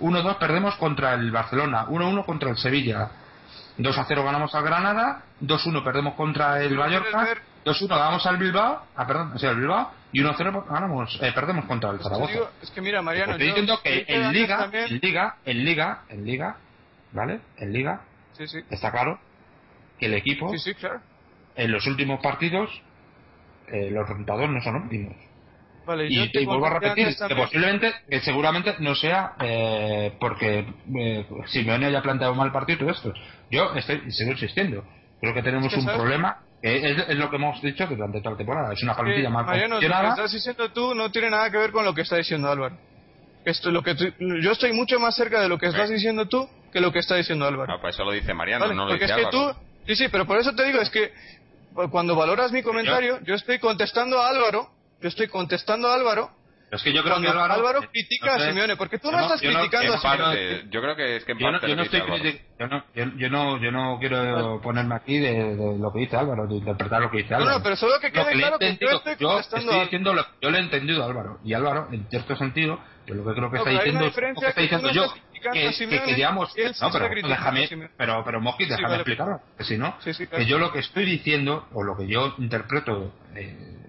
1-2 perdemos contra el Barcelona, 1-1 contra el Sevilla, 2-0 ganamos al Granada, 2-1 perdemos contra el Mallorca, 2-1 ganamos al Bilbao, ah, perdón, o sea, el Bilbao, y 1-0 ganamos, eh, perdemos contra el Zaragoza. es que mira, Mariano, estoy diciendo que en Liga, en Liga, en Liga, en Liga, ¿vale? En Liga, sí, sí. está claro que el equipo, sí, claro. en los últimos partidos, eh, los resultados no son óptimos. Vale, y, y vuelvo a repetir que posiblemente, que seguramente no sea eh, porque eh, Simeone haya planteado mal partido y todo esto. Yo estoy, sigo insistiendo. Creo que tenemos un problema es, lo que hemos dicho durante toda la temporada. Es una plantilla mal Mariano, lo que estás diciendo tú no tiene nada que ver con lo que está diciendo Álvaro. Esto, lo que yo estoy mucho más cerca de lo que estás diciendo tú que lo que está diciendo Álvaro. No, pues eso lo dice Mariano, no lo dice es que tú, sí, sí, pero por eso te digo, es que cuando valoras mi comentario, yo estoy contestando a Álvaro, yo estoy contestando a Álvaro es que yo creo que Álvaro, Álvaro critica a Simeone, porque tú no, estás criticando a Simeone. yo creo que es que en yo parte no, yo no estoy yo no, yo, no, yo no quiero ponerme aquí de, lo que dice Álvaro, de interpretar lo que dice Álvaro. No, no, pero solo que quede claro que yo estoy yo estoy diciendo lo, yo lo he entendido a Álvaro. Y Álvaro, en cierto sentido, yo lo que creo que está diciendo es lo que está diciendo yo. Que, que queríamos no pero déjame pero pero Moji déjame explicarlo que si no que yo lo que estoy diciendo o lo que yo interpreto eh,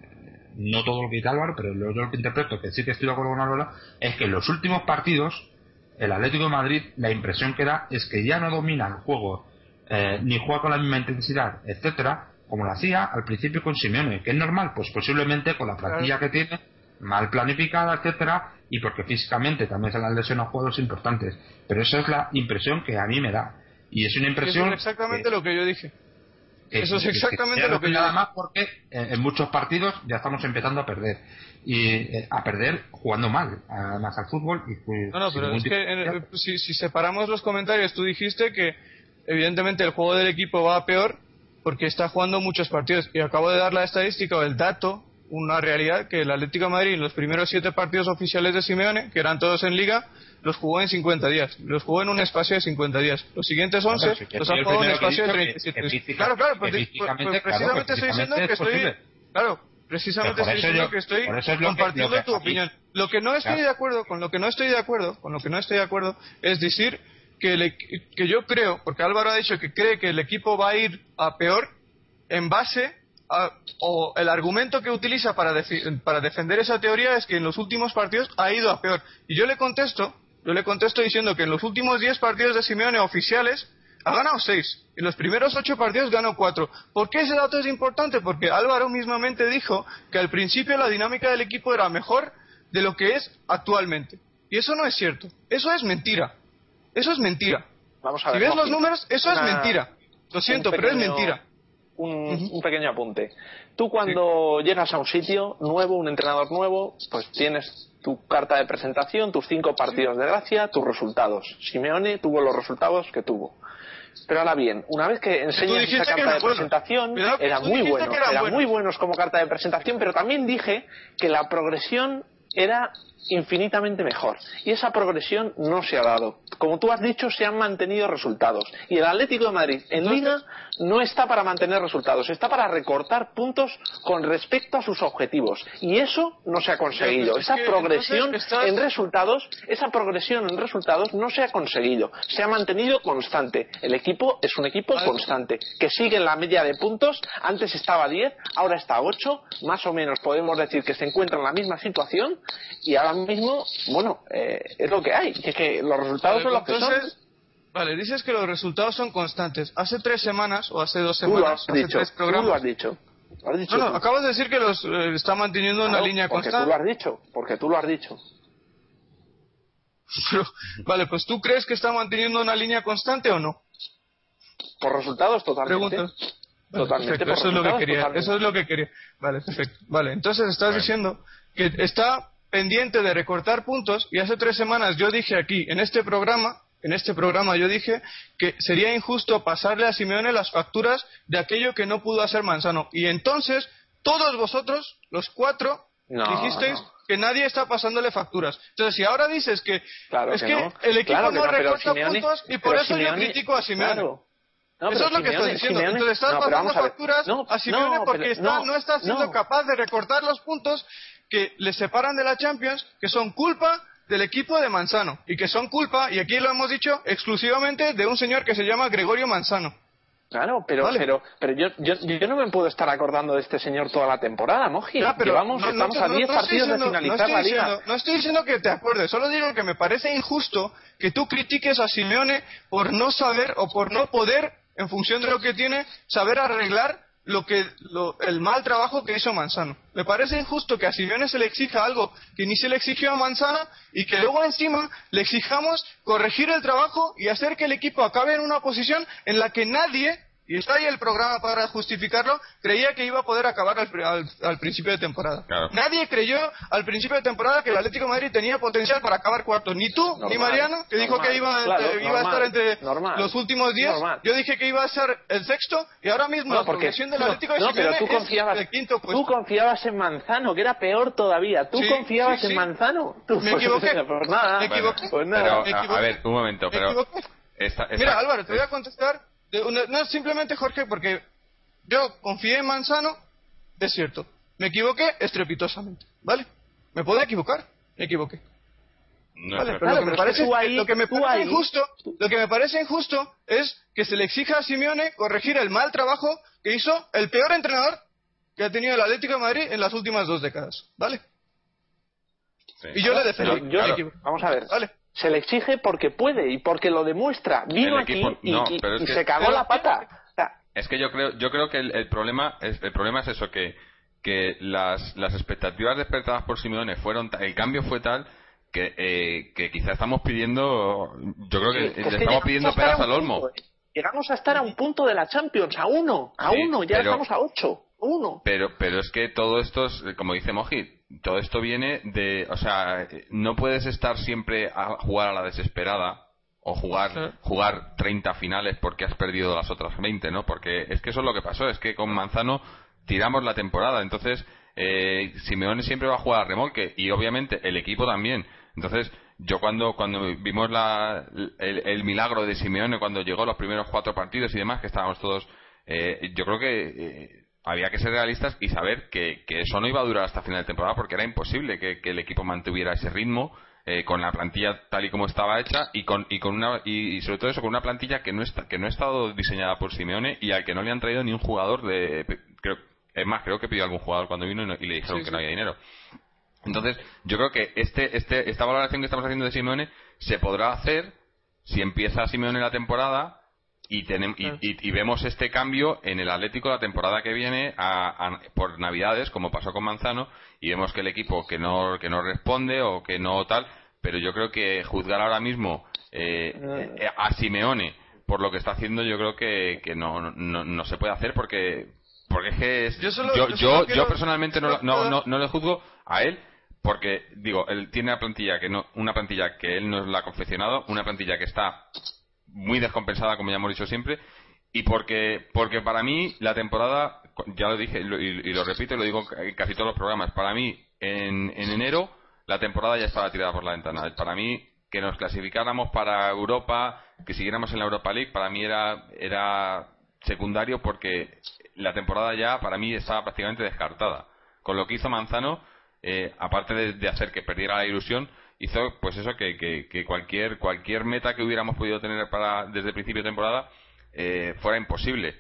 no todo lo que dice Álvaro, pero lo, que interpreto, que sí que estoy de acuerdo con Álvaro, es que en los últimos partidos, el Atlético de Madrid, la impresión que da es que ya no domina el juego, eh, ni juega con la misma intensidad, etcétera, como lo hacía al principio con Simeone, que es normal, pues posiblemente con la plantilla que tiene, mal planificada, etcétera, y porque físicamente también se le han lesionado juegos importantes. Pero esa es la impresión que a mí me da. Y es una impresión. Es exactamente lo que yo dije. Eso es exactamente lo que nada más porque en muchos partidos ya estamos empezando a perder. Y eh, a perder jugando mal además al fútbol y no no pero es que si, si separamos los comentarios tú dijiste que evidentemente el juego del equipo va a peor porque está jugando muchos partidos. Y acabo de dar la estadística o el dato una realidad que el Atlético de Madrid los primeros siete partidos oficiales de Simeone, que eran todos en Liga, los jugó en 50 días. Los jugó en un espacio de 50 días. Los siguientes 11 los ha jugado en un espacio de 37 días. Claro, claro, pues, pues, pues precisamente estoy diciendo que estoy... Claro, precisamente estoy diciendo que estoy compartiendo tu opinión. Lo que no estoy de acuerdo, con lo que no estoy de acuerdo, con lo que no estoy de acuerdo, es decir que, que yo creo, porque Álvaro ha dicho que cree que el equipo va a ir a peor en base o el argumento que utiliza para, para defender esa teoría es que en los últimos partidos ha ido a peor. Y yo le contesto, yo le contesto diciendo que en los últimos 10 partidos de Simeone oficiales ha ganado 6. En los primeros 8 partidos ganó 4. ¿Por qué ese dato es importante? Porque Álvaro mismamente dijo que al principio la dinámica del equipo era mejor de lo que es actualmente. Y eso no es cierto. Eso es mentira. Eso es mentira. Vamos a ver, si ves los números, eso es mentira. Lo siento, pero es mentira un, pequeño apunte. Tú cuando llegas a un sitio nuevo, un entrenador nuevo, pues tienes tu carta de presentación, tus cinco partidos de gracia, tus resultados. Simeone tuvo los resultados que tuvo. Pero ahora bien, una vez que enseñas esa carta de presentación, era muy bueno, eran muy buenos como carta de presentación, pero también dije que la progresión era infinitamente mejor. Y esa progresión no se ha dado. Como tú has dicho, se han mantenido resultados. Y el Atlético de Madrid en Liga no está para mantener resultados, está para recortar puntos con respecto a sus objetivos. Y eso no se ha conseguido. Esa progresión en resultados, esa progresión en resultados no se ha conseguido. Se ha mantenido constante. El equipo es un equipo constante, que sigue en la media de puntos. Antes estaba a 10, ahora está a 8. Más o menos podemos decir que se encuentra en la misma situación. Y ahora mismo, bueno, eh, es lo que hay, que, que los resultados son los que son. Vale, dices que los resultados son constantes. Hace tres semanas o hace dos semanas, hace tres programas. Tú lo has dicho. no, no, acabas de decir que los eh, está manteniendo una línea constante. Porque tú lo has dicho, porque tú lo has dicho. vale, pues tú crees que está manteniendo una línea constante o no? Por resultados, totalmente. totalmente. eso es lo que quería. Eso es lo que quería. Vale, perfecto. Vale, entonces estás diciendo que está pendiente de recortar puntos y hace tres semanas yo dije aquí, en este programa, en este programa yo dije que sería injusto pasarle a Simeone las facturas de aquello que no pudo hacer Manzano. Y entonces, todos vosotros, los cuatro, dijisteis que nadie está pasándole facturas. Entonces, si ahora dices que es que, el equipo no, recorta puntos y por eso yo critico a Simeone. Eso es lo que estoy diciendo. Entonces estás pasando facturas a Simeone porque no está siendo capaz de recortar los puntos que le separan de la Champions, que son culpa del equipo de Manzano y que son culpa, y aquí lo hemos dicho, exclusivamente de un señor que se llama Gregorio Manzano. Claro, pero, pero, pero yo, yo, yo, no me puedo estar acordando de este señor toda la temporada, Moji. pero Llevamos, estamos a 10 partidos de finalizar la liga. no estoy diciendo que te acuerdes, solo digo que me parece injusto que tú critiques a Simeone por no saber o por no poder, en función de lo que tiene, saber arreglar lo que el mal trabajo que hizo Manzano. Me parece injusto que a Simeone se le exija algo que ni se le exigió a Manzano y que luego encima le exijamos corregir el trabajo y hacer que el equipo acabe en una posición en la que nadie y está ahí el programa para justificarlo, creía que iba a poder acabar al, principio de temporada. Nadie creyó al principio de temporada que el Atlético de Madrid tenía potencial para acabar cuarto. Ni tú, ni Mariano, que dijo que iba, iba a estar entre los últimos diez. Yo dije que iba a ser el sexto y ahora mismo la progresión del Atlético de no, pero tú confiabas, el quinto puesto. Tú confiabas en Manzano, que era peor todavía. Tú confiabas en Manzano. me pues, equivoqué. Pues nada, me equivoqué. Pues nada. a ver, un momento, pero... Mira, Álvaro, te voy a contestar no, simplemente Jorge, porque yo confié en Manzano, es cierto. Me equivoqué estrepitosamente, ¿vale? ¿Me puedo equivocar? Me equivoqué. vale, pero lo que me parece, lo que me parece injusto, lo que me parece injusto es que se le exija a Simeone corregir el mal trabajo que hizo el peor entrenador que ha tenido el Atlético de Madrid en las últimas dos décadas, ¿vale? Y yo le defendí. vamos a ver. ¿Vale? Se le exige porque puede y porque lo demuestra. Vino aquí y, se cagó la pata. Es que yo creo, yo creo que el, problema es, el problema es eso que que las, las expectativas despertadas por Simeone fueron el cambio fue tal que, eh, que quizá estamos pidiendo yo creo que, le estamos pidiendo peras al olmo eh. llegamos a estar a un punto de la Champions a uno a uno ya estamos a ocho uno pero pero es que todo esto como dice Moji todo esto viene de o sea no puedes estar siempre a jugar a la desesperada o jugar jugar 30 finales porque has perdido las otras 20, ¿no? Porque es que eso es lo que pasó, es que con Manzano tiramos la temporada. Entonces, eh, Simeone siempre va a jugar a remolque y obviamente el equipo también. Entonces, yo cuando, cuando vimos la, el, milagro de Simeone cuando llegó los primeros cuatro partidos y demás, que estábamos todos, eh, yo creo que eh, había que ser realistas y saber que, que, eso no iba a durar hasta final de temporada porque era imposible que, el equipo mantuviera ese ritmo. Eh, con la plantilla tal y como estaba hecha y con y con una y, sobre todo eso con una plantilla que no está que no ha estado diseñada por Simeone y al que no le han traído ni un jugador de creo es más, creo que pidió algún jugador cuando vino y, le dijeron que no había dinero. Entonces, yo creo que este, este, esta valoración que estamos haciendo de Simeone se podrá hacer si empieza Simeone la temporada y, tenemos, y, vemos este cambio en el Atlético la temporada que viene por Navidades, como pasó con Manzano, y vemos que el equipo que no, que no responde o que no tal, pero yo creo que juzgar ahora mismo eh, eh, a Simeone por lo que está haciendo, yo creo que, que no, no, no se puede hacer porque porque es que yo, yo, yo, personalmente no, no, no, le juzgo a él porque digo él tiene una plantilla que no una plantilla que él no la ha confeccionado una plantilla que está muy descompensada como ya hemos dicho siempre y porque porque para mí la temporada ya lo dije y lo, repito y lo digo casi todos los programas para mí en, en enero la temporada ya estaba tirada por la ventana para mí que nos clasificáramos para Europa que siguiéramos en la Europa League para mí era era secundario porque la temporada ya para mí estaba prácticamente descartada. Con lo que hizo Manzano, eh, aparte de, hacer que perdiera la ilusión, hizo pues eso que, que, cualquier cualquier meta que hubiéramos podido tener para desde el principio de temporada eh, fuera imposible.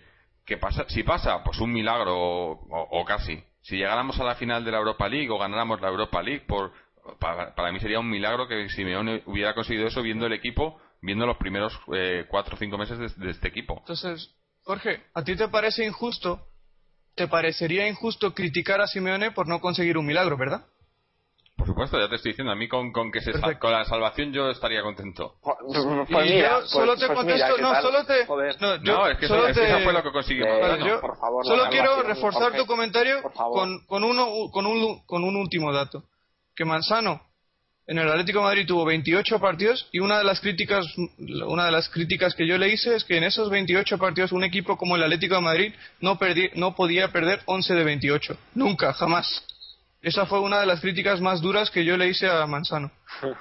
¿Qué pasa? Si pasa, pues un milagro o, casi. Si llegáramos a la final de la Europa League o ganáramos la Europa League, por, para, mí sería un milagro que Simeone hubiera conseguido eso viendo el equipo, viendo los primeros eh, cuatro o cinco meses de, de este equipo. Entonces, Jorge, ¿a ti te parece injusto? ¿Te parecería injusto criticar a Simeone por no conseguir un milagro, verdad? Por supuesto, ya te estoy diciendo. A mí con, con que se con la salvación yo estaría contento. Pues, y yo solo te pues contesto, no, solo te, no, yo, es que, solo te, eso fue lo que conseguimos. yo, por favor, solo quiero reforzar tu comentario con, con, uno, con, un, con un último dato. Que Manzano en el Atlético de Madrid tuvo 28 partidos y una de las críticas una de las críticas que yo le hice es que en esos 28 partidos un equipo como el Atlético de Madrid no no podía perder 11 de 28 nunca jamás esa fue una de las críticas más duras que yo le hice a Manzano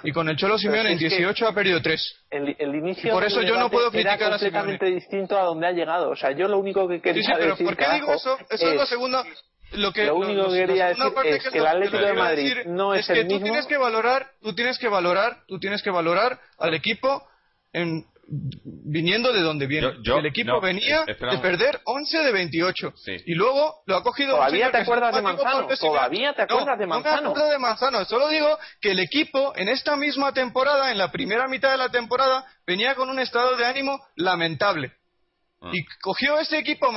y con el Cholo Simeone en 18 ha perdido 3 el, el inicio por eso yo no puedo criticar era completamente distinto a donde ha llegado o sea yo lo único que quería sí, sí, pero ¿por qué digo eso? eso es, la segunda lo, que, único que quería decir es que, el Atlético de Madrid no es, el mismo. Tú tienes que valorar, tú tienes que valorar, tú tienes que valorar al equipo en, viniendo de donde viene. el equipo venía de perder 11 de 28 y luego lo ha cogido. Todavía te acuerdas de Manzano. Todavía te acuerdas de Manzano. No me acuerdo de Manzano. Solo digo que el equipo en esta misma temporada, en la primera mitad de la temporada, venía con un estado de ánimo lamentable. Ah. Y cogió ese equipo,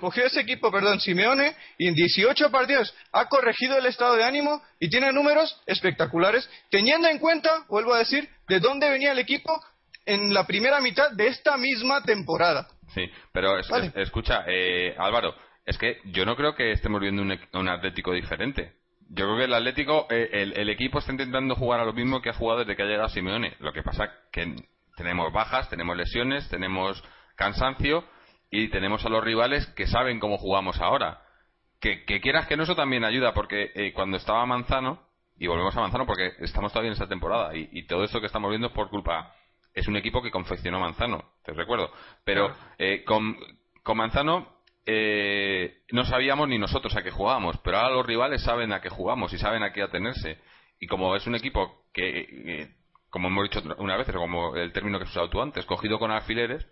cogió ese equipo, perdón, Simeone, y en 18 partidos ha corregido el estado de ánimo y tiene números espectaculares, teniendo en cuenta, vuelvo a decir, de dónde venía el equipo en la primera mitad de esta misma temporada. Sí, pero escucha, eh, Álvaro, es que yo no creo que estemos viendo un, Atlético diferente. Yo creo que el Atlético, eh, el, el, equipo está intentando jugar a lo mismo que ha jugado desde que ha llegado Simeone. Lo que pasa que tenemos bajas, tenemos lesiones, tenemos cansancio y tenemos a los rivales que saben cómo jugamos ahora. Que, quieras que no, eso también ayuda, porque eh, cuando estaba Manzano, y volvemos a Manzano porque estamos todavía en esta temporada, y, todo esto que estamos viendo es por culpa. Es un equipo que confeccionó Manzano, te recuerdo. Pero eh, con, con, Manzano eh, no sabíamos ni nosotros a qué jugábamos, pero ahora los rivales saben a qué jugamos y saben a qué atenerse. Y como es un equipo que, como hemos dicho una vez, como el término que has usado tú antes, cogido con alfileres,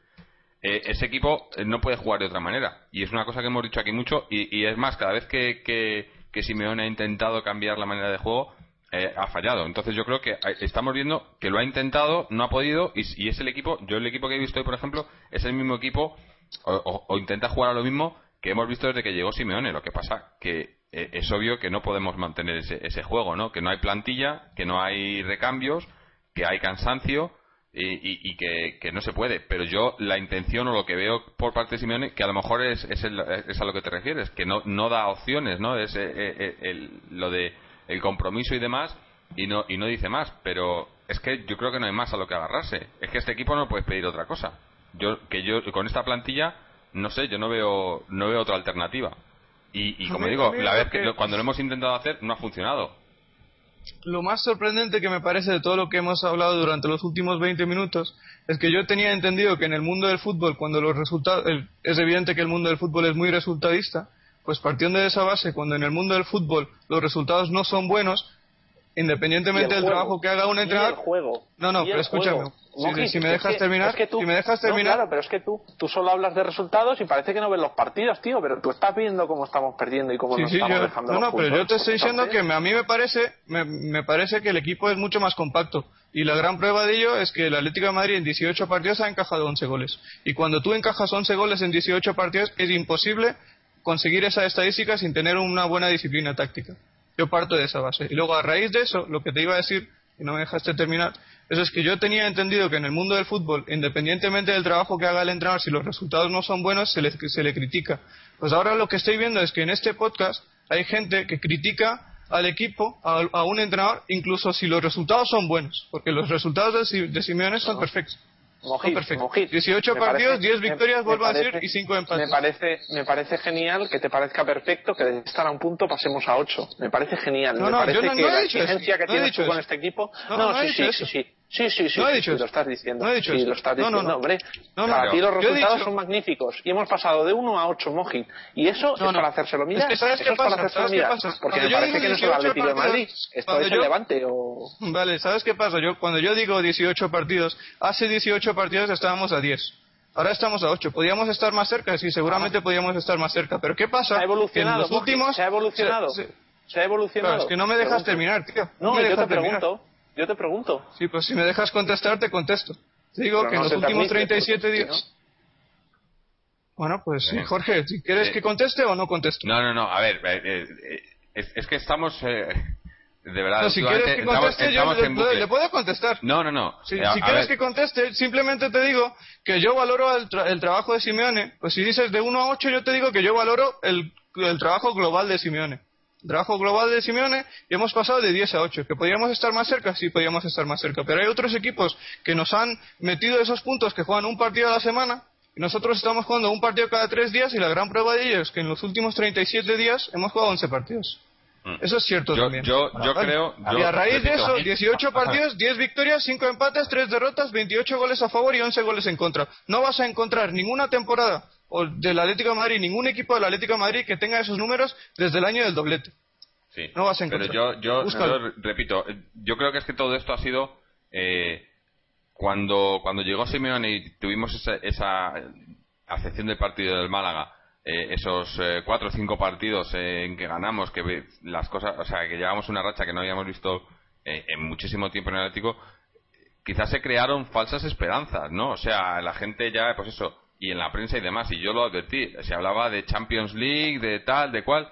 eh, ese equipo eh, no puede jugar de otra manera. Y es una cosa que hemos dicho aquí mucho. Y, es más, cada vez que, que, Simeone ha intentado cambiar la manera de juego, eh, ha fallado. Entonces yo creo que estamos viendo que lo ha intentado, no ha podido. Y, es el equipo, yo el equipo que he visto hoy, por ejemplo, es el mismo equipo o, intenta jugar a lo mismo que hemos visto desde que llegó Simeone. Lo que pasa que eh, es obvio que no podemos mantener ese, ese juego, ¿no? Que no hay plantilla, que no hay recambios, que hay cansancio y, y, que, no se puede. Pero yo la intención o lo que veo por parte de Simeone, que a lo mejor es, es, a lo que te refieres, que no, da opciones, ¿no? Es eh, eh, el, lo de el compromiso y demás y no, y no dice más. Pero es que yo creo que no hay más a lo que agarrarse. Es que este equipo no puede pedir otra cosa. Yo, que yo con esta plantilla, no sé, yo no veo, no veo otra alternativa. Y, y como digo, la vez que, cuando lo hemos intentado hacer no ha funcionado lo más sorprendente que me parece de todo lo que hemos hablado durante los últimos 20 minutos es que yo tenía entendido que en el mundo del fútbol, cuando los resultados, es evidente que el mundo del fútbol es muy resultadista, pues partiendo de esa base, cuando en el mundo del fútbol los resultados no son buenos, independientemente del trabajo que haga un entrenador. No, no, pero escúchame. Si, me dejas terminar, si me dejas terminar. claro, pero es que tú, tú solo hablas de resultados y parece que no ves los partidos, tío. Pero tú estás viendo cómo estamos perdiendo y cómo nos estamos dejando. No, no, pero yo te estoy diciendo que a mí me parece, me, me, parece que el equipo es mucho más compacto. Y la gran prueba de ello es que el Atlético de Madrid en 18 partidos ha encajado 11 goles. Y cuando tú encajas 11 goles en 18 partidos, es imposible conseguir esa estadística sin tener una buena disciplina táctica. Yo parto de esa base. Y luego, a raíz de eso, lo que te iba a decir, y no me dejaste terminar, eso es que yo tenía entendido que en el mundo del fútbol, independientemente del trabajo que haga el entrenador, si los resultados no son buenos, se le, se le critica. Pues ahora lo que estoy viendo es que en este podcast hay gente que critica al equipo, a, un entrenador, incluso si los resultados son buenos, porque los resultados de, de Simeone son perfectos. Perfecto. 18 partidos, 10 victorias, vuelvo a decir, y 5 empates. Me parece, me parece genial que te parezca perfecto que de estar a un punto pasemos a 8. Me parece genial. me parece que la exigencia que tienes tú con este equipo. No, sí, sí, sí, sí. Sí, sí, sí. No he dicho sí, lo estás diciendo. No he dicho sí, lo estás diciendo, no, hombre. para ti los resultados son magníficos. Y hemos pasado de 1 a ocho, Moji. Y eso es para hacérselo mirar. Es que ¿sabes eso qué pasa? para hacérselo mirar. Porque me parece que no es el Atlético de Madrid. Esto es el Levante o... Vale, ¿sabes qué pasa? Yo, cuando yo digo 18 partidos, hace 18 partidos estábamos a 10. Ahora estamos a 8. ¿Podríamos estar más cerca? Sí, seguramente podríamos estar más cerca. Pero ¿qué pasa? Se ha evolucionado. En los últimos... Se ha evolucionado. Se, ha evolucionado. Claro, es que no me dejas terminar, tío. No, yo te pregunto. Yo te pregunto. Sí, pues si me dejas contestar, te contesto. Te digo que en los últimos 37 días. Bueno, pues sí, Jorge, ¿quieres que conteste o no contesto? No, no, no, a ver, eh, eh, es, que estamos. Eh, de verdad, no, si quieres que conteste, yo le, puedo contestar. No, no, no. Si, quieres que conteste, simplemente te digo que yo valoro el, el, trabajo de Simeone. Pues si dices de 1 a 8, yo te digo que yo valoro el, el trabajo global de Simeone trabajo global de Simeone y hemos pasado de 10 a 8. ¿Que podríamos estar más cerca? Sí, podríamos estar más cerca. Pero hay otros equipos que nos han metido esos puntos que juegan un partido a la semana y nosotros estamos jugando un partido cada tres días y la gran prueba de ello es que en los últimos 37 días hemos jugado 11 partidos. Mm. Eso es cierto también. Yo, yo creo. y a raíz de eso, 18 partidos, 10 victorias, 5 empates, 3 derrotas, 28 goles a favor y 11 goles en contra. No vas a encontrar ninguna temporada o del Atlético de Madrid, ningún equipo del Atlético de Madrid que tenga esos números desde el año del doblete. Sí. No vas a encontrar. Pero yo, yo, repito, yo creo que es que todo esto ha sido eh, cuando, cuando llegó Simeone y tuvimos esa, esa acepción del partido del Málaga, eh, esos eh, cuatro o cinco partidos en que ganamos, que las cosas, o sea, que llevamos una racha que no habíamos visto en muchísimo tiempo en el Atlético, quizás se crearon falsas esperanzas, ¿no? O sea, la gente ya, pues eso, y en la prensa y demás, y yo lo advertí, se hablaba de Champions League, de tal, de cual,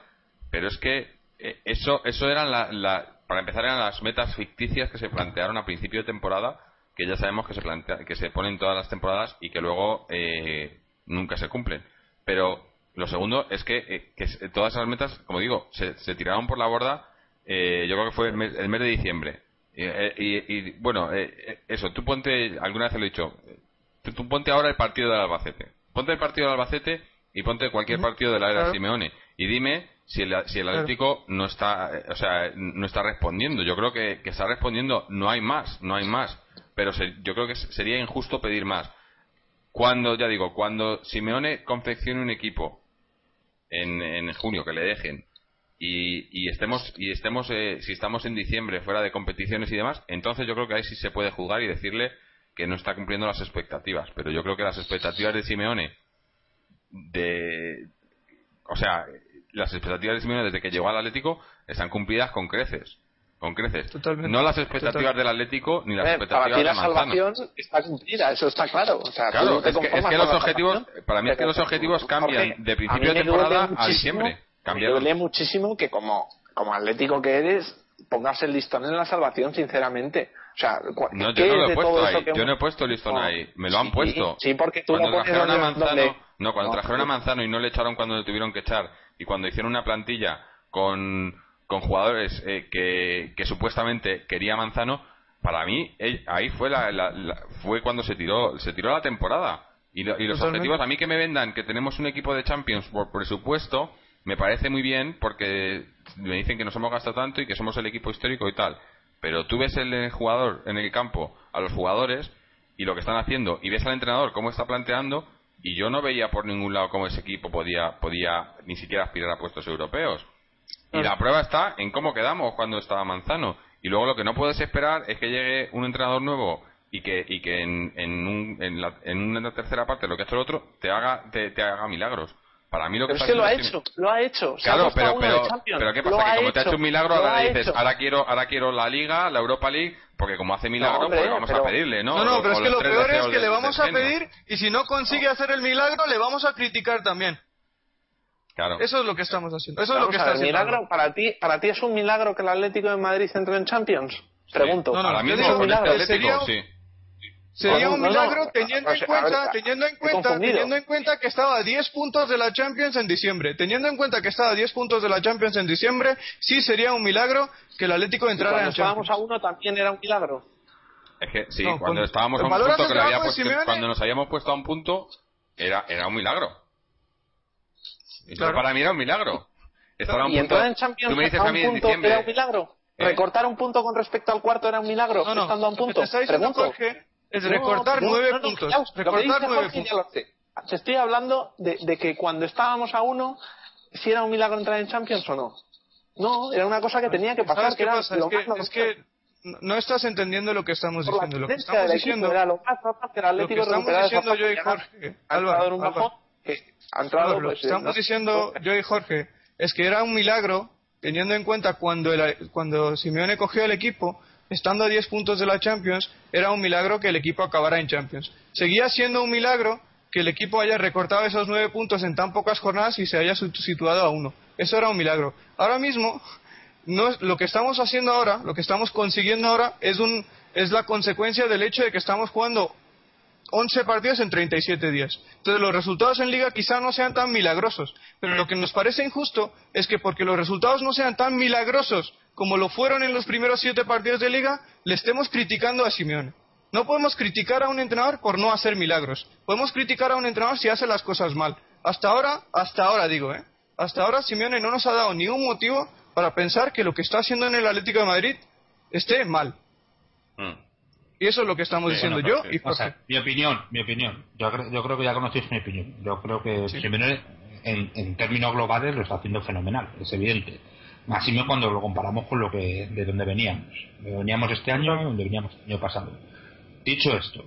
pero es que eh, eso, eso eran la, para empezar eran las metas ficticias que se plantearon a principio de temporada, que ya sabemos que se plantea, que se ponen todas las temporadas y que luego eh, nunca se cumplen. Pero lo segundo es que, eh, todas esas metas, como digo, se, tiraron por la borda. yo creo que fue el mes, de diciembre. Y, bueno, eso, tú ponte, alguna vez lo he dicho, tú, ponte ahora el partido del Albacete. Ponte el partido del Albacete y ponte cualquier partido de la era Simeone. Y dime si el, si el Atlético no está, o sea, no está respondiendo. Yo creo que, que está respondiendo, no hay más, no hay más. Pero yo creo que sería injusto pedir más. Cuando, ya digo, cuando Simeone confeccione un equipo en, en junio, que le dejen, y, y estemos, y estemos eh, si estamos en diciembre fuera de competiciones y demás, entonces yo creo que ahí sí se puede jugar y decirle que no está cumpliendo las expectativas. Pero yo creo que las expectativas de Simeone, de, o sea, las expectativas de Simeone desde que llegó al Atlético están cumplidas con creces. con creces. Totalmente. No las expectativas del Atlético ni las Eh, expectativas para ti de la salvación está cumplida, eso está claro. O sea, tú Claro, no es que, es los objetivos, salvación. para mí es que los objetivos cambian Jorge, de principio de temporada a diciembre. Me duele muchísimo que como, como atlético que eres pongas el listón en la salvación, sinceramente. O sea, cu- No, ¿qué yo no lo he puesto ahí. que Yo no he puesto el listón No. ahí. Me lo han Sí, puesto. Sí, porque tú cuando lo pones trajeron a Manzano, donde- no, cuando No, trajeron a Manzano y no le echaron cuando le tuvieron que echar y cuando hicieron una plantilla con, con jugadores eh, que, que supuestamente quería Manzano, para mí eh, ahí fue la, la- la- fue cuando se tiró se tiró la temporada y, lo- y los Totalmente. objetivos a mí que me vendan que tenemos un equipo de Champions por presupuesto me parece muy bien porque me dicen que nos hemos gastado tanto y que somos el equipo histórico y tal pero tú ves el jugador en el campo a los jugadores y lo que están haciendo y ves al entrenador cómo está planteando y yo no veía por ningún lado cómo ese equipo podía podía ni siquiera aspirar a puestos europeos. Y la prueba está en cómo quedamos cuando estaba Manzano. Y luego lo que no puedes esperar es que llegue un entrenador nuevo y que y que en, en, un- en la, en una tercera parte lo que ha hecho el otro te haga te, te haga milagros para mí lo que Pero es está que lo ha hecho, lo ha hecho. Se ha Claro, puesto pero, pero, pero ¿qué Lo pasa? Que ha como te ha hecho un milagro, lo ahora ha dices, hecho. ahora quiero, ahora quiero la Liga, la Europa League, porque como hace milagro, hombre, pues vamos pero- a pedirle, ¿no? No, no, O- pero o es que lo peor es que de- le vamos a pedir y si no consigue hacer el milagro, le vamos a criticar también. Claro. Eso es lo que estamos haciendo. Eso es Vamos lo que está ver, haciendo. milagro, para ti, para ti es un milagro que el Atlético de Madrid entre en Champions. Pregunto. No, no, Ahora mismo con este que Atlético, sería un- sí. Sería un milagro no. teniendo en cuenta, teniendo en cuenta, teniendo en cuenta que estaba a 10 puntos de la Champions en diciembre. Teniendo en cuenta que estaba a 10 puntos de la Champions en diciembre, sí sería un milagro que el Atlético entrara en Champions. estábamos a uno también era un milagro. Es que sí, No, cuando cuando- estábamos a un ¿valoras punto que el le había trabajo de puesto- Simeone? cuando nos habíamos puesto a un punto, era, era un milagro. Eso Claro. para mí era un milagro. Estar a un y punto, entrar en Champions tú me dices a a un mí en punto diciembre, era un milagro. Eh. Recortar un punto con respecto al cuarto era un milagro, No, no, estando a un punto. Pregunto. Jorge es recortar no, nueve no, puntos. recortar nueve puntos. Te estoy hablando de, de que cuando estábamos a uno, si era un milagro entrar en Champions o no. No, era una cosa que tenía que pasar, ¿Sabes que era pasa? Es que, es que no- estás entendiendo lo que estamos Por diciendo. Lo que estamos diciendo, lo más que lo estamos diciendo yo y. Jorge, Álvaro, Álvaro. Álvaro, lo pues, que estamos diciendo yo y Jorge es que era un milagro teniendo en cuenta cuando, el- cuando Simeone cogió el equipo, estando a 10 puntos de la Champions, era un milagro que el equipo acabara en Champions. Seguía siendo un milagro que el equipo haya recortado esos 9 puntos en tan pocas jornadas y se haya situado a uno. Eso era un milagro. Ahora mismo, no es- lo que estamos haciendo ahora, lo que estamos consiguiendo ahora, es, un, es la consecuencia del hecho de que estamos jugando 11 partidos en 37 días. Entonces los resultados en liga quizá no sean tan milagrosos, pero lo que nos parece injusto es que porque los resultados no sean tan milagrosos como lo fueron en los primeros 7 partidos de liga, le estemos criticando a Simeone. No podemos criticar a un entrenador por no hacer milagros. Podemos criticar a un entrenador si hace las cosas mal. Hasta ahora, hasta ahora digo, ¿eh? Hasta ahora Simeone no nos ha dado ningún motivo para pensar que lo que está haciendo en el Atlético de Madrid esté mal. Mm. Y eso es lo que estamos Sí, diciendo bueno, yo y sí. O Jorge. sea, mi opinión, mi opinión. Yo, creo- yo creo que ya conocéis mi opinión. Yo creo que Simeone, en, en términos globales, lo está haciendo fenomenal, es evidente. Máximo cuando lo comparamos con lo que de donde veníamos. De donde veníamos este año y donde veníamos el año pasado. Dicho esto,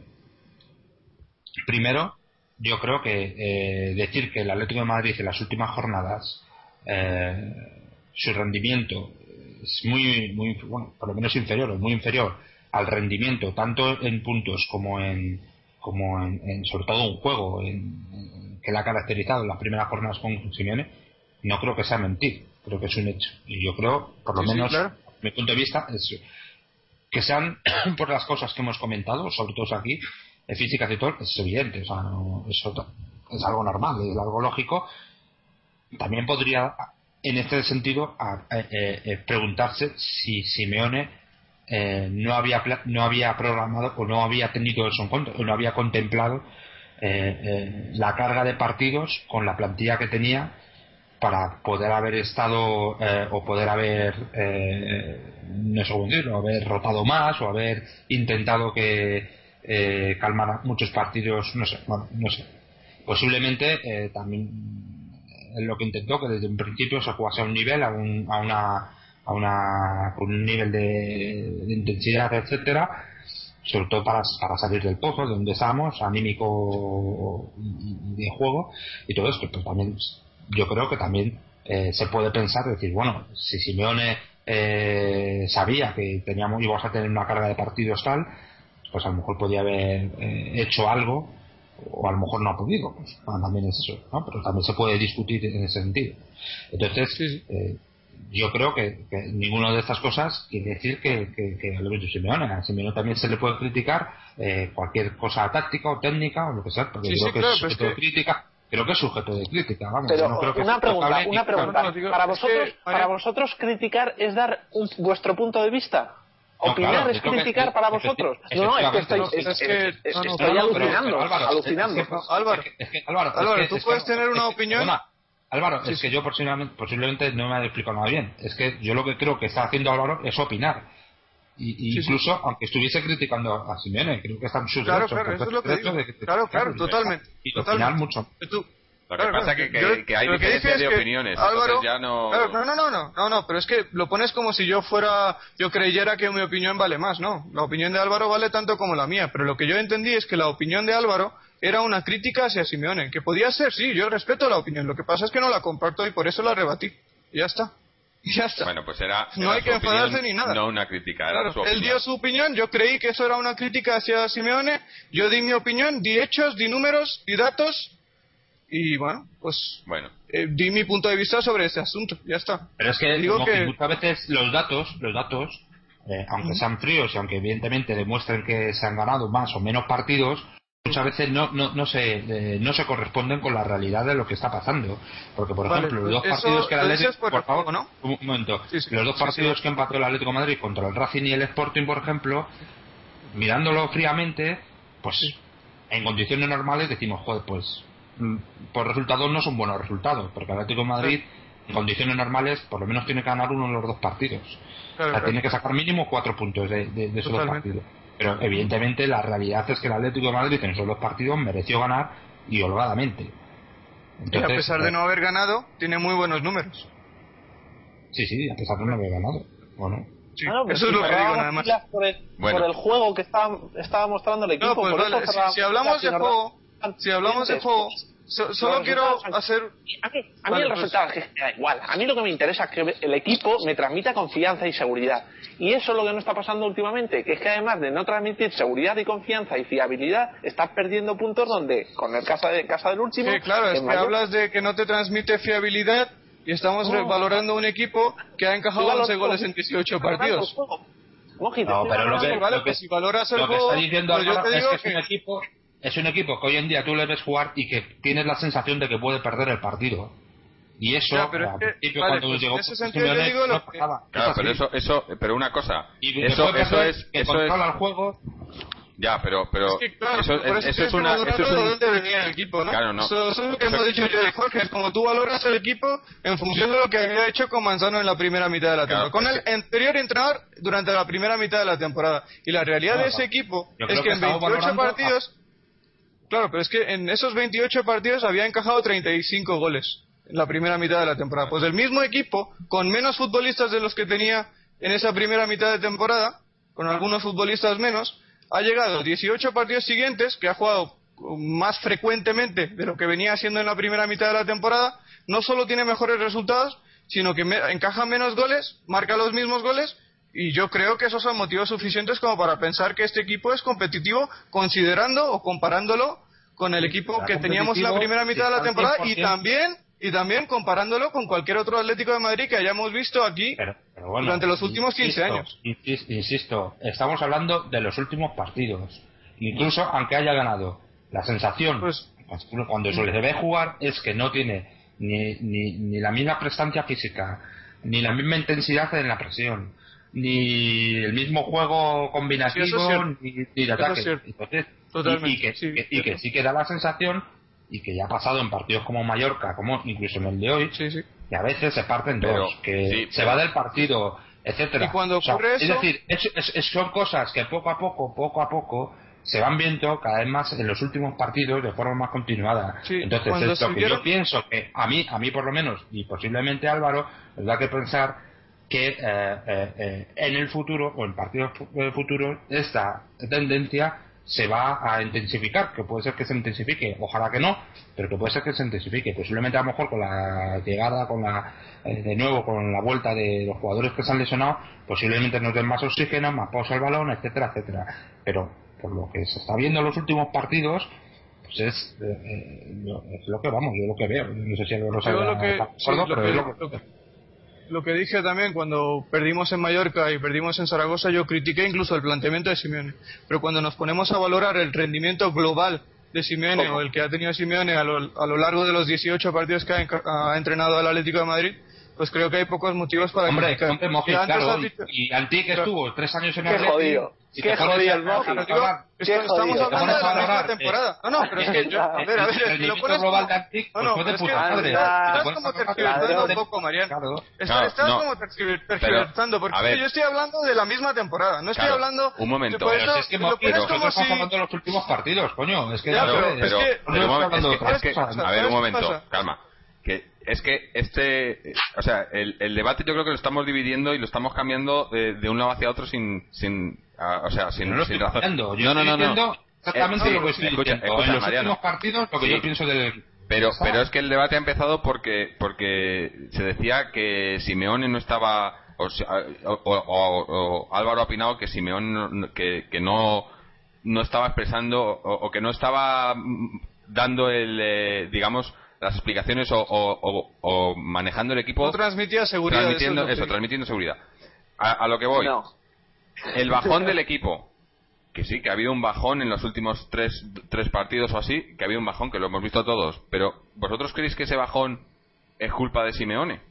primero, yo creo que eh, decir que el Atlético de Madrid en las últimas jornadas eh, su rendimiento es muy, muy, bueno, por lo menos inferior, o muy inferior al rendimiento, tanto en puntos como en, como en, en sobre todo un juego en, en- que le ha caracterizado en las primeras jornadas con Simeone, no creo que sea mentir, creo que es un hecho. Y yo creo, por lo Sí, sí, menos, claro. mi punto de vista, es, que sean por las cosas que hemos comentado, sobre todo aquí, eh, físicas y todo, es evidente, o sea, no- eso es algo normal, es algo lógico. También podría, en este sentido, a- a- eh, eh, preguntarse si Simeone eh, no había no había programado o no había tenido eso en cuenta, o no había contemplado eh, eh, la carga de partidos con la plantilla que tenía para poder haber estado eh, o poder haber eh, no sé cómo decirlo, haber rotado más o haber intentado que eh, calmar muchos partidos no sé bueno, no sé. Posiblemente también lo que intentó que desde un principio se jugase a un nivel a, un, a una a una con un nivel de, de intensidad etcétera sobre todo para, para salir del pozo de donde estamos anímico de juego y todo esto pero también yo creo que también eh, se puede pensar decir bueno si Simeone eh, sabía que teníamos íbamos a tener una carga de partidos tal, pues a lo mejor podía haber eh, hecho algo o a lo mejor no ha podido, pues también es eso, ¿no? Pero también se puede discutir en ese sentido. Entonces, Eh, yo creo que, que, ninguna de estas cosas quiere decir que, que, que a Simeone, a Simeone también se le puede criticar eh, cualquier cosa táctica o técnica o lo que sea, porque creo que es sujeto de crítica. Creo que es sujeto de crítica, vamos. Pero no creo que una pregunta, una pregunta. para vosotros, para vosotros criticar es dar un, vuestro punto de vista. Opinar es criticar para vosotros. No, no, es que estoy, es, que, estoy alucinando. alucinando. Álvaro, Álvaro, tú puedes tener una opinión. Álvaro, es que yo posiblemente, posiblemente no me he explicado nada bien. Es que yo lo que creo que está haciendo Álvaro es opinar. Y, incluso, aunque estuviese criticando a Simeone, creo que está en sus claro, Claro, eso es lo que digo. claro, claro, totalmente. Y totalmente. mucho. Lo que pasa es que, que, hay diferencias de opiniones. Álvaro, ya no... no, no, no, no, no, no, pero es que lo pones como si yo fuera, yo creyera que mi opinión vale más, ¿no? La opinión de Álvaro vale tanto como la mía, pero lo que yo entendí es que la opinión de Álvaro era una crítica hacia Simeone, que podía ser, sí, yo respeto la opinión, lo que pasa es que no la comparto y por eso la rebatí. Y ya está. Ya está. Bueno, pues era. no hay que enfadarse ni nada. No una crítica, era su opinión. Él dio su opinión, yo creí que eso era una crítica hacia Simeone, yo di mi opinión, di hechos, di números, di datos, y bueno, pues bueno. Eh, di mi punto de vista sobre ese asunto, ya está. Pero es que, Digo que... muchas veces los datos, los datos, eh, aunque sean fríos y aunque evidentemente demuestren que se han ganado más o menos partidos, muchas veces no, no, no, se, eh, no se corresponden con la realidad de lo que está pasando. Porque, por ejemplo, los dos partidos que el Atlético... Por, favor, ¿no? un momento. los dos partidos que empató el Atlético Madrid contra el Racing y el Sporting, por ejemplo, mirándolo fríamente, pues en condiciones normales decimos, joder, pues mm, por resultados no son buenos resultados, porque el Atlético Madrid en condiciones normales por lo menos tiene que ganar uno de los dos partidos. o sea, tiene que sacar mínimo cuatro puntos de, de esos dos partidos. Pero evidentemente la realidad es que el Atlético de Madrid en esos dos partidos mereció ganar y holgadamente. y a pesar de eh, no haber ganado, tiene muy buenos números. Sí, sí, a pesar de no haber ganado. Bueno. Sí, eso es lo que digo nada más. Por el, por el juego que estaba, estaba mostrando el equipo. No, pues si, hablamos de juego, si hablamos de juego, solo quiero hacer. A mí, a mí el pues- resultado es que da igual. A mí lo que me interesa es que el equipo me transmita confianza y seguridad. Y eso es lo que no está pasando últimamente. Que es que además de no transmitir seguridad y confianza y fiabilidad, estás perdiendo puntos donde, con el caso, de, casa del último. Sí, claro, es que hablas de que no te transmite fiabilidad y estamos valorando un equipo que ha encajado 11 goles en 18 partidos. no, pero lo que, vale, pues si valoras el lo que está diciendo pues yo te digo es que es un equipo es un equipo que hoy en día tú le ves jugar y que tienes la sensación de que puede perder el partido. Y eso, pero cuando pues llegó, ese sentido yo digo lo que... Claro, pero eso, eso, pero una cosa, eso, eso es, que eso controla el juego. Ya, pero, pero es que, claro, eso, eso, eso es una, eso es un... de dónde venía el equipo, ¿no? Claro, no. Eso, eso, es lo que hemos dicho yo y Jorge, es como tú valoras el equipo en función de lo que había hecho con Manzano en la primera mitad de la temporada, con el anterior entrenador durante la primera mitad de la temporada. Y la realidad de ese equipo es que, en 28 partidos Claro, pero es que en esos 28 partidos había encajado 35 goles en la primera mitad de la temporada. Pues el mismo equipo, con menos futbolistas de los que tenía en esa primera mitad de temporada, con algunos futbolistas menos, ha llegado 18 partidos siguientes, que ha jugado más frecuentemente de lo que venía haciendo en la primera mitad de la temporada, no solo tiene mejores resultados, sino que encaja menos goles, marca los mismos goles, y yo creo que esos son motivos suficientes como para pensar que este equipo es competitivo, considerando o comparándolo con el equipo que teníamos en la primera mitad de la temporada y también y también comparándolo con cualquier otro Atlético de Madrid que hayamos visto aquí durante los últimos 15 años. Insisto, estamos hablando de los últimos partidos. Incluso aunque haya ganado, la sensación pues, cuando se le ve jugar es que no tiene ni, ni, ni la misma prestancia física, ni la misma intensidad en la presión, ni el mismo juego combinativo, ni, de ataque. y, que, sí, y que sí que da la sensación y que ya ha pasado en partidos como Mallorca, como incluso en el de hoy, que a veces se parten dos, que se va del partido, etcétera. Y cuando ocurre Es decir, son cosas que poco a poco, poco a poco, se van viendo cada vez más en los últimos partidos de forma más continuada. Entonces, es lo que yo pienso que a mí, a mí por lo menos, y posiblemente Álvaro, nos da que pensar que eh, eh, eh, en el futuro o en partidos futuros esta tendencia se va a intensificar, que puede ser que se intensifique, ojalá que no, pero que puede ser que se intensifique. Posiblemente a lo mejor con la llegada, con la eh, de nuevo con la vuelta de los jugadores que se han lesionado, posiblemente nos den más oxígeno, más pausa al balón, etcétera, etcétera. Pero por lo que se está viendo en los últimos partidos, pues es, eh, es lo que vamos, yo lo que veo. No sé si algo lo, que, lo que dije también cuando perdimos en Mallorca y perdimos en Zaragoza, yo critiqué incluso el planteamiento de Simeone. Pero cuando nos ponemos a valorar el rendimiento global de Simeone o el que ha tenido Simeone a lo, a lo largo de los 18 partidos que ha, ha entrenado al Atlético de Madrid, pues creo que hay pocos motivos para Hombre, criticar. Hombre, claro, y, Antic estuvo tres años en el Qué jodido. Qué jodido el Estamos hablando de la misma temporada. No, no, pero es que yo... A ver, a ver, lo pones... Antic, no, no, pues es que estás como tergiversando un poco, Mariano. Estás como tergiversando, porque yo estoy hablando de la misma temporada. No estoy hablando... Un momento. Pero es que estamos hablando de los últimos partidos, coño. Es que... Pero, es que... A ver, un momento, calma que es que este, o sea, el, el, debate yo creo que lo estamos dividiendo y lo estamos cambiando de, de un lado hacia otro sin, sin, o sea, sin, no sin razón. Yo no, no, no, no. Exactamente lo que estoy escucha, escucha, en los Mariano. últimos partidos, lo que sí, yo pienso del pero, pero es que el debate ha empezado porque, porque se decía que Simeone no estaba, o, o, o, Álvaro ha opinado que Simeone que, que no, no estaba expresando o, que no estaba dando el, eh, digamos, las explicaciones o, o, manejando el equipo. No transmitía seguridad. Transmitiendo, eso, transmitiendo seguridad. A, lo que voy. El bajón del equipo. Que sí, que ha habido un bajón en los últimos tres, tres partidos o así, que ha habido un bajón, que lo hemos visto todos. Pero, ¿vosotros creéis que ese bajón es culpa de Simeone?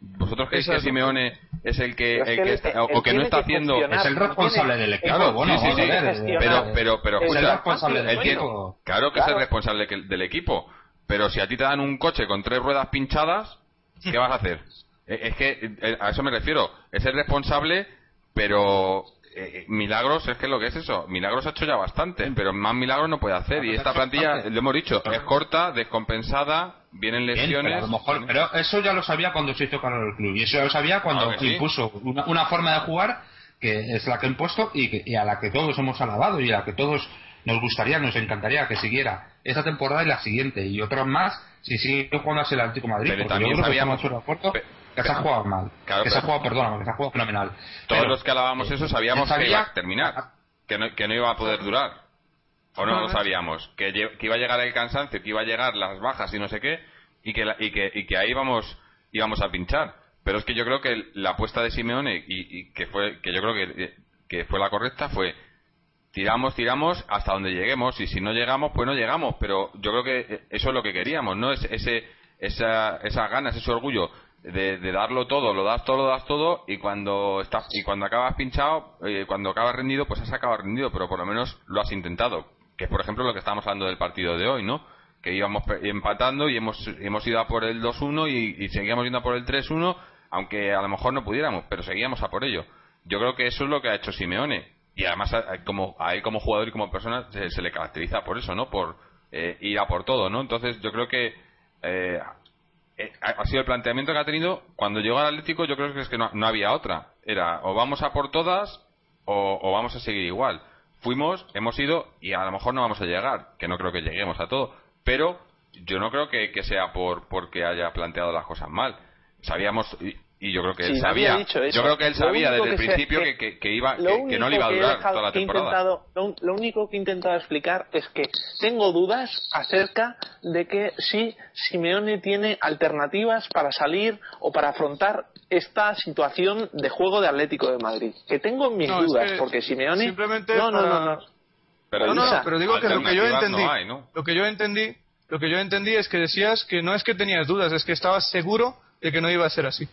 ¿Vosotros creéis que Simeone es el que, el que, está, o que no está haciendo es el responsable del equipo claro, bueno, sí, sí, sí. pero pero pero es el responsable del equipo claro que es el responsable del equipo pero si a ti te dan un coche con tres ruedas pinchadas, ¿qué vas a hacer? Eh, es que eh, a eso me refiero. Es el responsable, pero eh, Milagros es que lo que es eso. Milagros ha hecho ya bastante, pero más Milagros no puede hacer. Y esta plantilla, lo hemos dicho, es corta, descompensada, vienen lesiones. pero, a lo mejor, pero eso ya lo sabía cuando se hizo con el club. Y eso ya lo sabía cuando impuso una, forma de jugar que es la que ha impuesto y, y a la que todos hemos alabado y a la que todos nos gustaría, nos encantaría que siguiera esta temporada y la siguiente y otras más si sigue jugando así el Atlético Madrid. Pero también sabíamos que se ha jugado mal, que se ha jugado, perdón, que se ha jugado fenomenal. Todos los que alabamos eso sabíamos que iba a terminar, que no, que no iba a poder durar. ¿O no lo sabíamos? Que, que, iba a llegar el cansancio, que iba a llegar las bajas y no sé qué, y que, y que, y que ahí íbamos, íbamos a pinchar. Pero es que yo creo que la apuesta de Simeone, y, y que, fue, que yo creo que, que fue la correcta, fue tiramos, tiramos hasta donde lleguemos y si no llegamos, pues no llegamos, pero yo creo que eso es lo que queríamos, ¿no? Es, ese, esa, esas ganas, ese orgullo de, darlo todo, lo das todo, lo das todo y cuando estás y cuando acabas pinchado, eh, cuando acabas rendido, pues has acabado rendido, pero por lo menos lo has intentado, que es por ejemplo lo que estamos hablando del partido de hoy, ¿no? Que íbamos empatando y hemos, hemos ido a por el 2-1 y, y seguíamos yendo a por el 3-1, aunque a lo mejor no pudiéramos, pero seguíamos a por ello. Yo creo que eso es lo que ha hecho Simeone y además como a él como jugador y como persona se, le caracteriza por eso no por eh, ir a por todo no entonces yo creo que eh, eh, ha sido el planteamiento que ha tenido. Cuando llegó al Atlético yo creo que es que no, había otra. Era o vamos a por todas o, vamos a seguir igual. Fuimos hemos ido y a lo mejor no vamos a llegar que no creo que lleguemos a todo. Pero yo no creo que, que sea por porque haya planteado las cosas mal. Sabíamos y yo creo que él sabía. yo creo que él sabía desde el principio que, que, iba que, no le iba a durar toda la temporada. lo, único que he intentado explicar es que tengo dudas acerca de que si Simeone tiene alternativas para salir o para afrontar esta situación de juego de Atlético de Madrid. Que tengo mis dudas porque Simeone simplemente no, no, no, no, pero, no, pero digo que lo que yo entendí lo que yo entendí lo que yo entendí es que decías que no es que tenías dudas es que estabas seguro de que no iba a ser así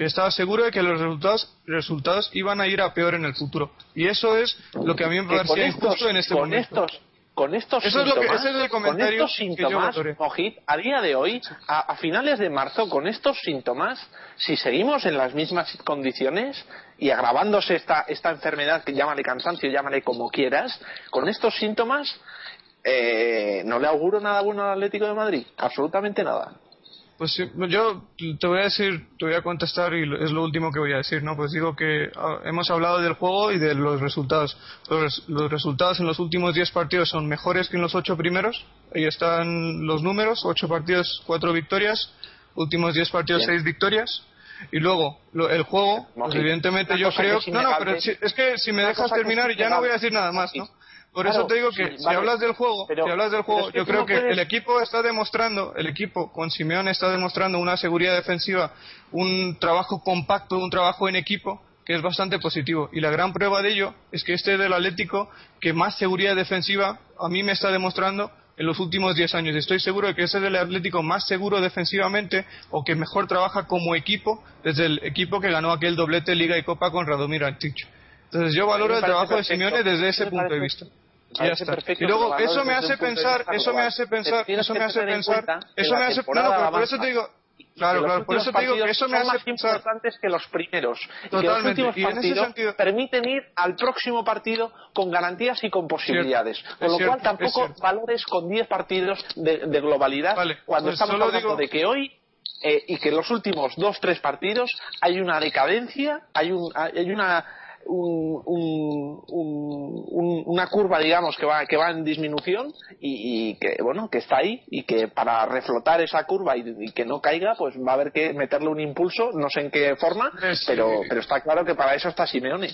que estaba seguro de que los resultados, resultados iban a ir a peor en el futuro. Y eso es lo que a mí me parecía injusto en este con momento. Estos, con estos eso síntomas, es lo que, ese es el comentario con estos síntomas, Mojit, a día de hoy, a, a, finales de marzo, con estos síntomas, si seguimos en las mismas condiciones y agravándose esta, esta enfermedad, que llámale cansancio, llámale como quieras, con estos síntomas, eh, no le auguro nada bueno al Atlético de Madrid, absolutamente nada. Pues yo te voy a decir, te voy a contestar y es lo último que voy a decir, ¿no? Pues digo que ah, hemos hablado del juego y de los resultados. Los, resultados en los últimos 10 partidos son mejores que en los 8 primeros. Ahí están los números, 8 partidos, 4 victorias, últimos 10 partidos, 6 victorias. Y luego, el juego, pues evidentemente yo creo... no, no, pero es que si me dejas terminar ya no voy a decir nada más, ¿no? Por eso te digo que si hablas del juego, si hablas del juego, yo creo que el equipo está demostrando, el equipo con Simeone está demostrando una seguridad defensiva, un trabajo compacto, un trabajo en equipo que es bastante positivo. Y la gran prueba de ello es que este es del Atlético que más seguridad defensiva a mí me está demostrando en los últimos 10 años. Estoy seguro de que es el Atlético más seguro defensivamente o que mejor trabaja como equipo desde el equipo que ganó aquel doblete Liga y Copa con Radomir Antic. Entonces yo valoro el trabajo de Simeone desde ese punto de vista. Y luego eso me hace pensar, eso me hace pensar, eso me hace pensar, eso me hace, no, por eso te digo, Claro, claro, por eso te digo que eso me hace más importantes que los primeros. Y que los últimos partidos permiten ir al próximo partido con garantías y con posibilidades. con lo cual tampoco valores con 10 partidos de, globalidad cuando pues estamos hablando de que hoy eh, y que en los últimos dos tres partidos hay una decadencia, hay, un, hay una una curva, digamos, que va, que va en disminución y, que, bueno, que está ahí y que para reflotar esa curva y, que no caiga, pues va a haber que meterle un impulso, no sé en qué forma, pero, pero está claro que para eso está Simeone.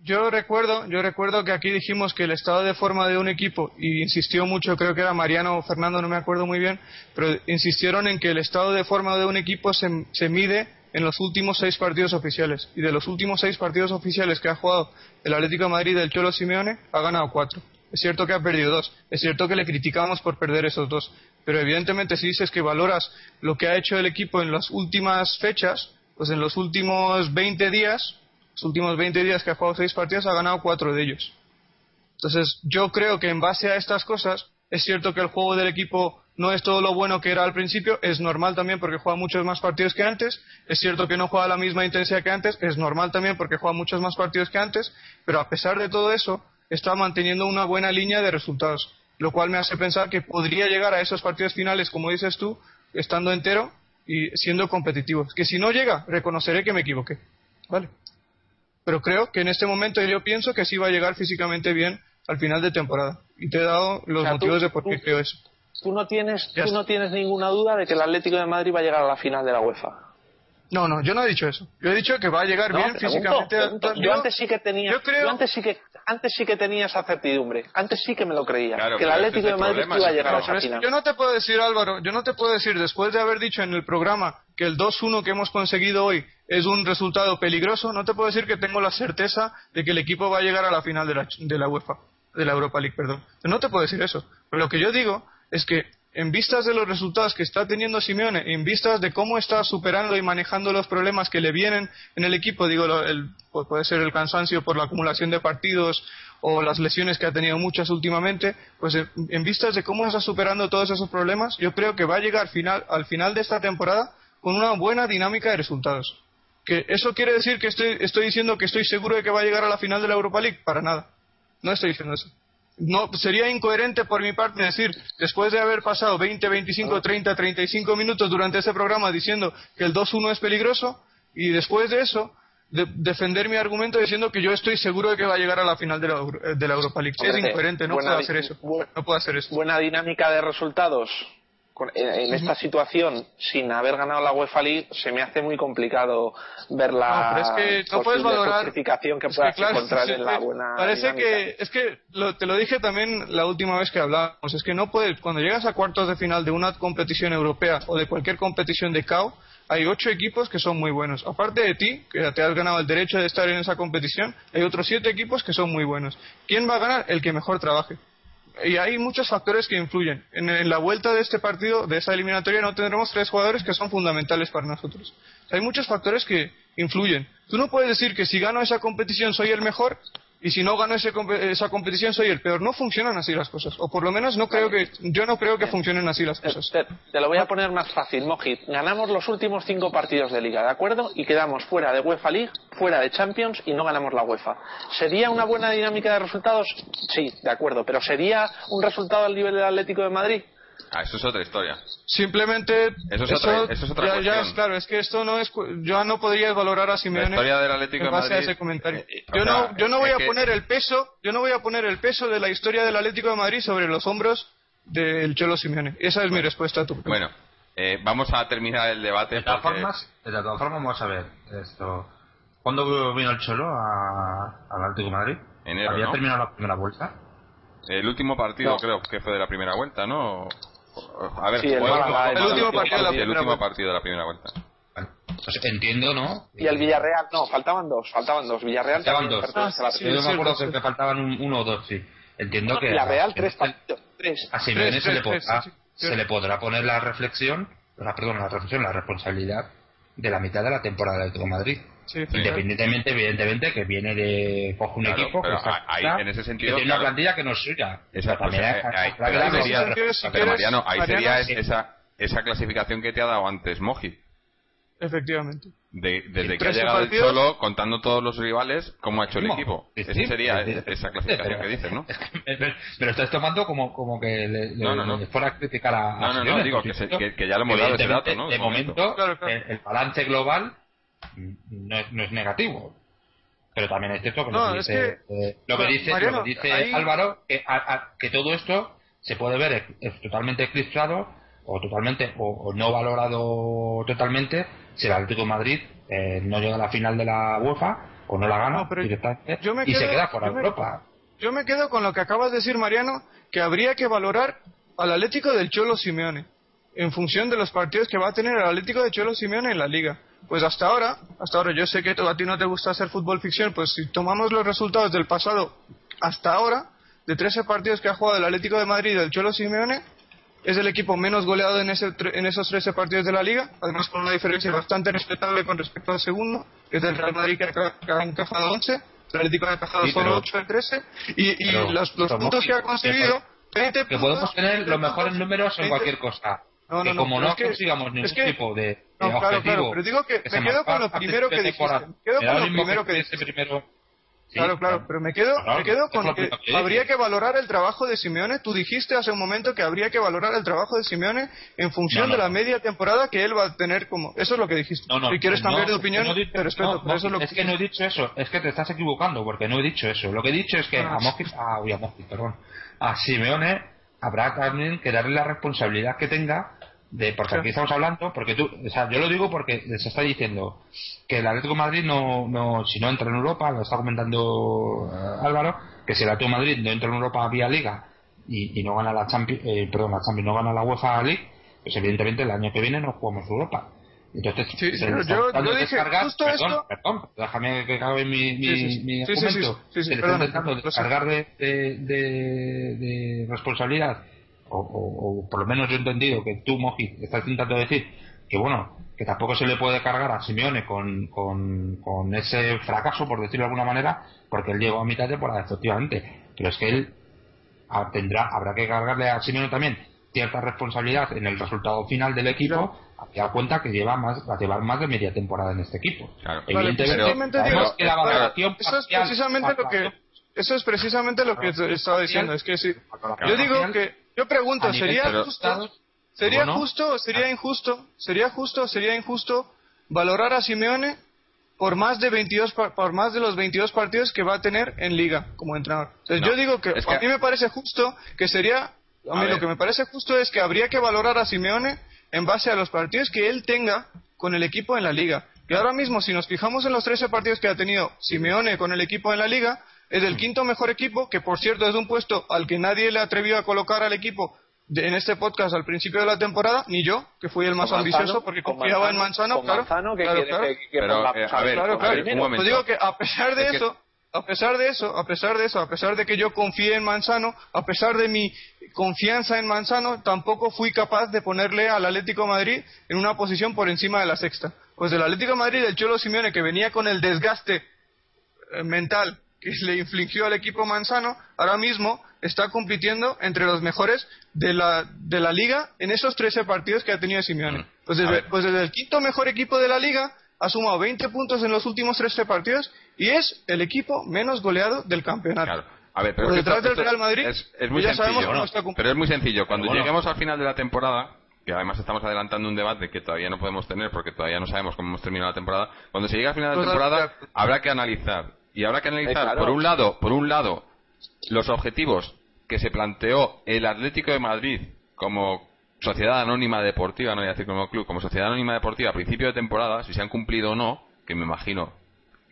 Yo recuerdo, yo recuerdo que aquí dijimos que el estado de forma de un equipo, y insistió mucho, creo que era Mariano o Fernando, no me acuerdo muy bien, pero insistieron en que el estado de forma de un equipo se, se mide en los últimos seis partidos oficiales. Y de los últimos seis partidos oficiales que ha jugado el Atlético de Madrid del Cholo Simeone, ha ganado cuatro. Es cierto que ha perdido dos. Es cierto que le criticamos por perder esos dos. Pero evidentemente si dices que valoras lo que ha hecho el equipo en las últimas fechas, pues en los últimos 20 días, los últimos 20 días que ha jugado seis partidos, ha ganado cuatro de ellos. Entonces yo creo que en base a estas cosas, es cierto que el juego del equipo no es todo lo bueno que era al principio, es normal también porque juega muchos más partidos que antes, es cierto que no juega la misma intensidad que antes, es normal también porque juega muchos más partidos que antes, pero a pesar de todo eso, está manteniendo una buena línea de resultados, lo cual me hace pensar que podría llegar a esos partidos finales, como dices tú, estando entero y siendo competitivo. Que si no llega, reconoceré que me equivoqué. ¿Vale? Pero creo que en este momento yo pienso que sí va a llegar físicamente bien al final de temporada. Y te he dado los motivos de por qué creo eso tú no tienes, tú no tienes ninguna duda de que el Atlético de Madrid va a llegar a la final de la UEFA. No, no, yo no he dicho eso. Yo he dicho que va a llegar bien físicamente. Yo, antes sí que tenía, yo antes sí que antes sí que tenía esa certidumbre. Antes sí que me lo creía. que el Atlético de Madrid iba a llegar a esa final. Yo no te puedo decir, Álvaro, yo no te puedo decir, después de haber dicho en el programa que el 2-1 que hemos conseguido hoy es un resultado peligroso, no te puedo decir que tengo la certeza de que el equipo va a llegar a la final de la, de la UEFA, de la Europa League, perdón. No te puedo decir eso. Pero lo que yo digo es que en vistas de los resultados que está teniendo Simeone, en vistas de cómo está superando y manejando los problemas que le vienen en el equipo, digo, el, puede ser el cansancio por la acumulación de partidos o las lesiones que ha tenido muchas últimamente, pues en, vistas de cómo está superando todos esos problemas, yo creo que va a llegar final, al final de esta temporada con una buena dinámica de resultados. ¿Que ¿Eso quiere decir que estoy, estoy diciendo que estoy seguro de que va a llegar a la final de la Europa League? Para nada. No estoy diciendo eso no sería incoherente por mi parte decir, después de haber pasado 20, 25, 30, 35 minutos durante ese programa diciendo que el 2-1 es peligroso y después de eso defender mi argumento diciendo que yo estoy seguro de que va a llegar a la final de la, de la Europa League. es incoherente, no puedo hacer eso. No puedo hacer eso. Buena dinámica de resultados en esta situación, sin haber ganado la UEFA League, se me hace muy complicado ver la no, es que no puedes valorar que puedas encontrar en la buena. Parece que es que te lo dije también la última vez que hablamos, es que no puedes cuando llegas a cuartos de final de una competición europea o de cualquier competición de CAO, hay ocho equipos que son muy buenos. Aparte de ti, que te has ganado el derecho de estar en esa competición, hay otros siete equipos que son muy buenos. ¿Quién va a ganar? El que mejor trabaje y hay muchos factores que influyen. En, la vuelta de este partido, de esa eliminatoria, no tendremos tres jugadores que son fundamentales para nosotros. hay muchos factores que influyen. Tú no puedes decir que si gano esa competición soy el mejor y si no gano esa competición soy el peor. No funcionan así las cosas. O por lo menos no creo que, yo no creo que funcionen así las cosas. Te, lo voy a poner más fácil, Mojit. Ganamos los últimos cinco partidos de liga, ¿de acuerdo? Y quedamos fuera de UEFA League, fuera de Champions y no ganamos la UEFA. ¿Sería una buena dinámica de resultados? Sí, de acuerdo. Pero ¿sería un resultado al nivel del Atlético de Madrid? Ah, eso es otra historia. Simplemente. Eso es otra- eso es otra ya, ya cuestión. es claro, es que esto no es. Yo no podría valorar a La Simeone historia del Atlético en de base a Madrid. ese comentario. eh, o Yo sea, no, yo no voy a que- poner el peso, yo no voy a poner el peso de la historia del Atlético de Madrid sobre los hombros del Cholo Simeone. Esa es mi respuesta a tu pregunta. Bueno, eh, vamos a terminar el debate. De todas, porque- formas, de todas formas, vamos a ver esto. ¿Cuándo vino el Cholo a- al Atlético de Madrid? Enero, ¿Había ¿no? terminado la primera vuelta? El último partido No. creo que fue de la primera vuelta, ¿no? A ver, Sí, el fue Málaga, el último partido de la el primera último vuelta. partido de la primera vuelta. Bueno, pues entiendo, ¿no? Y el Villarreal, no, faltaban dos, faltaban dos. Villarreal Faltaban dos. Ah, sí, Yo me acuerdo que, faltaban un- uno o dos, sí. Entiendo No, que Villarreal, a, tres partidos, tres. a Simeone se, le podrá, se le podrá poner la reflexión, la, perdón, la reflexión, la responsabilidad de la mitad de la temporada del Atlético de Madrid. Sí, Independientemente, evidentemente, que viene de coge un Claro, equipo que, está- ahí, en ese sentido, que tiene una claro. plantilla que no es suya. Esa- pues, hay- ahí- sería- una Mariano, ahí Mariano, sería sí. esa, esa clasificación que te ha dado antes Moji. Efectivamente. De- desde que ha 13 llegado el Cholo, contando todos los rivales, cómo ha hecho el equipo. Esa sería esa clasificación Pero- que dices, ¿no? pero, estás tomando como, como que le, le- No, no, no. le fuera a criticar a, No, no, no, digo que se- supuesto. que- que ya lo hemos dado ese dato. De momento. momento, Claro, claro. El, el balance global no es, no es negativo. Pero también es cierto que No, lo que dice, eh, lo que Pero, dice, Mariano, lo que dice ahí- Álvaro, que, a- a- que todo esto se puede ver totalmente eclipsado o totalmente o, o no valorado totalmente si el Atlético de Madrid eh, no llega a la final de la UEFA o no la gana No, pero directamente yo me y se queda fuera de Europa. Yo me quedo con lo que acabas de decir, Mariano, que habría que valorar al Atlético del Cholo Simeone en función de los partidos que va a tener el Atlético de Cholo Simeone en la liga. Pues hasta ahora, hasta ahora yo sé que a ti no te gusta hacer fútbol ficción, pues si tomamos los resultados del pasado hasta ahora, de 13 partidos que ha jugado el Atlético de Madrid y el Cholo Simeone, es el equipo menos goleado en, ese, en esos 13 partidos de la liga, además con una diferencia bastante respetable con respecto al segundo, que es el Real Madrid que ha, encajado 11, el Atlético ha encajado Sí, solo pero- 8 de 13, y, y los, puntos que ha conseguido, 20 que puntos, podemos tener 20 los mejores números en 20 cualquier cosa. No, que no, no, como no que- consigamos ningún que- tipo de, de No, claro, objetivo, claro, pero digo que me quedo con lo primero que dijiste. Me quedo con lo primero que ese primero Sí, Claro, claro, pero me quedo, Claro, me quedo con que que habría que valorar el trabajo de Simeone. Tú dijiste hace un momento que habría que valorar el trabajo de Simeone en función No, no, de la no. media temporada que él va a tener como... Eso es lo que dijiste. No, no, si quieres no, cambiar de no opinión, te respeto, no, pero eso es lo es que no he dicho eso, es que te estás equivocando, porque no he dicho eso. Lo que he dicho es que Ah. a Mojis, ah, uy, a Mojis, perdón, a Simeone habrá también que darle la responsabilidad que tenga de, porque aquí estamos hablando, porque tú, o sea, yo lo digo porque se está diciendo que el Atlético de Madrid no, no, si no entra en Europa, lo está comentando eh, Álvaro, que si el Atlético de Madrid no entra en Europa vía Liga y, y no gana la Champions, eh, perdón, la Champions, no gana la UEFA League, pues evidentemente el año que viene no jugamos Europa. Entonces, Sí, se yo- intentando yo dije descargar- justo perdón, esto- perdón, déjame que acabe mi, mi, Sí, sí, sí. mi argumento. se le está intentando descargar de, de, de- de responsabilidad, o, o- o por lo menos yo he entendido que tú, Moji, estás intentando decir que, bueno, que tampoco se le puede cargar a Simeone con, con, con ese fracaso, por decirlo de alguna manera, porque él llegó a mitad de temporada, efectivamente. Pero es que él tendrá, habrá que cargarle a Simeone también cierta responsabilidad en el resultado final del equipo, a dar cuenta que lleva más, va a llevar más de media temporada en este equipo. Claro. Evidentemente, sabemos digo- que la valoración eso es precisamente lo que eso es precisamente lo que estaba diciendo es que si yo digo que yo pregunto sería justo sería justo sería injusto sería justo sería injusto valorar a Simeone por más de 22 par- por más de los 22 partidos que va a tener en liga como entrenador Entonces, No, yo digo que, a mí me parece justo que sería a mí A lo que me parece justo es que habría que valorar a Simeone en base a los partidos que él tenga con el equipo en la liga. Y ahora mismo, si nos fijamos en los 13 partidos que ha tenido Simeone con el equipo en la liga, es el quinto mejor equipo, que por cierto es un puesto al que nadie le atrevió a colocar al equipo de- en este podcast al principio de la temporada, ni yo, que fui el más Con ambicioso Manzano, porque con confiaba en Manzano, con claro. Manzano, que claro, quiere claro. que, que Pero, eh, a ver, Claro, a claro. ver, un momento. Pues digo que a pesar de Es que- eso, a pesar de eso, a pesar de eso, a pesar de que yo confié en Manzano, a pesar de mi confianza en Manzano, tampoco fui capaz de ponerle al Atlético de Madrid en una posición por encima de la sexta. Pues del Atlético de Madrid, el Cholo Simeone, que venía con el desgaste eh, mental que le infligió al equipo Manzano, ahora mismo está compitiendo entre los mejores de la, de la liga en esos 13 partidos que ha tenido Simeone. Pues Mm. A desde, pues desde el quinto mejor equipo de la liga ha sumado 20 puntos en los últimos 13 partidos y es el equipo menos goleado del campeonato. Claro. A ver, pero Por detrás esto- del Real Madrid, es, es muy ya sabemos sencillo, cómo ¿no? está Pero es muy sencillo. Cuando bueno. lleguemos al final de la temporada, que además estamos adelantando un debate que todavía no podemos tener porque todavía no sabemos cómo hemos terminado la temporada, cuando se llegue al final de la Pues, temporada habrá que analizar y habrá que analizar Eh, claro. por un lado, por un lado los objetivos que se planteó el Atlético de Madrid como sociedad anónima deportiva, no voy a decir como club, como sociedad anónima deportiva a principio de temporada, si se han cumplido o no, que me imagino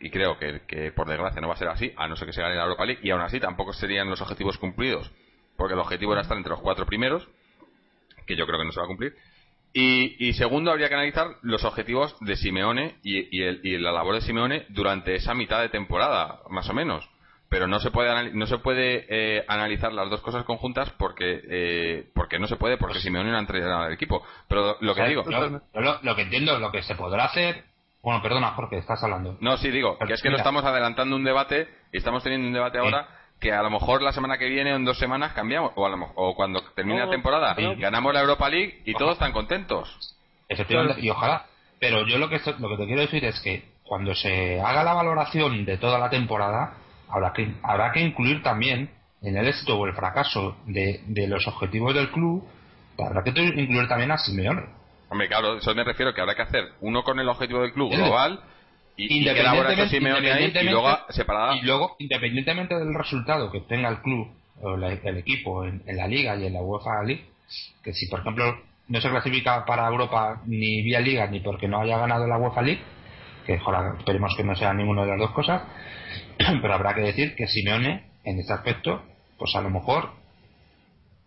y creo que, que por desgracia no va a ser así, a no ser que se gane la Europa League, y aún así tampoco serían los objetivos cumplidos, porque el objetivo era estar entre los cuatro primeros, que yo creo que no se va a cumplir. Y, y segundo, habría que analizar los objetivos de Simeone y, y el- y la labor de Simeone durante esa mitad de temporada, más o menos. Pero no se puede no se puede eh, analizar las dos cosas conjuntas porque eh, porque no se puede porque Simeone no ha entrenado al equipo. Pero lo que digo, lo, lo que entiendo, lo que se podrá hacer. Bueno, perdona, Jorge, estás hablando. No, sí, digo, que es que no Mira. estamos adelantando un debate y estamos teniendo un debate ahora que a lo mejor la semana que viene o en dos semanas cambiamos, o, a lo, mo- o cuando termine No, la temporada no. ganamos la Europa League y todos están contentos. Efectivamente, y ojalá. Pero yo lo que, lo que te quiero decir es que cuando se haga la valoración de toda la temporada, habrá que, habrá que incluir también en el éxito o el fracaso de, de los objetivos del club, habrá que incluir también a Simeone. Hombre, claro, eso me refiero que habrá que hacer uno con el objetivo del club Sí. global y, ahí y luego separada. y luego, independientemente del resultado que tenga el club o la- el equipo en, en la Liga y en la UEFA League, que si por ejemplo no se clasifica para Europa ni vía Liga ni porque no haya ganado la UEFA League, que esperemos que no sea ninguna de las dos cosas, pero habrá que decir que Simeone en este aspecto, pues a lo mejor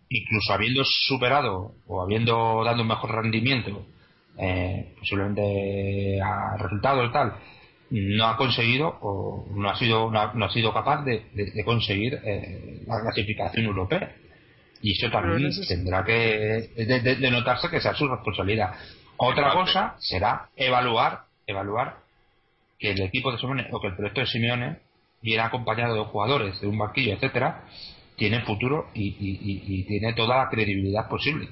incluso habiendo superado o habiendo dado un mejor rendimiento eh, posiblemente a resultados y tal no ha conseguido o no ha sido no ha, no ha sido capaz de, de- de conseguir eh, la clasificación europea. Y eso también tendrá que de, de- notarse que sea su responsabilidad. Otra cosa será evaluar evaluar que el equipo de Simeone o que el proyecto de Simeone viene acompañado de jugadores de un banquillo etcétera tiene futuro y, y- y- y tiene toda la credibilidad posible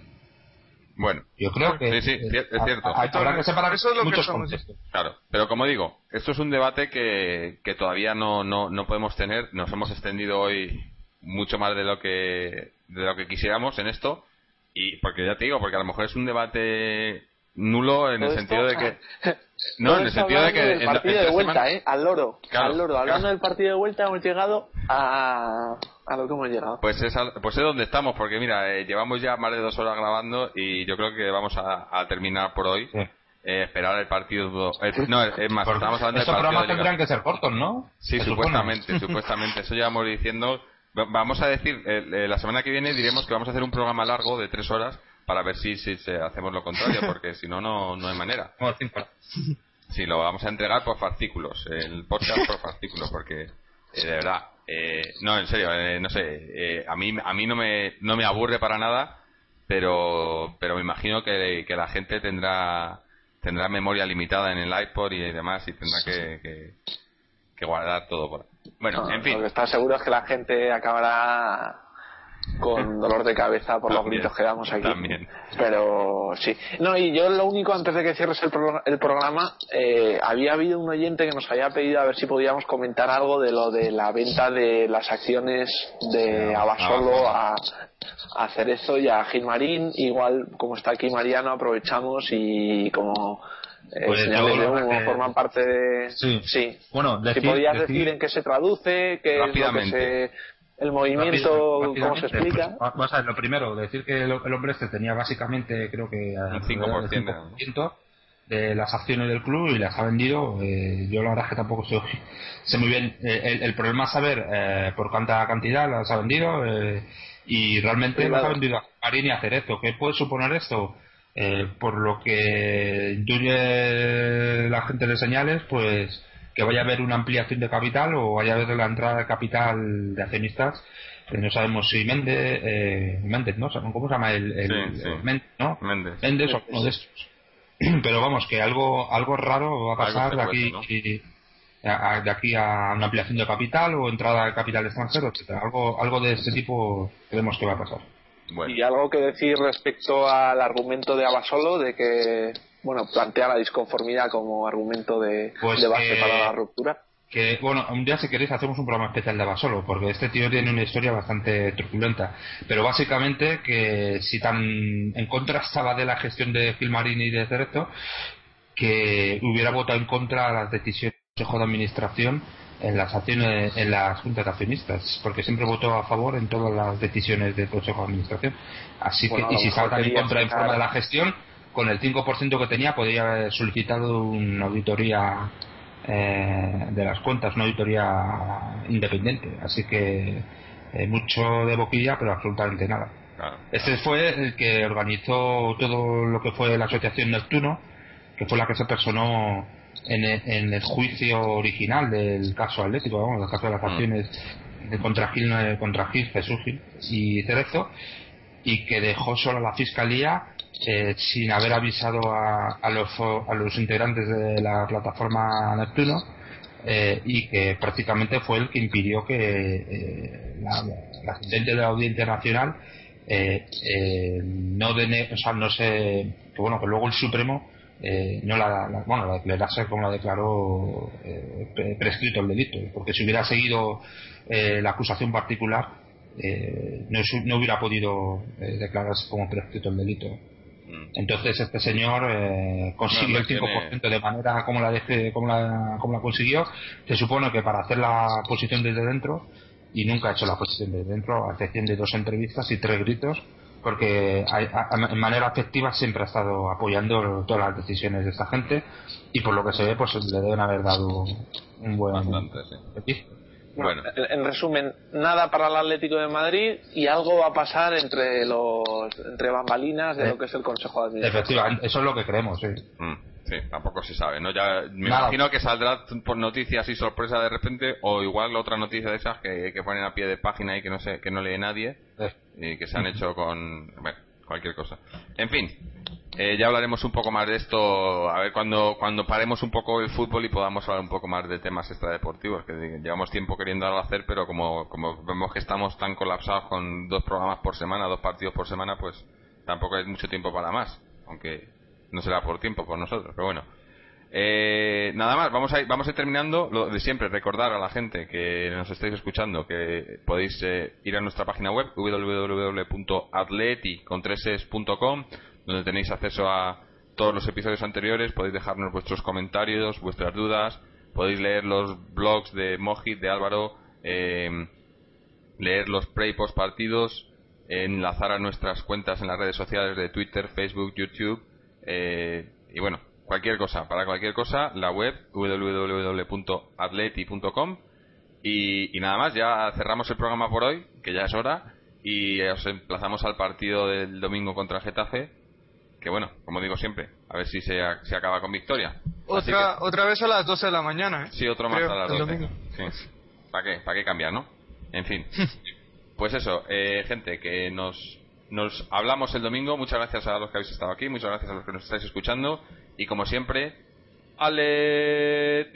Bueno, yo creo que Sí, sí, es cierto. habrá que separar Eso es lo que muchos conceptos claro. Pero como digo, esto es un debate que, que todavía no, no, no podemos tener. Nos hemos extendido hoy mucho más de lo que de lo que quisiéramos en esto y porque ya te digo porque a lo mejor es un debate nulo en el sentido de que no en el sentido de que en- del en partido de vuelta, semanas- ¿eh? Al loro. Claro, al loro. Hablando claro. del partido de vuelta hemos llegado a, a lo que hemos llegado. Pues es, al- pues es donde estamos, porque mira, eh, llevamos ya más de dos horas grabando y yo creo que vamos a, a terminar por hoy. Sí. Eh, esperar el partido. eh, no, es más, Porque estamos hablando del partido. programas tendrán que ser cortos, ¿no? Sí, supuestamente, supuestamente. Eso llevamos diciendo. Va- Vamos a decir, eh, eh, la semana que viene diremos que vamos a hacer un programa largo de tres horas para ver si, si, se- hacemos lo contrario, porque si no, no no hay manera. Sí, lo vamos a entregar por fascículos, el podcast por fascículos, porque eh, de verdad, eh, no, en serio, eh, no sé, eh, a mí a mí no me no me aburre para nada, pero pero me imagino que, que la gente tendrá tendrá memoria limitada en el iPod y demás y tendrá que, que, que guardar todo por ahí. Bueno, No, en fin, Lo que está seguro es que la gente acabará con dolor de cabeza por los gritos que damos aquí. también. Pero sí. No, y yo lo único, antes de que cierres el, pro- el programa, eh, había habido un oyente que nos había pedido a ver si podíamos comentar algo de lo de la venta de las acciones de Abasolo a, a Cerezo y a Gilmarín. Igual, como está aquí Mariano, aprovechamos y como eh, Pues de forman parte de... sí. Bueno, si decir- podías decir- decir en qué se traduce, qué es lo que se... El movimiento, Rápido- cómo se explica. pues, vamos a ver, lo primero, decir que el, el hombre este tenía básicamente, creo que Un 5%, alrededor del 5% de las acciones del club y las ha vendido. eh, yo la verdad es que tampoco sé, sé muy bien. eh, el, el problema es saber eh, por cuánta cantidad las ha vendido eh, y realmente las ha vendido a Marín y a Cerezo. ¿Qué puede suponer esto? Eh, por lo que intuye la gente de señales, pues que vaya a haber una ampliación de capital o vaya a haber la entrada de capital de accionistas. que no sabemos si Méndez, eh, Méndez, ¿no? ¿Cómo se llama el, el- Sí, sí. el Méndez, ¿no? Méndez. Méndez o uno de estos. Pero vamos, que algo algo raro va a pasar de aquí ¿no? y- a- a- de aquí a una ampliación de capital o entrada de capital extranjero, etcétera. Algo algo de este tipo creemos que va a pasar. Bueno, Y algo que decir respecto al argumento de Abasolo de que, bueno, plantea la disconformidad como argumento de, Pues de base que- para la ruptura. que, bueno, un día si queréis hacemos un programa especial de Basolo, porque este tío tiene una historia bastante truculenta. Pero básicamente que si tan en contra estaba de la gestión de Gilmarini y de Cerezo, que hubiera votado en contra de las decisiones del Consejo de Administración en las acciones, en las juntas accionistas, porque siempre votó a favor en todas las decisiones del Consejo de Administración. Así que, y si estaba también en contra en forma de la gestión, con el 5% que tenía podría haber solicitado una auditoría eh, de las cuentas, una auditoría independiente. Así que eh, mucho de boquilla, pero absolutamente nada. Este fue el que organizó todo lo que fue la asociación Neptuno, que fue la que se personó en el, juicio original del caso atlético, vamos, del caso de las mm. acciones de contra Gil, contra Gil, Jesús Gil y Cerezo, y que dejó solo a la fiscalía eh, sin haber avisado a, los, a los integrantes de la plataforma Neptuno eh, y que prácticamente fue el que impidió que eh, la, la de la Audiencia Nacional no o sea, no sé que bueno que luego el Supremo no la, bueno la declarase como la declaró prescrito el delito porque si hubiera seguido la acusación particular no, no, hubiera podido declararse como prescrito el delito. Entonces este señor eh, consiguió el 5% de manera como la, como, la, como la consiguió. Se supone que para hacer la posición desde dentro, y nunca ha hecho la posición desde dentro, a excepción de dos entrevistas y tres gritos, porque en manera afectiva siempre ha estado apoyando todas las decisiones de esta gente y por lo que se ve pues le deben haber dado un buen Bastante, bueno, En, resumen, nada para el Atlético de Madrid y algo va a pasar entre los entre bambalinas de eh, lo que es el Consejo de Administración. Efectivamente, eso es lo que creemos, sí. Mm, sí, tampoco se sabe, ¿no? Ya me imagino que saldrá por noticias y sorpresa de repente o igual otra noticia de esas que, que ponen a pie de página y que no sé, que no lee nadie y que se han hecho con bueno, cualquier cosa. En fin, eh, ya hablaremos un poco más de esto, a ver cuando, cuando paremos un poco el fútbol y podamos hablar un poco más de temas extradeportivos, que llevamos tiempo queriendo hacer, pero como, como vemos que estamos tan colapsados con dos programas por semana, dos partidos por semana, pues tampoco hay mucho tiempo para más, aunque no será por tiempo por nosotros, pero bueno. Eh, nada más, vamos a, ir, vamos a ir terminando. Lo de siempre, recordar a la gente que nos estáis escuchando que podéis eh, ir a nuestra página web www.atleti.com donde tenéis acceso a todos los episodios anteriores, podéis dejarnos vuestros comentarios, vuestras dudas, podéis leer los blogs de Mojit, de Álvaro, eh, leer los pre y post partidos, enlazar a nuestras cuentas en las redes sociales de Twitter, Facebook, YouTube eh, y bueno, cualquier cosa, para cualquier cosa, la web www.atleti.com y, y nada más, ya cerramos el programa por hoy, que ya es hora, y os emplazamos al partido del domingo contra Getafe que bueno, como digo siempre, a ver si se, se acaba con victoria. Otra, otra vez a las 12 de la mañana, ¿eh? Sí, otro más a las 12. ¿Para qué? ¿Para qué cambiar, no? En fin. pues eso, eh, gente, que nos, nos hablamos el domingo. Muchas gracias a los que habéis estado aquí, muchas gracias a los que nos estáis escuchando. Y como siempre, ¡Ale!